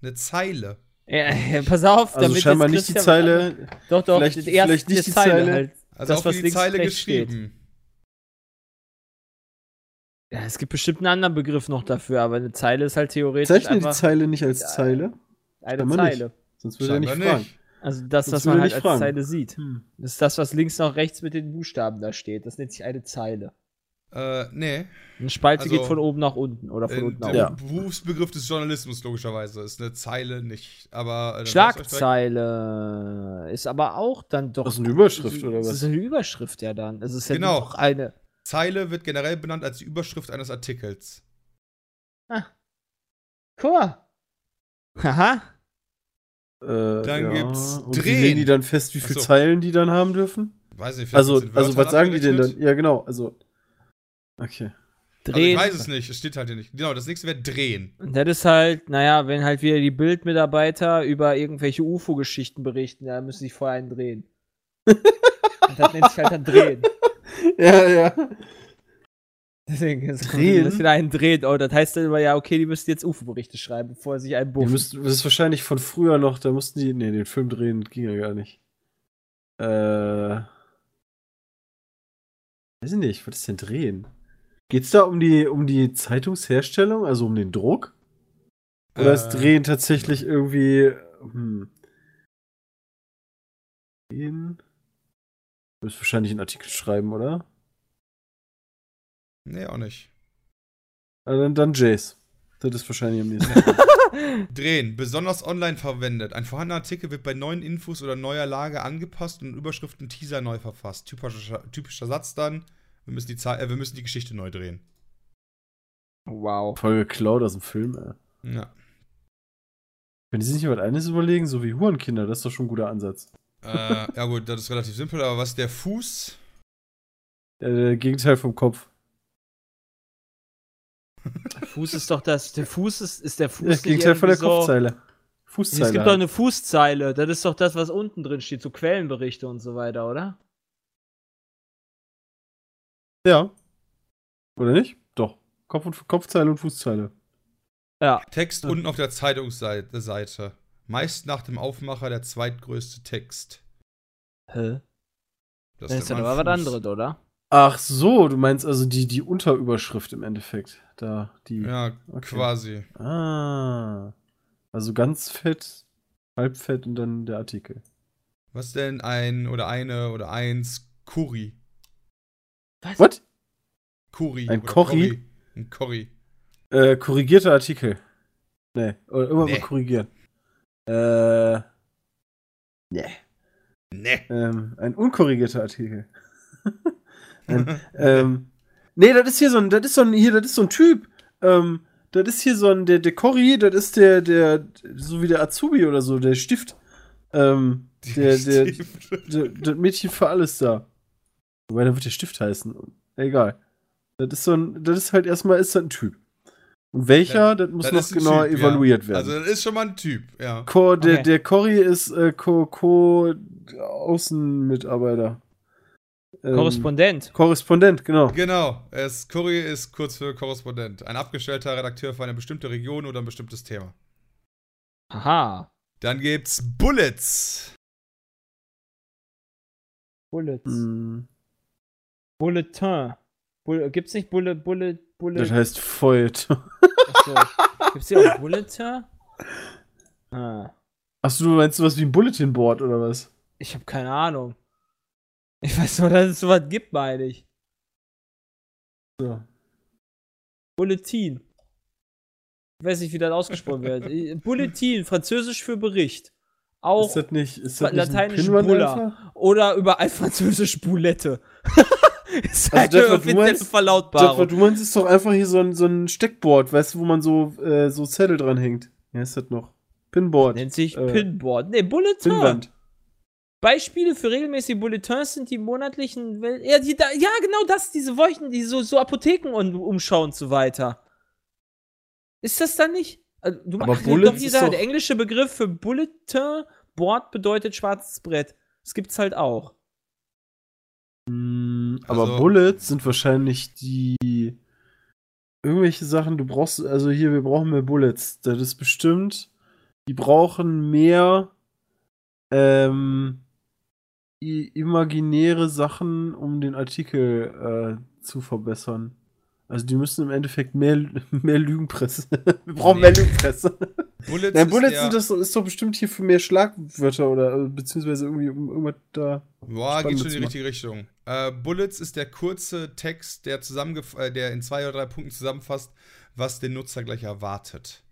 Speaker 2: Eine Zeile.
Speaker 4: Ja, [laughs] pass auf,
Speaker 3: Also
Speaker 4: damit
Speaker 3: scheinbar nicht die Zeile.
Speaker 4: Doch, doch,
Speaker 3: Vielleicht-
Speaker 4: das erste-
Speaker 3: vielleicht nicht
Speaker 4: die Zeile.
Speaker 3: Zeile.
Speaker 4: Halt.
Speaker 2: Also
Speaker 4: Das,
Speaker 2: auch
Speaker 4: was
Speaker 2: die Zeile
Speaker 4: rechts steht. Ja, es gibt bestimmt einen anderen Begriff noch dafür, aber eine Zeile ist halt theoretisch
Speaker 3: Zeichne die Zeile nicht als. Zeile?
Speaker 4: eine
Speaker 3: Scheinbar nicht.
Speaker 4: Zeile.
Speaker 3: Sonst würde er nicht fragen.
Speaker 2: nicht.
Speaker 4: Also das,
Speaker 3: Sonst
Speaker 4: was man halt als
Speaker 3: fragen.
Speaker 4: Zeile sieht.
Speaker 3: Hm.
Speaker 4: Das ist das, was links noch rechts mit den Buchstaben da steht. Das nennt sich eine Zeile.
Speaker 2: Äh, nee.
Speaker 4: Eine Spalte
Speaker 2: Also,
Speaker 4: geht von oben nach unten oder von
Speaker 2: In
Speaker 4: unten nach
Speaker 3: Ja.
Speaker 4: oben.
Speaker 2: Berufsbegriff des Journalismus, logischerweise. Ist eine Zeile nicht. Aber. Äh.
Speaker 4: Schlagzeile ist aber auch dann doch.
Speaker 3: Das ist eine Überschrift, oder
Speaker 4: Das
Speaker 3: was?
Speaker 4: ist eine Überschrift ja dann. Es ist ja
Speaker 2: Genau.
Speaker 4: doch eine.
Speaker 2: Zeile wird generell benannt als die Überschrift eines Artikels.
Speaker 4: Guck mal. Haha.
Speaker 3: Äh,
Speaker 2: Dann gibt's
Speaker 3: Und wie
Speaker 2: Drehen.
Speaker 3: legen die dann fest, wie viele
Speaker 2: so.
Speaker 3: Zeilen die dann haben dürfen?
Speaker 2: Weiß nicht,
Speaker 3: Also, also was sagen die denn dann? Ja, genau. Also. Okay.
Speaker 2: Also
Speaker 4: Drehen.
Speaker 2: ich weiß es nicht, es steht halt hier nicht. Genau, das nächste wäre drehen.
Speaker 4: Und das ist halt, naja, wenn halt wieder die Bildmitarbeiter über irgendwelche UFO-Geschichten berichten, da müssen sie vorher einen drehen. [laughs] Und das nennt sich halt dann drehen.
Speaker 3: Ja, ja.
Speaker 4: Deswegen ist
Speaker 3: Drehen?
Speaker 4: das wieder einen drehen. Oh, das heißt dann immer, ja, okay, die müssen jetzt UFO-Berichte schreiben, bevor sie sich einen
Speaker 3: Die
Speaker 4: buffen.
Speaker 3: müssten, das ist wahrscheinlich von früher noch, da mussten die. Nee, den Film drehen ging ja gar nicht. Äh. Weiß ich nicht, was ist denn drehen? Geht's da um die, um die Zeitungsherstellung, also um den Druck? Oder ist
Speaker 2: Äh,
Speaker 3: Drehen tatsächlich irgendwie. Hm. Drehen? Du wirst wahrscheinlich einen Artikel schreiben, oder?
Speaker 2: Nee, auch nicht.
Speaker 3: Ah, dann, dann Jace. Das ist wahrscheinlich am nächsten. [laughs]
Speaker 2: Drehen, besonders online verwendet. Ein vorhandener Artikel wird bei neuen Infos oder neuer Lage angepasst und Überschriften Teaser neu verfasst. Typischer, typischer Satz dann, wir müssen, die Zahl, äh, wir müssen die Geschichte neu drehen.
Speaker 4: Wow.
Speaker 3: Voll geklaut aus dem Film, ey.
Speaker 2: Ja.
Speaker 3: Können die sich nicht was eines überlegen? So wie Hurenkinder, das ist doch schon ein guter Ansatz.
Speaker 2: Äh, ja gut, das ist relativ simpel, aber was der Fuß...
Speaker 3: Äh, Gegenteil vom Kopf.
Speaker 4: Fuß ist doch das. Der Fuß ist, ist der Fuß.
Speaker 3: Ja,
Speaker 4: nicht
Speaker 3: Gegenteil von der
Speaker 4: so-
Speaker 3: Kopfzeile. Fußzeile.
Speaker 4: Es gibt doch eine Fußzeile. Das ist doch das, was unten drin steht, so Quellenberichte und so weiter, oder?
Speaker 3: ja. Oder nicht? Doch. Kopf und, Kopfzeile und Fußzeile.
Speaker 4: Ja.
Speaker 2: Text unten auf der Zeitungsseite. Meist nach dem Aufmacher der zweitgrößte Text.
Speaker 4: Hä?
Speaker 2: Das
Speaker 4: Das ist ja aber was anderes, oder?
Speaker 3: Ach so, du meinst also die, die Unterüberschrift im Endeffekt. Da, die.
Speaker 2: Ja,
Speaker 3: Okay.
Speaker 2: quasi.
Speaker 3: Ah. Also ganz fett, halb fett und dann der Artikel.
Speaker 2: Was denn ein oder eine oder eins Kuri?
Speaker 3: What?
Speaker 2: Kuri.
Speaker 3: Ein Kori?
Speaker 2: Ein Kori.
Speaker 3: Äh, korrigierter Artikel. Nee, oder immer
Speaker 2: Nee.
Speaker 3: mal korrigieren. Äh. Nee.
Speaker 2: Ne.
Speaker 3: Ähm, ein unkorrigierter Artikel. [laughs] ein, ähm, nee, das ist hier so ein, das ist so ein, hier, das ist so ein Typ. Ähm, das ist hier so ein, der, der Cory, das ist der, der, so wie der Azubi oder so, der Stift. Ähm, der, der, der, das Mädchen für alles da. Wobei, dann wird der Stift heißen. Egal. Das ist so ein, das ist halt erstmal, ist das ein Typ. Welcher, das muss
Speaker 2: Das
Speaker 3: noch
Speaker 2: ist ein
Speaker 3: genauer
Speaker 2: Typ,
Speaker 3: evaluiert
Speaker 2: ja.
Speaker 3: werden.
Speaker 2: Also, das ist schon mal ein Typ, ja.
Speaker 3: Co, der,
Speaker 4: Okay.
Speaker 3: der Cory ist äh, Co, Co Außenmitarbeiter. Ähm,
Speaker 4: Korrespondent.
Speaker 3: Korrespondent, genau.
Speaker 2: Genau. Es, Kuri ist kurz für Korrespondent. Ein abgestellter Redakteur für eine bestimmte Region oder ein bestimmtes Thema.
Speaker 4: Aha.
Speaker 2: Dann gibt's Bullets.
Speaker 4: Bullets.
Speaker 3: Hm,
Speaker 4: Bulletin. Bull gibt's nicht Bulle, Bulle, Bulle.
Speaker 3: das heißt Feut.
Speaker 4: Achso. Gibt's hier auch Bulletin? [laughs] Ah.
Speaker 3: Achso, du meinst sowas wie ein Bulletin Board oder was?
Speaker 4: Ich habe keine Ahnung. Ich weiß nur, dass es sowas gibt, meine ich.
Speaker 3: So.
Speaker 4: Bulletin. Ich weiß nicht, wie das ausgesprochen wird. [laughs] Bulletin, französisch für Bericht. Auch
Speaker 3: Ist das nicht, ist das nicht
Speaker 4: lateinisch Bulla. oder überall [laughs] französisch Boulette. [laughs] ist
Speaker 3: Also
Speaker 4: halt eine offizielle
Speaker 3: meinst- Das,
Speaker 4: Verlautbarung.
Speaker 3: was du meinst, ist doch einfach hier so ein, so ein Steckboard, weißt du, wo man so, äh, so Zettel dran hängt. Wie heißt das noch? Pinboard.
Speaker 4: Nennt sich
Speaker 3: äh,
Speaker 4: Pinboard. Nee, Bulletin.
Speaker 3: Pinwand.
Speaker 4: Beispiele für regelmäßige Bulletins sind die monatlichen. Wel ja, die, da, ja, genau das, diese Wolken, die so, so Apotheken und umschauen und so weiter. Ist das dann nicht? Also, du
Speaker 3: Aber
Speaker 4: ach,
Speaker 3: Bullets
Speaker 4: doch,
Speaker 3: ist
Speaker 4: dieser,
Speaker 3: doch-
Speaker 4: der englische Begriff für Bulletin, Board bedeutet schwarzes Brett. Das gibt's halt auch.
Speaker 3: Mm, aber
Speaker 2: Also-
Speaker 3: Bullets sind wahrscheinlich die irgendwelche Sachen, du brauchst, also hier, wir brauchen mehr Bullets. Das ist bestimmt, die brauchen mehr ähm, imaginäre Sachen, um den Artikel äh, zu verbessern. Also die müssen im Endeffekt mehr, [laughs] mehr Lügenpresse. [laughs] wir brauchen mehr Lügenpresse.
Speaker 2: Bullets,
Speaker 3: Nein, Bullets sind das, ist doch bestimmt hier für mehr Schlagwörter oder äh, beziehungsweise irgendwie um irgendwas da.
Speaker 2: Boah, geht schon in die richtige Richtung. Äh, Bullets ist der kurze Text, der, äh, der in zwei oder drei Punkten zusammenfasst, was den Nutzer gleich erwartet.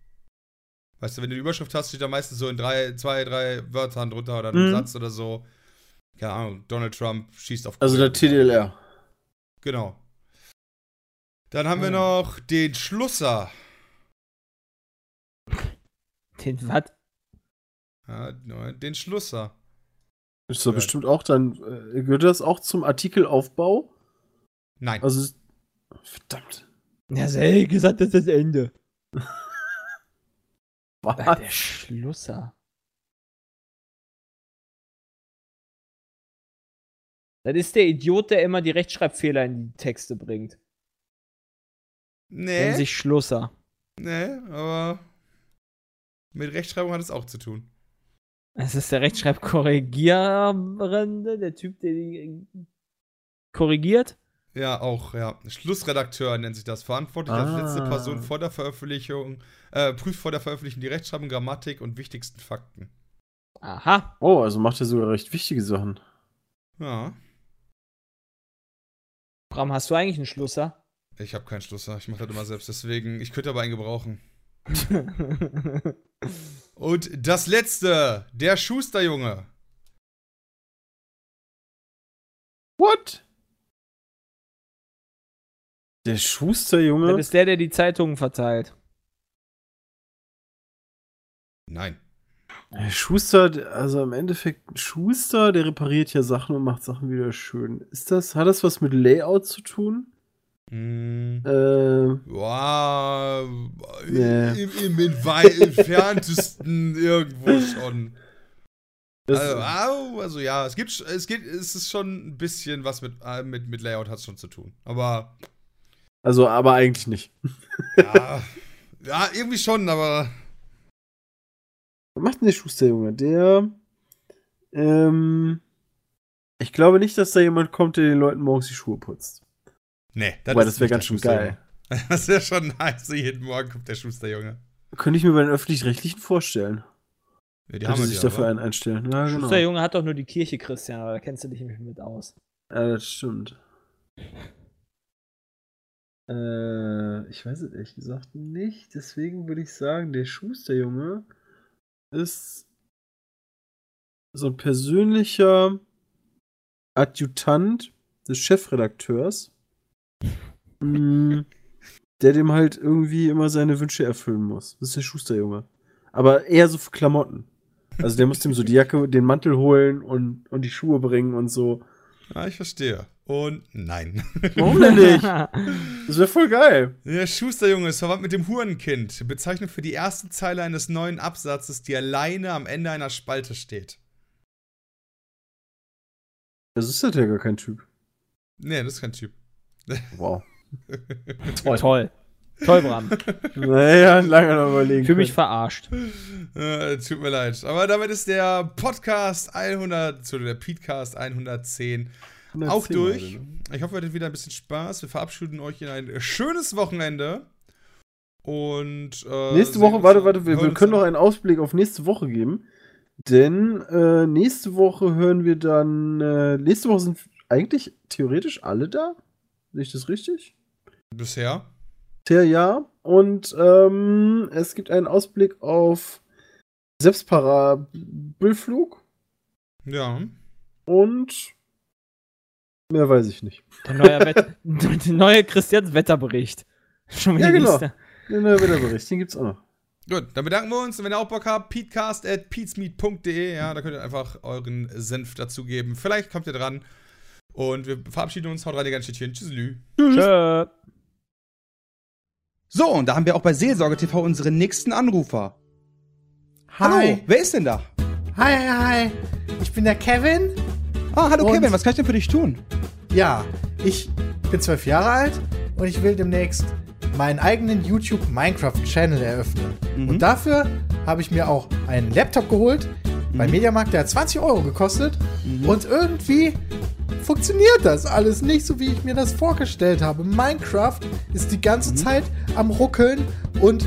Speaker 2: Weißt du, wenn du die Überschrift hast, steht da meistens so in drei, zwei, drei Wörtern drunter oder einem
Speaker 3: Mhm.
Speaker 2: Satz oder so. Keine Ahnung, Donald Trump schießt auf
Speaker 3: Also der
Speaker 2: Korea.
Speaker 3: TDLR.
Speaker 2: Genau. Dann haben wir noch den Schlusser.
Speaker 4: Den was?
Speaker 2: Ja, den Schlusser.
Speaker 3: Ist doch
Speaker 2: Ja.
Speaker 3: bestimmt auch dann, äh, gehört das auch zum Artikelaufbau?
Speaker 2: Nein.
Speaker 3: Also, es- verdammt.
Speaker 4: Ja, sehr gesagt, das ist das Ende. [laughs]
Speaker 3: Was?
Speaker 4: Der Schlusser. Das ist der Idiot, der immer die Rechtschreibfehler in die Texte bringt.
Speaker 2: Nee,
Speaker 4: sich Schlusser.
Speaker 2: nee, aber mit Rechtschreibung hat es auch zu tun.
Speaker 4: Das ist der Rechtschreibkorrigierende, der Typ, der die korrigiert.
Speaker 2: Ja, auch, ja. Schlussredakteur nennt sich das. Verantwortlich als
Speaker 3: Ah.
Speaker 2: letzte Person vor der Veröffentlichung, äh, prüft vor der Veröffentlichung die Rechtschreibung, Grammatik und wichtigsten Fakten.
Speaker 4: Aha.
Speaker 3: Oh, also macht er sogar recht wichtige Sachen.
Speaker 2: Ja.
Speaker 4: Bram, hast du eigentlich einen Schlusser?
Speaker 2: Ich habe keinen Schlusser, ich mache das immer selbst, deswegen, ich könnte aber einen gebrauchen. [laughs] Und das letzte, der Schusterjunge.
Speaker 3: What? Der Schusterjunge?
Speaker 4: Das ist der, der die Zeitungen verteilt.
Speaker 2: Nein.
Speaker 3: Der Schuster, also im Endeffekt, ein Schuster, der repariert ja Sachen und macht Sachen wieder schön. Ist das, hat das was mit Layout zu tun?
Speaker 2: Hm.
Speaker 3: Äh,
Speaker 2: Ja,
Speaker 3: Nee.
Speaker 2: im, im, im weit entferntesten [laughs] irgendwo schon. Also, also ja, es gibt, es geht, es ist schon ein bisschen was mit, äh, mit, mit Layout hat schon zu tun. Aber
Speaker 3: also, aber eigentlich nicht. [laughs]
Speaker 2: ja, [laughs] ja, irgendwie schon, aber
Speaker 3: Was macht denn der Schusterjunge? Der, ähm, ich glaube nicht, dass da jemand kommt, der den Leuten morgens die Schuhe putzt.
Speaker 2: Nee, ist
Speaker 3: das wäre
Speaker 2: nicht
Speaker 3: ganz schön
Speaker 2: Schusterjunge.
Speaker 3: geil. [laughs]
Speaker 2: Das wäre schon nice. So jeden Morgen kommt der Schusterjunge.
Speaker 3: Könnte ich mir bei den Öffentlich-Rechtlichen vorstellen.
Speaker 2: Ja, die
Speaker 3: Könnte
Speaker 2: wir
Speaker 3: sich
Speaker 2: ja,
Speaker 3: dafür
Speaker 2: aber.
Speaker 3: einen einstellen. Ja, genau.
Speaker 4: Der Junge hat doch nur die Kirche, Christian, aber da kennst du dich nicht mit aus.
Speaker 3: Ja, das stimmt. Äh, ich weiß es ehrlich gesagt nicht. Deswegen würde ich sagen, der Schusterjunge ist so ein persönlicher Adjutant des Chefredakteurs, [laughs] der dem halt irgendwie immer seine Wünsche erfüllen muss. Das ist der Schusterjunge. Aber eher so für Klamotten. Also der muss dem so die Jacke, den Mantel holen und, und die Schuhe bringen und so.
Speaker 2: Ja, ich verstehe. Und nein.
Speaker 3: Warum denn nicht? [laughs] Das wäre voll geil.
Speaker 2: Der Schusterjunge ist verwandt mit dem Hurenkind. Bezeichnung für die erste Zeile eines neuen Absatzes, die alleine am Ende einer Spalte steht.
Speaker 3: Das ist halt ja gar kein Typ.
Speaker 2: Nee, das ist kein Typ.
Speaker 3: Wow.
Speaker 4: Toll. Toll. Toll, Bram.
Speaker 3: Naja, lange noch überlegen.
Speaker 4: Fühle mich
Speaker 3: können.
Speaker 4: verarscht.
Speaker 2: Äh, tut mir leid. Aber damit ist der Podcast 100, oder der Petecast 110 auch
Speaker 3: 110
Speaker 2: durch.
Speaker 3: Ne?
Speaker 2: Ich hoffe, ihr hattet wieder ein bisschen Spaß. Wir verabschieden euch in ein schönes Wochenende. Und äh,
Speaker 3: Nächste Woche,
Speaker 2: uns-
Speaker 3: warte, warte, wir, wir können noch einen Ausblick auf nächste Woche geben. Denn äh, nächste Woche hören wir dann. Äh, nächste Woche sind eigentlich theoretisch alle da. Sehe ich das richtig?
Speaker 2: Bisher.
Speaker 3: Tja, ja. Und ähm, es gibt einen Ausblick auf Selbstparabelflug
Speaker 2: Ja.
Speaker 3: und mehr weiß ich nicht.
Speaker 4: Der neue, Wett [laughs] der neue Christians Wetterbericht. Schon wieder
Speaker 3: Ja, genau. Den neuen Wetterbericht, den gibt's auch noch.
Speaker 2: Gut, dann bedanken wir uns. Und wenn ihr auch Bock habt, peatcast at peatsmeet.de. Ja, da könnt ihr einfach euren Senf dazugeben. Vielleicht kommt ihr dran. Und wir verabschieden uns. Haut rein, ihr ganz Tschüss. Tschüss.
Speaker 4: Tschö.
Speaker 8: So, und da haben wir auch bei Seelsorge TV unseren nächsten Anrufer. Hallo, wer ist denn da?
Speaker 9: Hi, hi, hi. Ich bin der Kevin.
Speaker 8: Ah, hallo
Speaker 9: Und-
Speaker 8: Kevin, was kann ich denn für dich tun?
Speaker 9: Ja, ich bin zwölf Jahre alt und ich will demnächst meinen eigenen YouTube Minecraft Channel eröffnen.
Speaker 8: Mhm.
Speaker 9: Und dafür habe ich mir auch einen Laptop geholt bei
Speaker 8: Mhm.
Speaker 9: Mediamarkt, der hat 20 Euro gekostet. Und irgendwie funktioniert das alles nicht so, wie ich mir das vorgestellt habe. Minecraft ist die
Speaker 8: Mhm.
Speaker 9: ganze Zeit am Ruckeln und